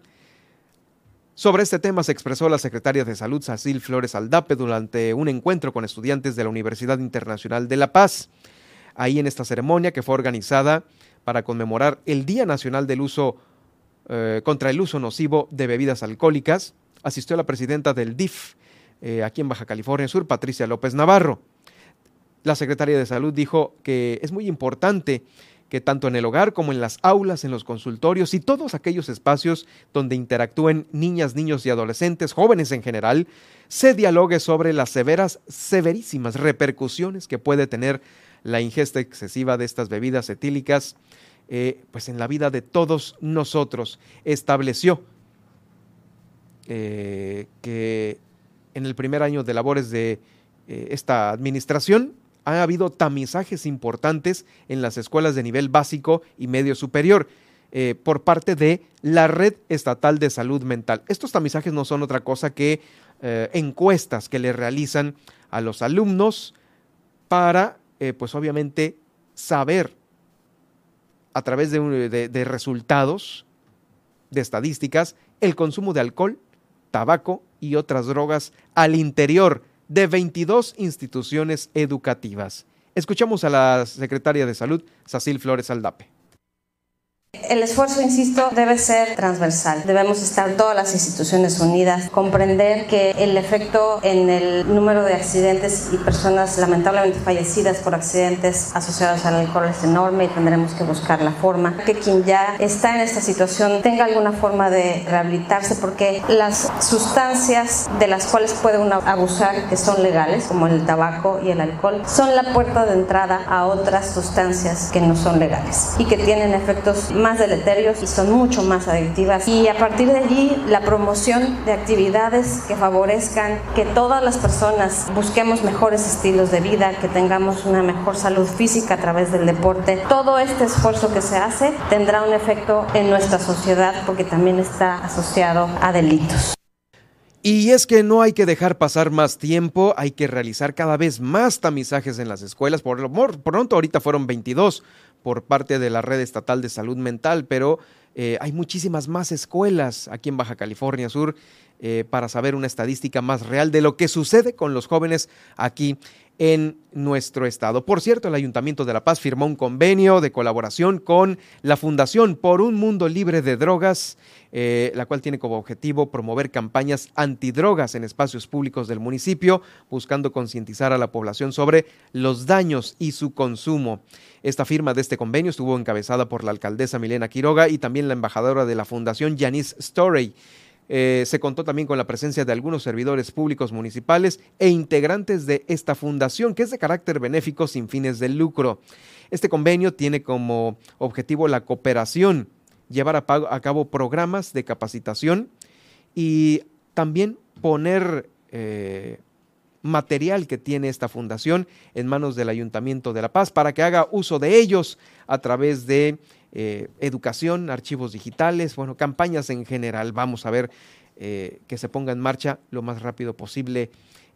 Sobre este tema se expresó la secretaria de Salud, Sacil Flores Aldape, durante un encuentro con estudiantes de la Universidad Internacional de La Paz. Ahí en esta ceremonia que fue organizada para conmemorar el Día Nacional del Uso eh, contra el Uso Nocivo de Bebidas Alcohólicas, asistió la presidenta del DIF eh, aquí en Baja California Sur, Patricia López Navarro. La secretaria de Salud dijo que es muy importante que tanto en el hogar como en las aulas, en los consultorios y todos aquellos espacios donde interactúen niñas, niños y adolescentes, jóvenes en general, se dialogue sobre las severas, severísimas repercusiones que puede tener la ingesta excesiva de estas bebidas etílicas, eh, pues en la vida de todos nosotros. Estableció eh, que en el primer año de labores de eh, esta administración ha habido tamizajes importantes en las escuelas de nivel básico y medio superior eh, por parte de la Red Estatal de Salud Mental. Estos tamizajes no son otra cosa que encuestas que le realizan a los alumnos para, pues obviamente, saber a través de resultados, de estadísticas, el consumo de alcohol tabaco y otras drogas al interior de 22 instituciones educativas. Escuchamos a la secretaria de Salud, Sacil Flores Aldape. El esfuerzo, insisto, debe ser transversal. Debemos estar todas las instituciones unidas, comprender que el efecto en el número de accidentes y personas lamentablemente fallecidas por accidentes asociados al alcohol es enorme y tendremos que buscar la forma que quien ya está en esta situación tenga alguna forma de rehabilitarse porque las sustancias de las cuales puede uno abusar que son legales, como el tabaco y el alcohol, son la puerta de entrada a otras sustancias que no son legales y que tienen efectos más deleterios y son mucho más adictivas. Y a partir de allí, la promoción de actividades que favorezcan que todas las personas busquemos mejores estilos de vida, que tengamos una mejor salud física a través del deporte. Todo este esfuerzo que se hace tendrá un efecto en nuestra sociedad porque también está asociado a delitos. Y es que no hay que dejar pasar más tiempo, hay que realizar cada vez más tamizajes en las escuelas. Por lo pronto, ahorita fueron 22 por parte de la Red Estatal de Salud Mental, pero eh, hay muchísimas más escuelas aquí en Baja California Sur eh, para saber una estadística más real de lo que sucede con los jóvenes aquí en nuestro estado. Por cierto, el Ayuntamiento de La Paz firmó un convenio de colaboración con la Fundación por un Mundo Libre de Drogas, eh, la cual tiene como objetivo promover campañas antidrogas en espacios públicos del municipio, buscando concientizar a la población sobre los daños y su consumo. Esta firma de este convenio estuvo encabezada por la alcaldesa Milena Quiroga y también la embajadora de la Fundación, Janice Storey. Eh, se contó también con la presencia de algunos servidores públicos municipales e integrantes de esta fundación, que es de carácter benéfico sin fines de lucro. Este convenio tiene como objetivo la cooperación, llevar a, cabo programas de capacitación y también poner eh, material que tiene esta fundación en manos del Ayuntamiento de La Paz para que haga uso de ellos a través de eh, educación, archivos digitales, bueno, campañas en general. Vamos a ver eh, que se ponga en marcha lo más rápido posible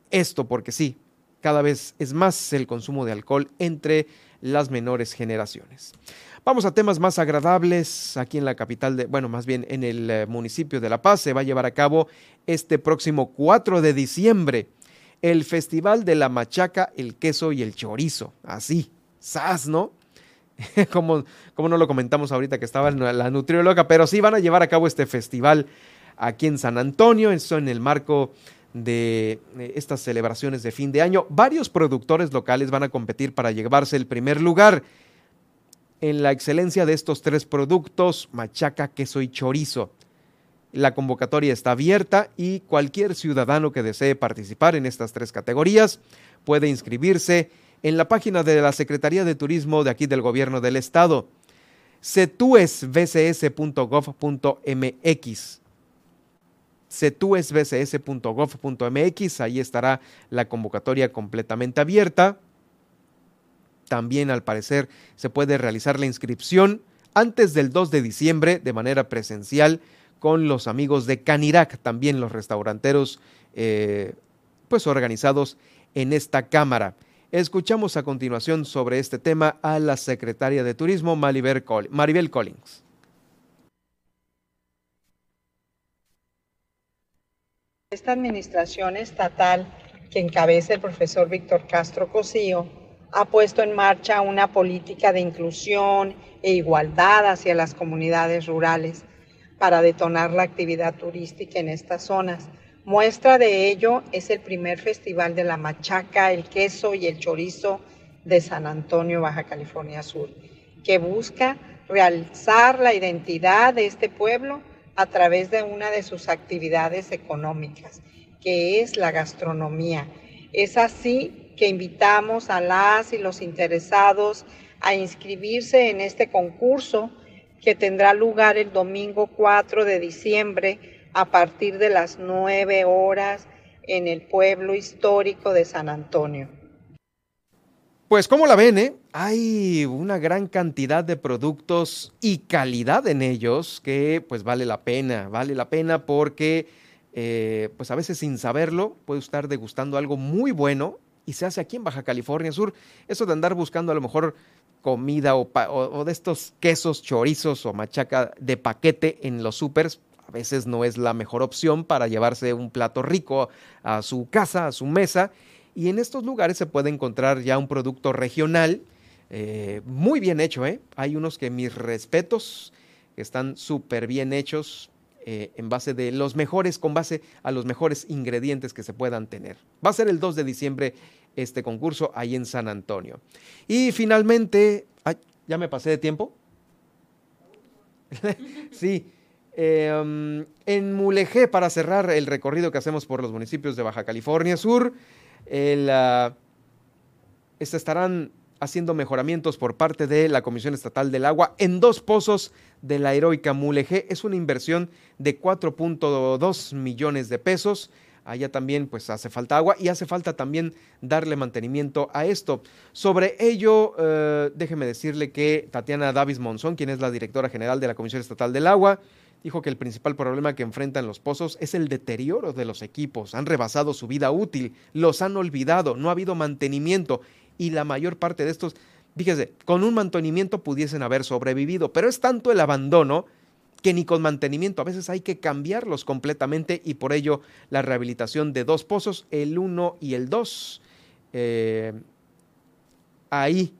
esto, porque sí, cada vez es más el consumo de alcohol entre las menores generaciones. Vamos a temas más agradables. Aquí en la capital de, bueno, más bien en el eh, municipio de La Paz se va a llevar a cabo este próximo 4 de diciembre el Festival de la Machaca, el Queso y el Chorizo. Así, sas, ¿no? como, no lo comentamos ahorita que estaba la nutrióloga, pero sí van a llevar a cabo este festival aquí en San Antonio, eso en el marco de estas celebraciones de fin de año. Varios productores locales van a competir para llevarse el primer lugar en la excelencia de estos tres productos, machaca, queso y chorizo. La convocatoria está abierta y cualquier ciudadano que desee participar en estas tres categorías puede inscribirse en la página de la Secretaría de Turismo de aquí del Gobierno del Estado, cetuesbcs.gov.mx. cetuesbcs.gov.mx, ahí estará la convocatoria completamente abierta. También al parecer se puede realizar la inscripción antes del 2 de diciembre de manera presencial con los amigos de Canirac, también los restauranteros eh, pues organizados en esta cámara. Escuchamos a continuación sobre este tema a la secretaria de Turismo Maribel Collins. Esta administración estatal que encabeza el profesor Víctor Castro Cosío ha puesto en marcha una política de inclusión e igualdad hacia las comunidades rurales para detonar la actividad turística en estas zonas Muestra de ello es el primer festival de la machaca, el queso y el chorizo de San Antonio, Baja California Sur, que busca realzar la identidad de este pueblo a través de una de sus actividades económicas, que es la gastronomía. Es así que invitamos a las y los interesados a inscribirse en este concurso que tendrá lugar el domingo 4 de diciembre a partir de las 9 horas en el pueblo histórico de San Antonio. Pues como la ven, eh? hay una gran cantidad de productos y calidad en ellos que pues vale la pena, vale la pena porque eh, pues a veces sin saberlo puede estar degustando algo muy bueno y se hace aquí en Baja California Sur. Eso de andar buscando a lo mejor comida o, o de estos quesos, chorizos o machaca de paquete en los supers, a veces no es la mejor opción para llevarse un plato rico a su casa, a su mesa. Y en estos lugares se puede encontrar ya un producto regional eh, muy bien hecho. ¿eh? Hay unos que mis respetos, que están súper bien hechos eh, en base de los mejores, con base a los mejores ingredientes que se puedan tener. Va a ser el 2 de diciembre este concurso ahí en San Antonio. Y finalmente, ya me pasé de tiempo. sí. Em, en Mulegé, para cerrar el recorrido que hacemos por los municipios de Baja California Sur, ah, se estarán haciendo mejoramientos por parte de la Comisión Estatal del Agua en dos pozos de la heroica Mulegé. Es una inversión de 4.2 millones de pesos. Allá también pues hace falta agua y hace falta también darle mantenimiento a esto. Sobre ello, eh, déjeme decirle que Tatiana Davis Monzón, quien es la directora general de la Comisión Estatal del Agua, Dijo que el principal problema que enfrentan los pozos es el deterioro de los equipos. Han rebasado su vida útil, los han olvidado, no ha habido mantenimiento y la mayor parte de estos, fíjese, con un mantenimiento pudiesen haber sobrevivido, pero es tanto el abandono que ni con mantenimiento a veces hay que cambiarlos completamente y por ello la rehabilitación de dos pozos, el 1 y el 2, eh, ahí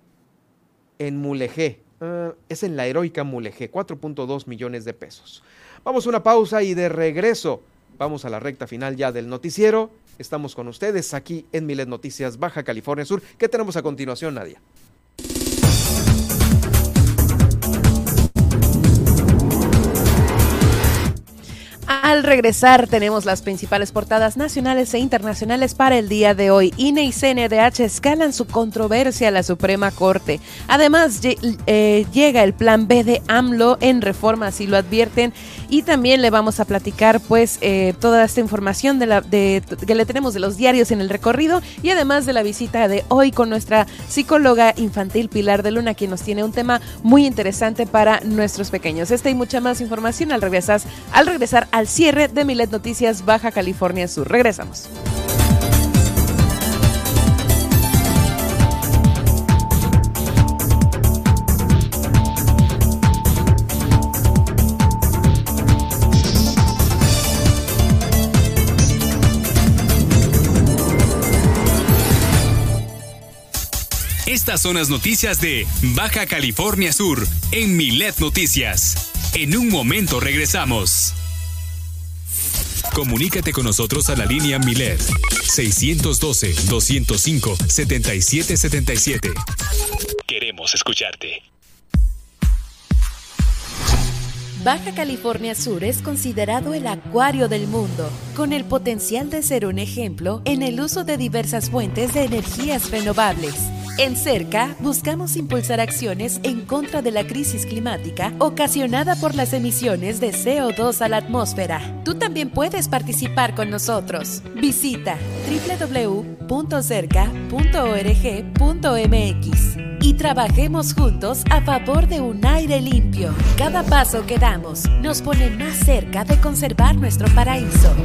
en Mulegé, uh, es en la heroica Mulegé, 4.2 millones de pesos. Vamos a una pausa y de regreso vamos a la recta final ya del noticiero. Estamos con ustedes aquí en Milet Noticias Baja California Sur. ¿Qué tenemos a continuación, Nadia? Al regresar tenemos las principales portadas nacionales e internacionales para el día de hoy. INE y CNDH escalan su controversia a la Suprema Corte. Además eh, llega el plan B de AMLO en reforma, así lo advierten. Y también le vamos a platicar pues eh, toda esta información que le tenemos de los diarios en el recorrido y además de la visita de hoy con nuestra psicóloga infantil Pilar de Luna, quien nos tiene un tema muy interesante para nuestros pequeños. Esta y mucha más información al regresar, al regresar al cierre de Milet Noticias Baja California Sur. Regresamos. Estas son las noticias de Baja California Sur en Milet Noticias. En un momento regresamos. Comunícate con nosotros a la línea Milet 612-205-7777. Queremos escucharte. Baja California Sur es considerado el acuario del mundo, con el potencial de ser un ejemplo en el uso de diversas fuentes de energías renovables en Cerca, buscamos impulsar acciones en contra de la crisis climática ocasionada por las emisiones de CO2 a la atmósfera. Tú también puedes participar con nosotros. Visita www.cerca.org.mx y trabajemos juntos a favor de un aire limpio. Cada paso que nos pone más cerca de conservar nuestro paraíso.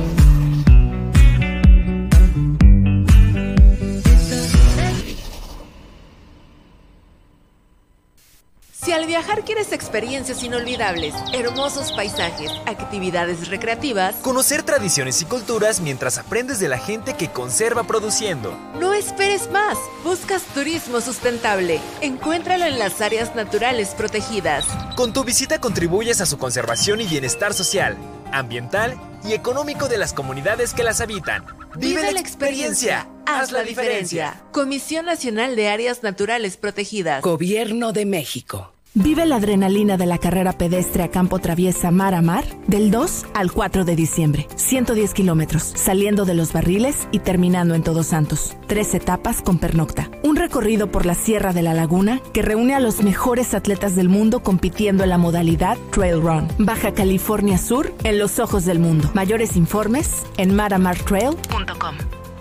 Si al viajar quieres experiencias inolvidables, hermosos paisajes, actividades recreativas, conocer tradiciones y culturas mientras aprendes de la gente que conserva produciendo. No esperes más. Buscas turismo sustentable. Encuéntralo en las áreas naturales protegidas. Con tu visita contribuyes a su conservación y bienestar social, ambiental y económico de las comunidades que las habitan. Vive, la experiencia. Haz la diferencia. Comisión Nacional de Áreas Naturales Protegidas. Gobierno de México. Vive la adrenalina de la carrera pedestre a campo traviesa mar a mar del 2 al 4 de diciembre. 110 kilómetros, saliendo de los barriles y terminando en Todos Santos. Tres etapas con pernocta. Un recorrido por la Sierra de la Laguna que reúne a los mejores atletas del mundo compitiendo en la modalidad Trail Run. Baja California Sur en los ojos del mundo. Mayores informes en maramartrail.com.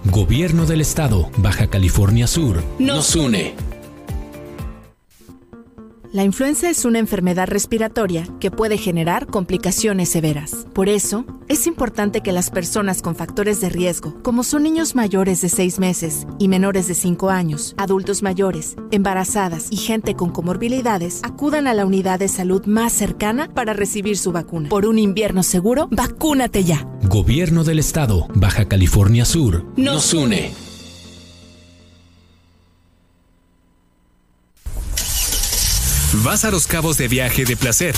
Gobierno del Estado, Baja California Sur, nos une. La influenza es una enfermedad respiratoria que puede generar complicaciones severas. Por eso, es importante que las personas con factores de riesgo, como son niños mayores de 6 meses y menores de 5 años, adultos mayores, embarazadas y gente con comorbilidades, acudan a la unidad de salud más cercana para recibir su vacuna. Por un invierno seguro, vacúnate ya. Gobierno del Estado, Baja California Sur, nos une. Vas a los cabos de viaje de placer.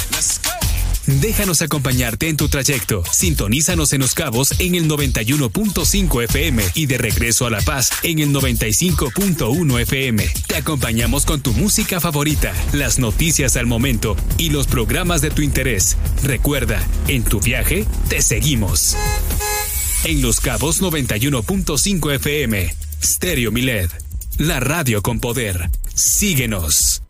Déjanos acompañarte en tu trayecto. Sintonízanos en Los Cabos en el 91.5 FM y de regreso a La Paz en el 95.1 FM. Te acompañamos con tu música favorita, las noticias al momento y los programas de tu interés. Recuerda, en tu viaje te seguimos. En Los Cabos 91.5 FM. Stereo Milet. La radio con poder. Síguenos.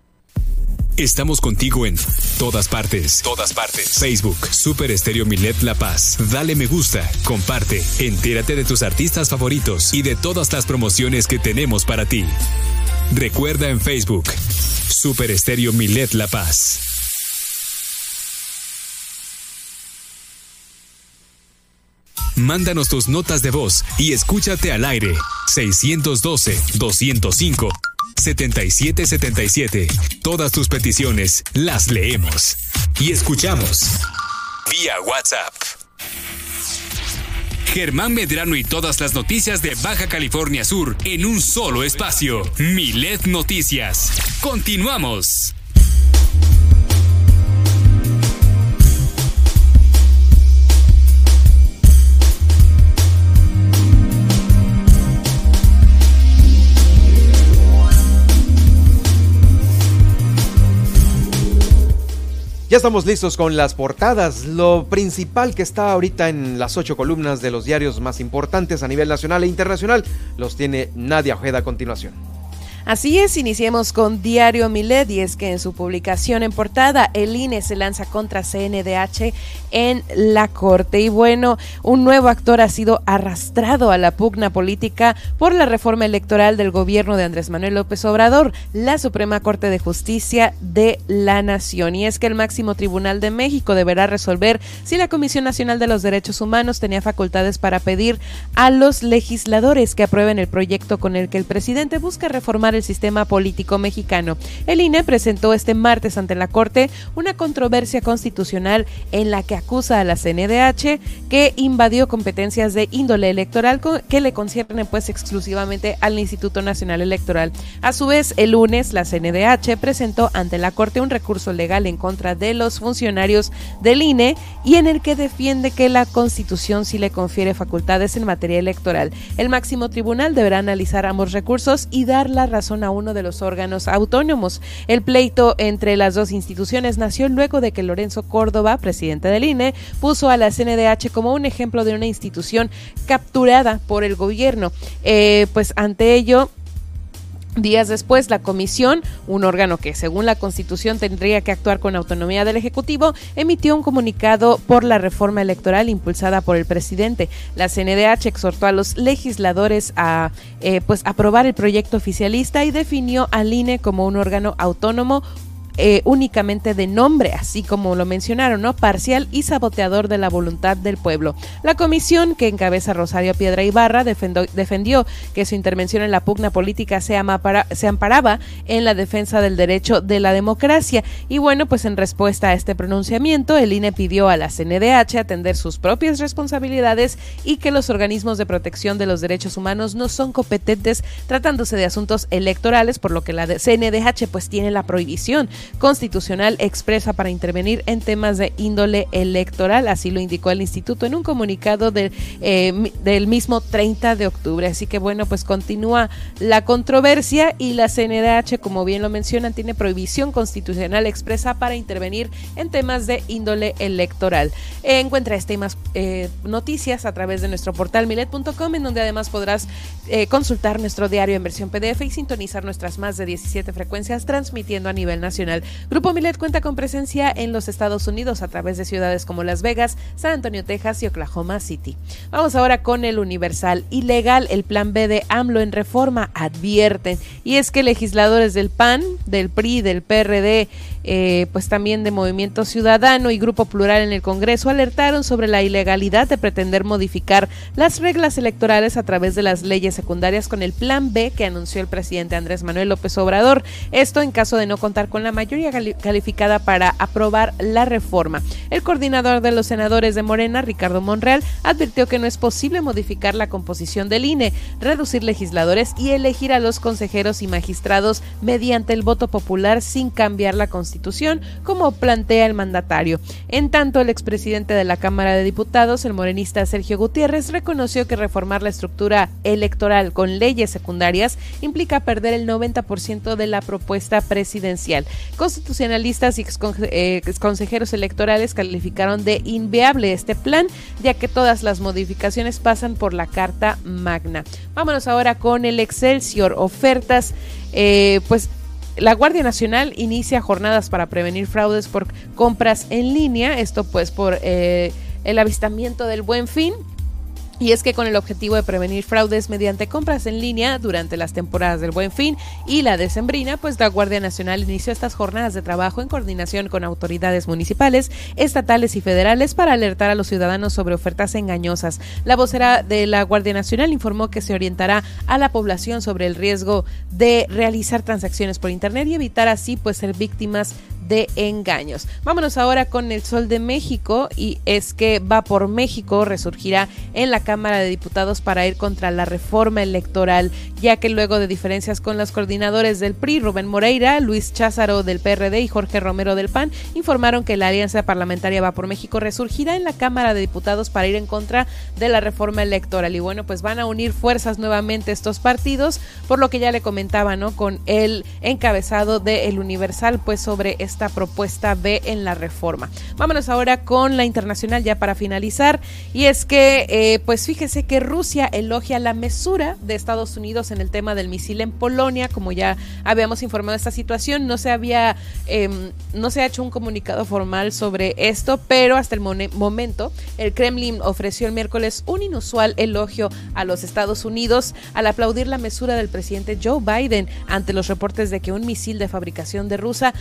Estamos contigo en todas partes. Todas partes. Facebook, Super Estéreo Milet La Paz. Dale me gusta, comparte, entérate de tus artistas favoritos y de todas las promociones que tenemos para ti. Recuerda en Facebook, Super Estéreo Milet La Paz. Mándanos tus notas de voz y escúchate al aire. 612-205. 7777. Todas tus peticiones las leemos y escuchamos vía WhatsApp. Germán Medrano y todas las noticias de Baja California Sur en un solo espacio. Milet Noticias. Continuamos. Ya estamos listos con las portadas. Lo principal que está ahorita en las ocho columnas de los diarios más importantes a nivel nacional e internacional los tiene Nadia Ojeda a continuación. Así es, iniciemos con Diario Milet y es que en su publicación en portada el INE se lanza contra CNDH en la Corte. Y bueno, un nuevo actor ha sido arrastrado a la pugna política por la reforma electoral del gobierno de Andrés Manuel López Obrador, la Suprema Corte de Justicia de la Nación. Y es que el máximo tribunal de México deberá resolver si la Comisión Nacional de los Derechos Humanos tenía facultades para pedir a los legisladores que aprueben el proyecto con el que el presidente busca reformar el sistema político mexicano. El INE presentó este martes ante la Corte una controversia constitucional en la que acusa a la CNDH que invadió competencias de índole electoral que le conciernen pues exclusivamente al Instituto Nacional Electoral. A su vez, el lunes la CNDH presentó ante la Corte un recurso legal en contra de los funcionarios del INE y en el que defiende que la Constitución sí le confiere facultades en materia electoral. El máximo tribunal deberá analizar ambos recursos y dar la razón a uno de los órganos autónomos. El pleito entre las dos instituciones nació luego de que Lorenzo Córdoba, presidente del INE, puso a la CNDH como un ejemplo de una institución capturada por el gobierno. Eh, pues ante ello, Días después, la comisión, un órgano que según la Constitución tendría que actuar con autonomía del Ejecutivo, emitió un comunicado por la reforma electoral impulsada por el presidente. La CNDH exhortó a los legisladores a eh, pues aprobar el proyecto oficialista y definió al INE como un órgano autónomo eh, únicamente de nombre, así como lo mencionaron, ¿no? Parcial y saboteador de la voluntad del pueblo. La comisión que encabeza Rosario Piedra Ibarra defendió que su intervención en la pugna política se, se amparaba en la defensa del derecho de la democracia. Y bueno, pues en respuesta a este pronunciamiento, el INE pidió a la CNDH atender sus propias responsabilidades y que los organismos de protección de los derechos humanos no son competentes tratándose de asuntos electorales, por lo que la CNDH pues tiene la prohibición constitucional expresa para intervenir en temas de índole electoral, así lo indicó el instituto en un comunicado eh, del mismo 30 de octubre. Así que bueno, pues continúa la controversia y la CNDH, como bien lo mencionan, tiene prohibición constitucional expresa para intervenir en temas de índole electoral. encuentra este y más eh, noticias a través de nuestro portal milet.com, en donde además podrás eh, consultar nuestro diario en versión PDF y sintonizar nuestras más de 17 frecuencias transmitiendo a nivel nacional Grupo Milet cuenta con presencia en los Estados Unidos a través de ciudades como Las Vegas, San Antonio, Texas y Oklahoma City. Vamos ahora con el Universal. Ilegal el plan B de AMLO en reforma, advierten. Y es que legisladores del PAN, del PRI, del PRD, eh, pues también de Movimiento Ciudadano y Grupo Plural en el Congreso alertaron sobre la ilegalidad de pretender modificar las reglas electorales a través de las leyes secundarias con el plan B que anunció el presidente Andrés Manuel López Obrador. Esto en caso de no contar con la mayoría calificada para aprobar la reforma. El coordinador de los senadores de Morena, Ricardo Monreal, advirtió que no es posible modificar la composición del INE, reducir legisladores y elegir a los consejeros y magistrados mediante el voto popular sin cambiar la constitución como plantea el mandatario. En tanto, el expresidente de la Cámara de Diputados, el morenista Sergio Gutiérrez, reconoció que reformar la estructura electoral con leyes secundarias implica perder el 90% de la propuesta presidencial. Constitucionalistas y eh, consejeros electorales calificaron de inviable este plan, ya que todas las modificaciones pasan por la Carta Magna. Vámonos ahora con el Excelsior. Ofertas, eh, pues la Guardia Nacional inicia jornadas para prevenir fraudes por compras en línea, esto pues por eh, el avistamiento del buen fin Y es que con el objetivo de prevenir fraudes mediante compras en línea durante las temporadas del Buen Fin y la decembrina, pues la Guardia Nacional inició estas jornadas de trabajo en coordinación con autoridades municipales, estatales y federales para alertar a los ciudadanos sobre ofertas engañosas. La vocera de la Guardia Nacional informó que se orientará a la población sobre el riesgo de realizar transacciones por internet y evitar así pues ser víctimas de engaños. Vámonos ahora con el Sol de México y es que Va por México resurgirá en la Cámara de Diputados para ir contra la reforma electoral, ya que luego de diferencias con los coordinadores del PRI, Rubén Moreira, Luis Cházaro del PRD y Jorge Romero del PAN, informaron que la Alianza Parlamentaria Va por México resurgirá en la Cámara de Diputados para ir en contra de la reforma electoral. Y bueno, pues van a unir fuerzas nuevamente estos partidos, por lo que ya le comentaba, ¿no? Con el encabezado de El Universal, pues sobre esta propuesta B en la reforma. Vámonos ahora con la internacional ya para finalizar. Y es que, eh, pues fíjese que Rusia elogia la mesura de Estados Unidos en el tema del misil en Polonia, como ya habíamos informado esta situación, no se había, em, no se ha hecho un comunicado formal sobre esto, pero hasta el momento el Kremlin ofreció el miércoles un inusual elogio a los Estados Unidos al aplaudir la mesura del presidente Joe Biden ante los reportes de que un misil de fabricación de rusa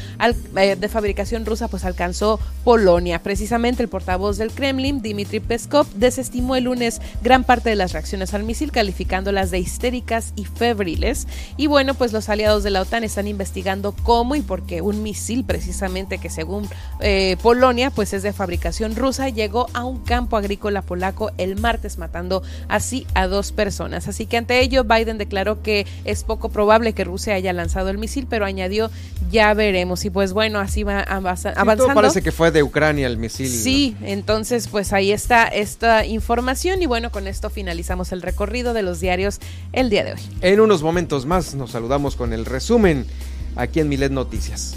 eh, de fabricación rusa pues alcanzó Polonia. Precisamente el portavoz del Kremlin, Dmitry Peskov, desestimó el lunes gran parte de las reacciones al misil, calificándolas de histéricas y febriles. Y bueno, pues los aliados de la OTAN están investigando cómo y por qué un misil, precisamente que según eh, Polonia, pues es de fabricación rusa, llegó a un campo agrícola polaco el martes, matando así a dos personas. Así que ante ello, Biden declaró que es poco probable que Rusia haya lanzado el misil, pero añadió, ya veremos. Y pues bueno, así va avanzando. parece que fue de Ucrania el misil. Sí, entonces pues ahí está esta información y bueno, con esto finalizamos el recorrido de los diarios el día de hoy. En unos momentos más nos saludamos con el resumen aquí en Milet Noticias.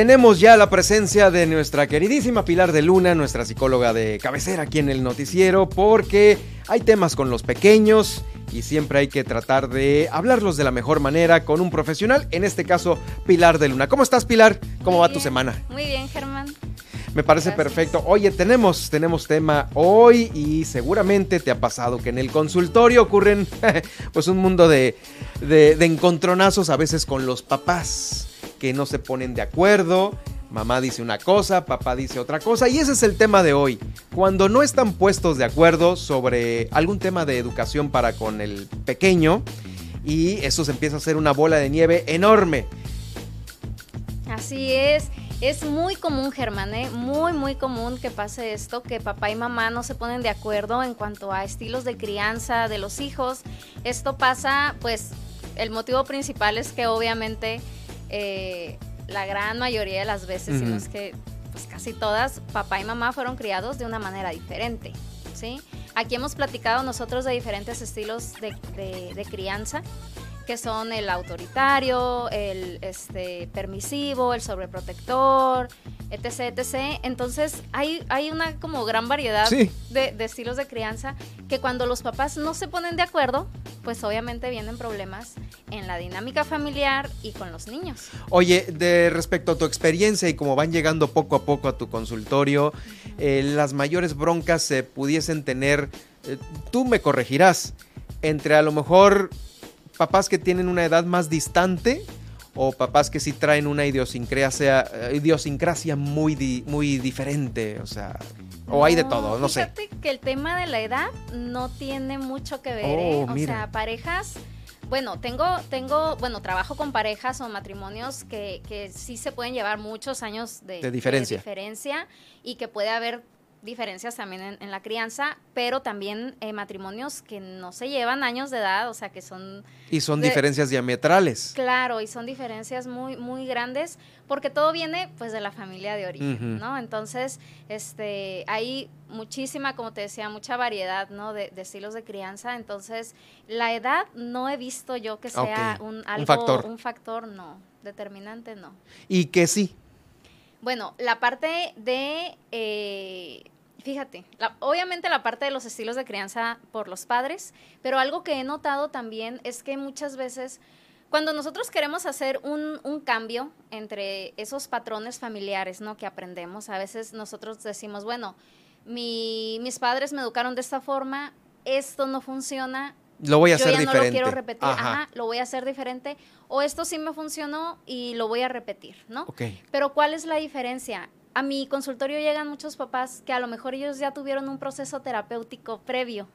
Tenemos ya la presencia de nuestra queridísima Pilar de Luna, nuestra psicóloga de cabecera aquí en el noticiero, porque hay temas con los pequeños y siempre hay que tratar de hablarlos de la mejor manera con un profesional, en este caso Pilar de Luna. ¿Cómo estás Pilar? ¿Cómo va tu semana? Muy bien, Germán. Me parece perfecto. Oye, tenemos, tenemos tema hoy y seguramente te ha pasado que en el consultorio ocurren pues un mundo de, de, de encontronazos a veces con los papás que no se ponen de acuerdo. Mamá dice una cosa, papá dice otra cosa y ese es el tema de hoy. Cuando no están puestos de acuerdo sobre algún tema de educación para con el pequeño y eso se empieza a hacer una bola de nieve enorme. Así es. Es muy común, Germán, ¿eh? muy, muy común que pase esto, que papá y mamá no se ponen de acuerdo en cuanto a estilos de crianza de los hijos. Esto pasa, pues, el motivo principal es que obviamente eh, la gran mayoría de las veces, no es que pues casi todas, papá y mamá fueron criados de una manera diferente, ¿sí? Aquí hemos platicado nosotros de diferentes estilos de, de crianza que son el autoritario, el este, permisivo, el sobreprotector, etc, etc. Entonces hay, hay una como gran variedad de, estilos de crianza que cuando los papás no se ponen de acuerdo, pues obviamente vienen problemas en la dinámica familiar y con los niños. Oye, de respecto a tu experiencia y como van llegando poco a poco a tu consultorio, eh, las mayores broncas se pudiesen tener, eh, tú me corregirás, entre a lo mejor papás que tienen una edad más distante o papás que sí traen una idiosincrasia, eh, idiosincrasia muy, muy diferente, o sea, o hay de todo, no sé. Fíjate que el tema de la edad no tiene mucho que ver, ¿eh? Oh, o sea, parejas bueno, tengo, tengo, bueno, trabajo con parejas o matrimonios que, que sí se pueden llevar muchos años de, diferencia. de diferencia y que puede haber diferencias también en, en la crianza, pero también eh, matrimonios que no se llevan años de edad, o sea, que son... Y son de- diferencias diametrales. Claro, y son diferencias muy, muy grandes, porque todo viene pues de la familia de origen. ¿no? Entonces, este, hay muchísima, como te decía, mucha variedad, ¿no? De, de estilos de crianza. Entonces, la edad no he visto yo que sea un, un algo, factor. un factor, no, determinante, no. Y que sí. Bueno, la parte de, eh, fíjate, la- obviamente la parte de los estilos de crianza por los padres, pero algo que he notado también es que muchas veces cuando nosotros queremos hacer un, un cambio entre esos patrones familiares, ¿no? Que aprendemos, a veces nosotros decimos, bueno, mi- mis padres me educaron de esta forma, esto no funciona, Lo voy a yo hacer ya no diferente. lo quiero repetir, Ajá. ajá, lo voy a hacer diferente, o esto sí me funcionó y lo voy a repetir, ¿no? Ok. Pero ¿cuál es la diferencia? A mi consultorio llegan muchos papás que a lo mejor ellos ya tuvieron un proceso terapéutico previo.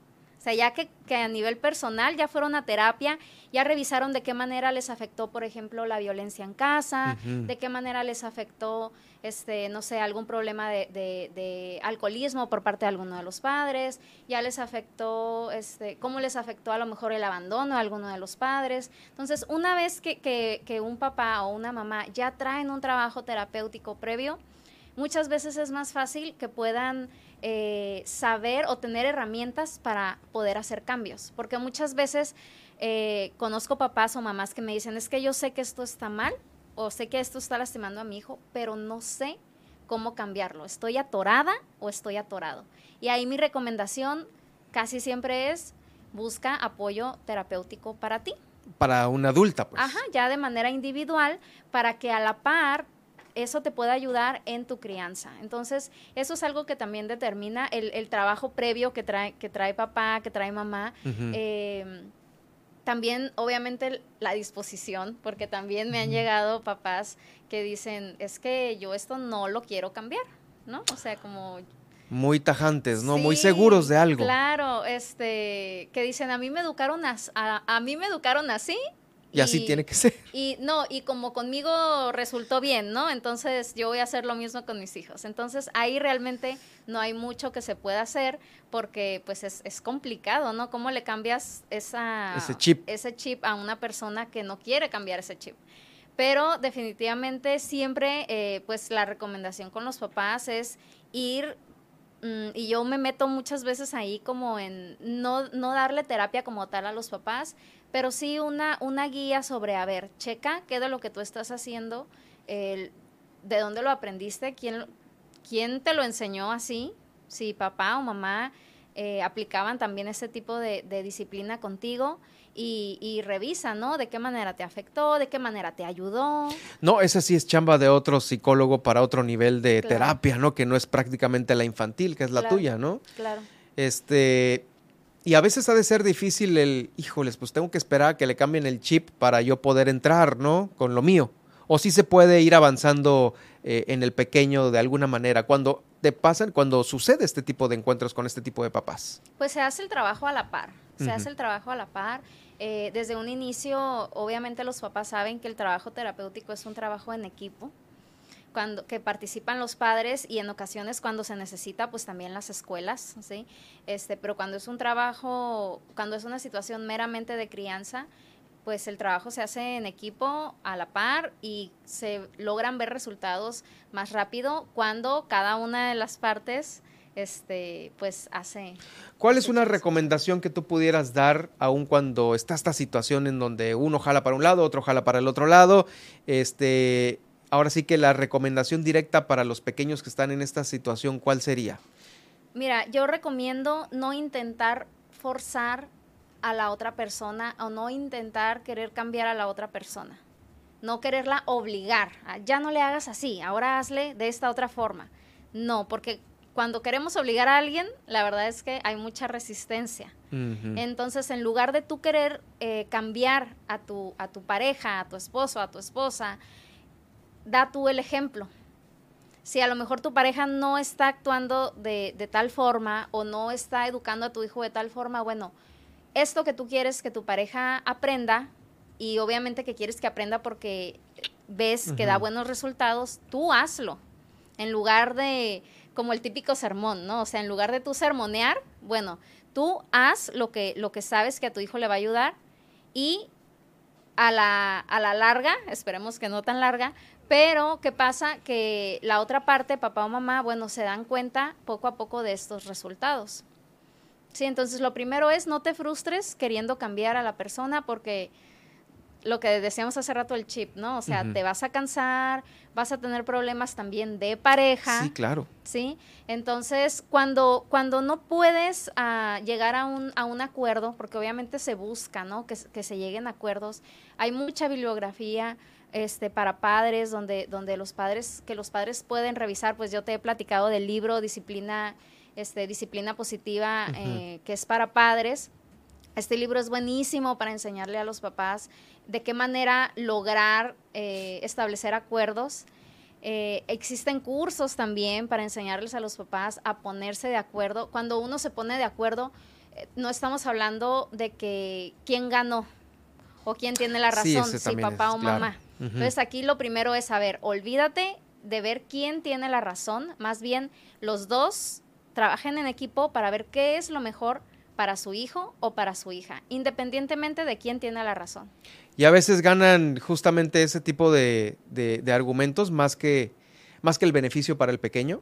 O sea, ya que, que a nivel personal ya fueron a terapia, ya revisaron de qué manera les afectó, por ejemplo, la violencia en casa, de qué manera les afectó, este, no sé, algún problema de, de- de alcoholismo por parte de alguno de los padres, ya les afectó, este, cómo les afectó a lo mejor el abandono a alguno de los padres. Entonces, una vez que, que- que un papá o una mamá ya traen un trabajo terapéutico previo, muchas veces es más fácil que puedan eh, saber o tener herramientas para poder hacer cambios. Porque muchas veces eh, conozco papás o mamás que me dicen, es que yo sé que esto está mal o sé que esto está lastimando a mi hijo, pero no sé cómo cambiarlo. ¿Estoy atorada o estoy atorado? Y ahí mi recomendación casi siempre es, busca apoyo terapéutico para ti. Para una adulta, pues. Ajá, ya de manera individual, para que a la par eso te pueda ayudar en tu crianza. Entonces, eso es algo que también determina el, el trabajo previo que trae, que trae papá, que trae mamá. Eh, también, obviamente, la disposición, porque también me han llegado papás que dicen, es que yo esto no lo quiero cambiar, ¿no? O sea, como Muy tajantes, ¿no? Muy seguros de algo. Claro, este, que dicen, a mí me educaron a, a mí me educaron así. Y así tiene que ser. Y no, y como conmigo resultó bien, ¿no? Entonces yo voy a hacer lo mismo con mis hijos. Entonces ahí realmente no hay mucho que se pueda hacer porque pues es, es complicado, ¿no? ¿Cómo le cambias esa, Ese chip. ese chip a una persona que no quiere cambiar ese chip? Pero definitivamente siempre, eh, pues la recomendación con los papás es ir mm, y yo me meto muchas veces ahí como en no, no darle terapia como tal a los papás, pero sí una, una guía sobre, a ver, checa qué de lo que tú estás haciendo, el- de dónde lo aprendiste, quién, quién te lo enseñó así, si papá o mamá eh, aplicaban también ese tipo de, de disciplina contigo y, y revisa, ¿no? De qué manera te afectó, de qué manera te ayudó. No, esa sí es chamba de otro psicólogo para otro nivel de Claro. terapia, ¿no? Que no es prácticamente la infantil, que es la Claro, tuya, ¿no? Claro. Este, y a veces ha de ser difícil el, híjoles, pues tengo que esperar a que le cambien el chip para yo poder entrar, ¿no? Con lo mío. O si se puede ir avanzando eh, en el pequeño de alguna manera. Cuando te pasan, cuando sucede este tipo de encuentros con este tipo de papás. Pues se hace el trabajo a la par, se hace el trabajo a la par. Eh, desde un inicio, obviamente los papás saben que el trabajo terapéutico es un trabajo en equipo, cuando que participan los padres y en ocasiones cuando se necesita, pues también las escuelas, ¿sí? Este, pero cuando es un trabajo, cuando es una situación meramente de crianza, pues el trabajo se hace en equipo a la par y se logran ver resultados más rápido cuando cada una de las partes este pues hace ¿Cuál es una recomendación que tú pudieras dar aun cuando está esta situación en donde uno jala para un lado, otro jala para el otro lado? Este, ahora sí que la recomendación directa para los pequeños que están en esta situación, ¿cuál sería? Mira, yo recomiendo no intentar forzar a la otra persona o no intentar querer cambiar a la otra persona. No quererla obligar. a, Ya no le hagas así, ahora hazle de esta otra forma. No, porque cuando queremos obligar a alguien, la verdad es que hay mucha resistencia. Entonces, en lugar de tú querer eh, cambiar a tu, a tu pareja, a tu esposo, a tu esposa, da tú el ejemplo. Si a lo mejor tu pareja no está actuando de, de tal forma o no está educando a tu hijo de tal forma, bueno, esto que tú quieres que tu pareja aprenda y obviamente que quieres que aprenda porque ves que da buenos resultados, tú hazlo. En lugar de como el típico sermón, ¿no? O sea, en lugar de tú sermonear, bueno, tú haz lo que, lo que sabes que a tu hijo le va a ayudar y a la, a la larga, esperemos que no tan larga, pero ¿qué pasa? Que la otra parte, papá o mamá, bueno, se dan cuenta poco a poco de estos resultados. Sí, entonces lo primero es no te frustres queriendo cambiar a la persona porque lo que decíamos hace rato el chip, ¿no? O sea, te vas a cansar, vas a tener problemas también de pareja. Sí, claro. ¿sí? Entonces, cuando, cuando no puedes ah, llegar a un, a un acuerdo, porque obviamente se busca, ¿no? Que, que se lleguen a acuerdos, hay mucha bibliografía este, para padres, donde, donde los padres, que los padres pueden revisar, pues yo te he platicado del libro Disciplina, este, Disciplina Positiva, eh, que es para padres. Este libro es buenísimo para enseñarle a los papás de qué manera lograr eh, establecer acuerdos. Eh, existen cursos también para enseñarles a los papás a ponerse de acuerdo. Cuando uno se pone de acuerdo, eh, no estamos hablando de que quién ganó o quién tiene la razón, si papá es, o claro. Entonces aquí lo primero es saber, olvídate de ver quién tiene la razón, más bien los dos trabajen en equipo para ver qué es lo mejor para su hijo o para su hija, independientemente de quién tiene la razón. Y a veces ganan justamente ese tipo de, de- de argumentos más que, más que el beneficio para el pequeño.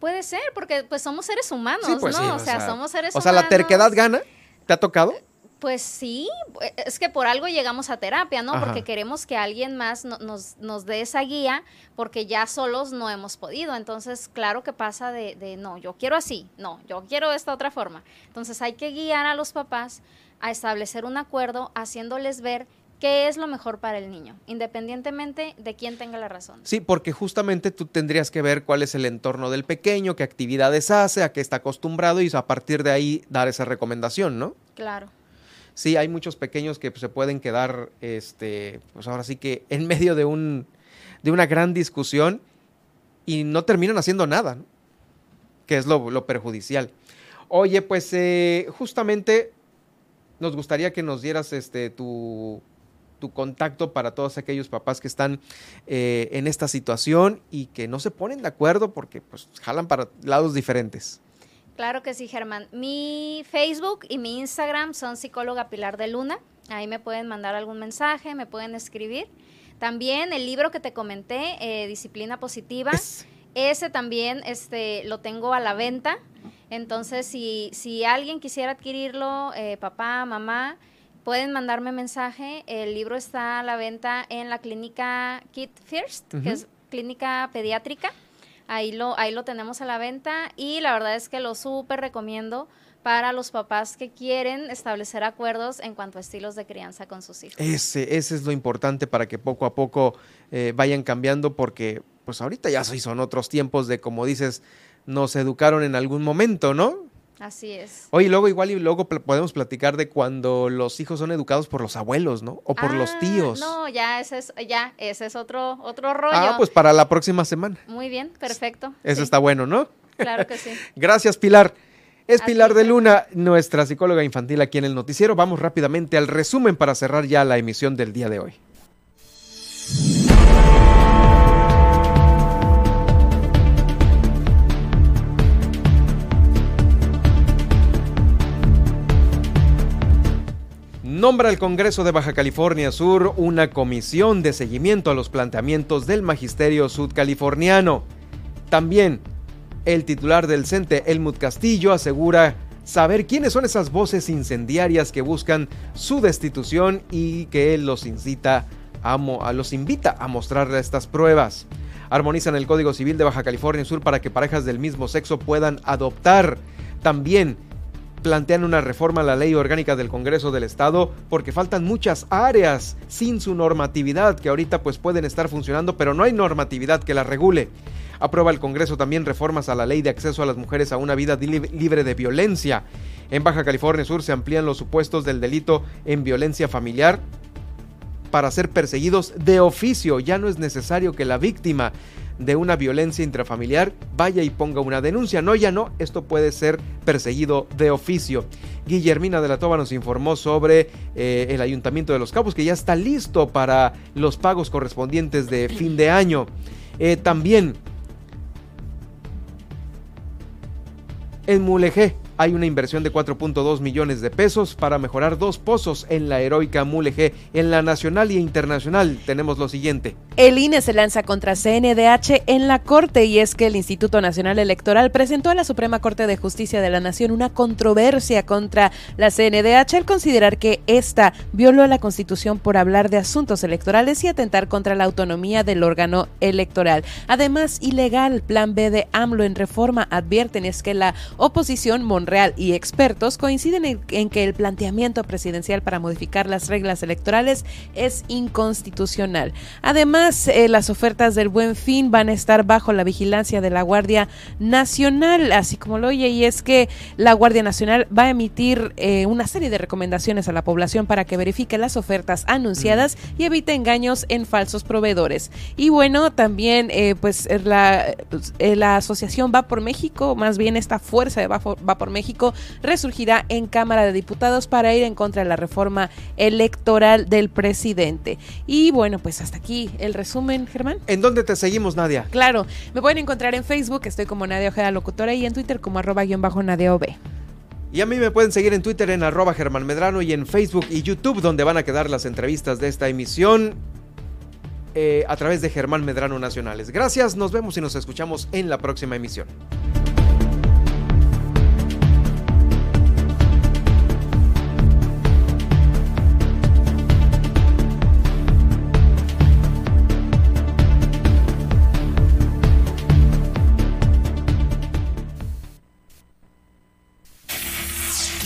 Puede ser, porque pues somos seres humanos, Sí, pues ¿no? sí, o, sea, somos seres O sea, humanos. la terquedad gana. ¿Te ha tocado? Pues sí, eh, es que por algo llegamos a terapia, ¿no? Ajá. Porque queremos que alguien más no- nos, nos dé esa guía, porque ya solos no hemos podido. Entonces, claro que pasa de, de, no, yo quiero así, no, yo quiero de esta otra forma. Entonces, hay que guiar a los papás a establecer un acuerdo, haciéndoles ver qué es lo mejor para el niño, independientemente de quién tenga la razón. Sí, porque justamente tú tendrías que ver cuál es el entorno del pequeño, qué actividades hace, a qué está acostumbrado y a partir de ahí dar esa recomendación, ¿no? Claro. Sí, hay muchos pequeños que pues, se pueden quedar, este, pues ahora sí que en medio de un, de una gran discusión y no terminan haciendo nada, ¿no? Que es lo, lo perjudicial. Oye, pues eh, justamente nos gustaría que nos dieras este tu, tu contacto para todos aquellos papás que están eh, en esta situación y que no se ponen de acuerdo porque pues jalan para lados diferentes. Claro que sí, Germán. Mi Facebook y mi Instagram son psicóloga Pilar de Luna. Ahí me pueden mandar algún mensaje, me pueden escribir. También el libro que te comenté, eh, Disciplina Positiva, ese también este, lo tengo a la venta. Entonces, si, si alguien quisiera adquirirlo, eh, papá, mamá, pueden mandarme mensaje. El libro está a la venta en la clínica Kid First, que es clínica pediátrica. Ahí lo, ahí lo tenemos a la venta y la verdad es que lo súper recomiendo para los papás que quieren establecer acuerdos en cuanto a estilos de crianza con sus hijos. Ese, ese es lo importante para que poco a poco eh, vayan cambiando porque pues ahorita ya son otros tiempos de como dices, nos educaron en algún momento, ¿no? Así es. Oye, luego igual y luego pl- podemos platicar de cuando los hijos son educados por los abuelos, ¿no? O por los Ah, tíos. No, ya ese es, ya, ese es otro, otro rollo. ah, pues para la próxima semana. Muy bien, perfecto. Eso Sí, está bueno, ¿no? Claro que sí. Gracias, Pilar. Es Pilar de Luna, nuestra psicóloga infantil aquí en el noticiero. Vamos rápidamente al resumen para cerrar ya la emisión del día de hoy. Nombra el Congreso de Baja California Sur una comisión de seguimiento a los planteamientos del magisterio sudcaliforniano. También el titular del CENTE, Helmut Castillo, asegura saber quiénes son esas voces incendiarias que buscan su destitución y que los incita a, a- los invita a mostrarle estas pruebas. Armonizan el Código Civil de Baja California Sur para que parejas del mismo sexo puedan adoptar. También plantean una reforma a la ley orgánica del Congreso del Estado porque faltan muchas áreas sin su normatividad que ahorita pues pueden estar funcionando, pero no hay normatividad que las regule. Aprueba el Congreso también reformas a la ley de acceso a las mujeres a una vida li- libre de violencia. En Baja California Sur se amplían los supuestos del delito en violencia familiar para ser perseguidos de oficio. Ya no es necesario que la víctima de una violencia intrafamiliar vaya y ponga una denuncia. No, ya no, esto puede ser perseguido de oficio. Guillermina de la Toba nos informó sobre eh, el Ayuntamiento de Los Cabos que ya está listo para los pagos correspondientes de fin de año. Eh, también En Mulegé hay una inversión de 4.2 millones de pesos para mejorar dos pozos en la heroica Mulegé. En la nacional y internacional tenemos lo siguiente. El INE se lanza contra CNDH en la Corte y es que el Instituto Nacional Electoral presentó a la Suprema Corte de Justicia de la Nación una controversia contra la CNDH al considerar que ésta violó la Constitución por hablar de asuntos electorales y atentar contra la autonomía del órgano electoral. Además, ilegal plan B de AMLO en reforma advierten es que la oposición Monreal y expertos coinciden en, que el planteamiento presidencial para modificar las reglas electorales es inconstitucional. Además, eh, las ofertas del Buen Fin van a estar bajo la vigilancia de la Guardia Nacional, así como lo oye, y es que la Guardia Nacional va a emitir eh, una serie de recomendaciones a la población para que verifique las ofertas anunciadas y evite engaños en falsos proveedores. Y bueno, también eh, pues la, eh, la asociación Va por México, más bien esta fuerza de Va Va por México, resurgirá en Cámara de Diputados para ir en contra de la reforma electoral del presidente. Y bueno, pues hasta aquí el resumen, Germán. ¿En dónde te seguimos, Nadia? Claro, me pueden encontrar en Facebook, estoy como Nadia Ojeda Locutora y en Twitter como arroba guion bajo Nadia OB. Y a mí me pueden seguir en Twitter en arroba Germán Medrano y en Facebook y YouTube donde van a quedar las entrevistas de esta emisión eh, a través de Germán Medrano Nacionales. Gracias, nos vemos y nos escuchamos en la próxima emisión.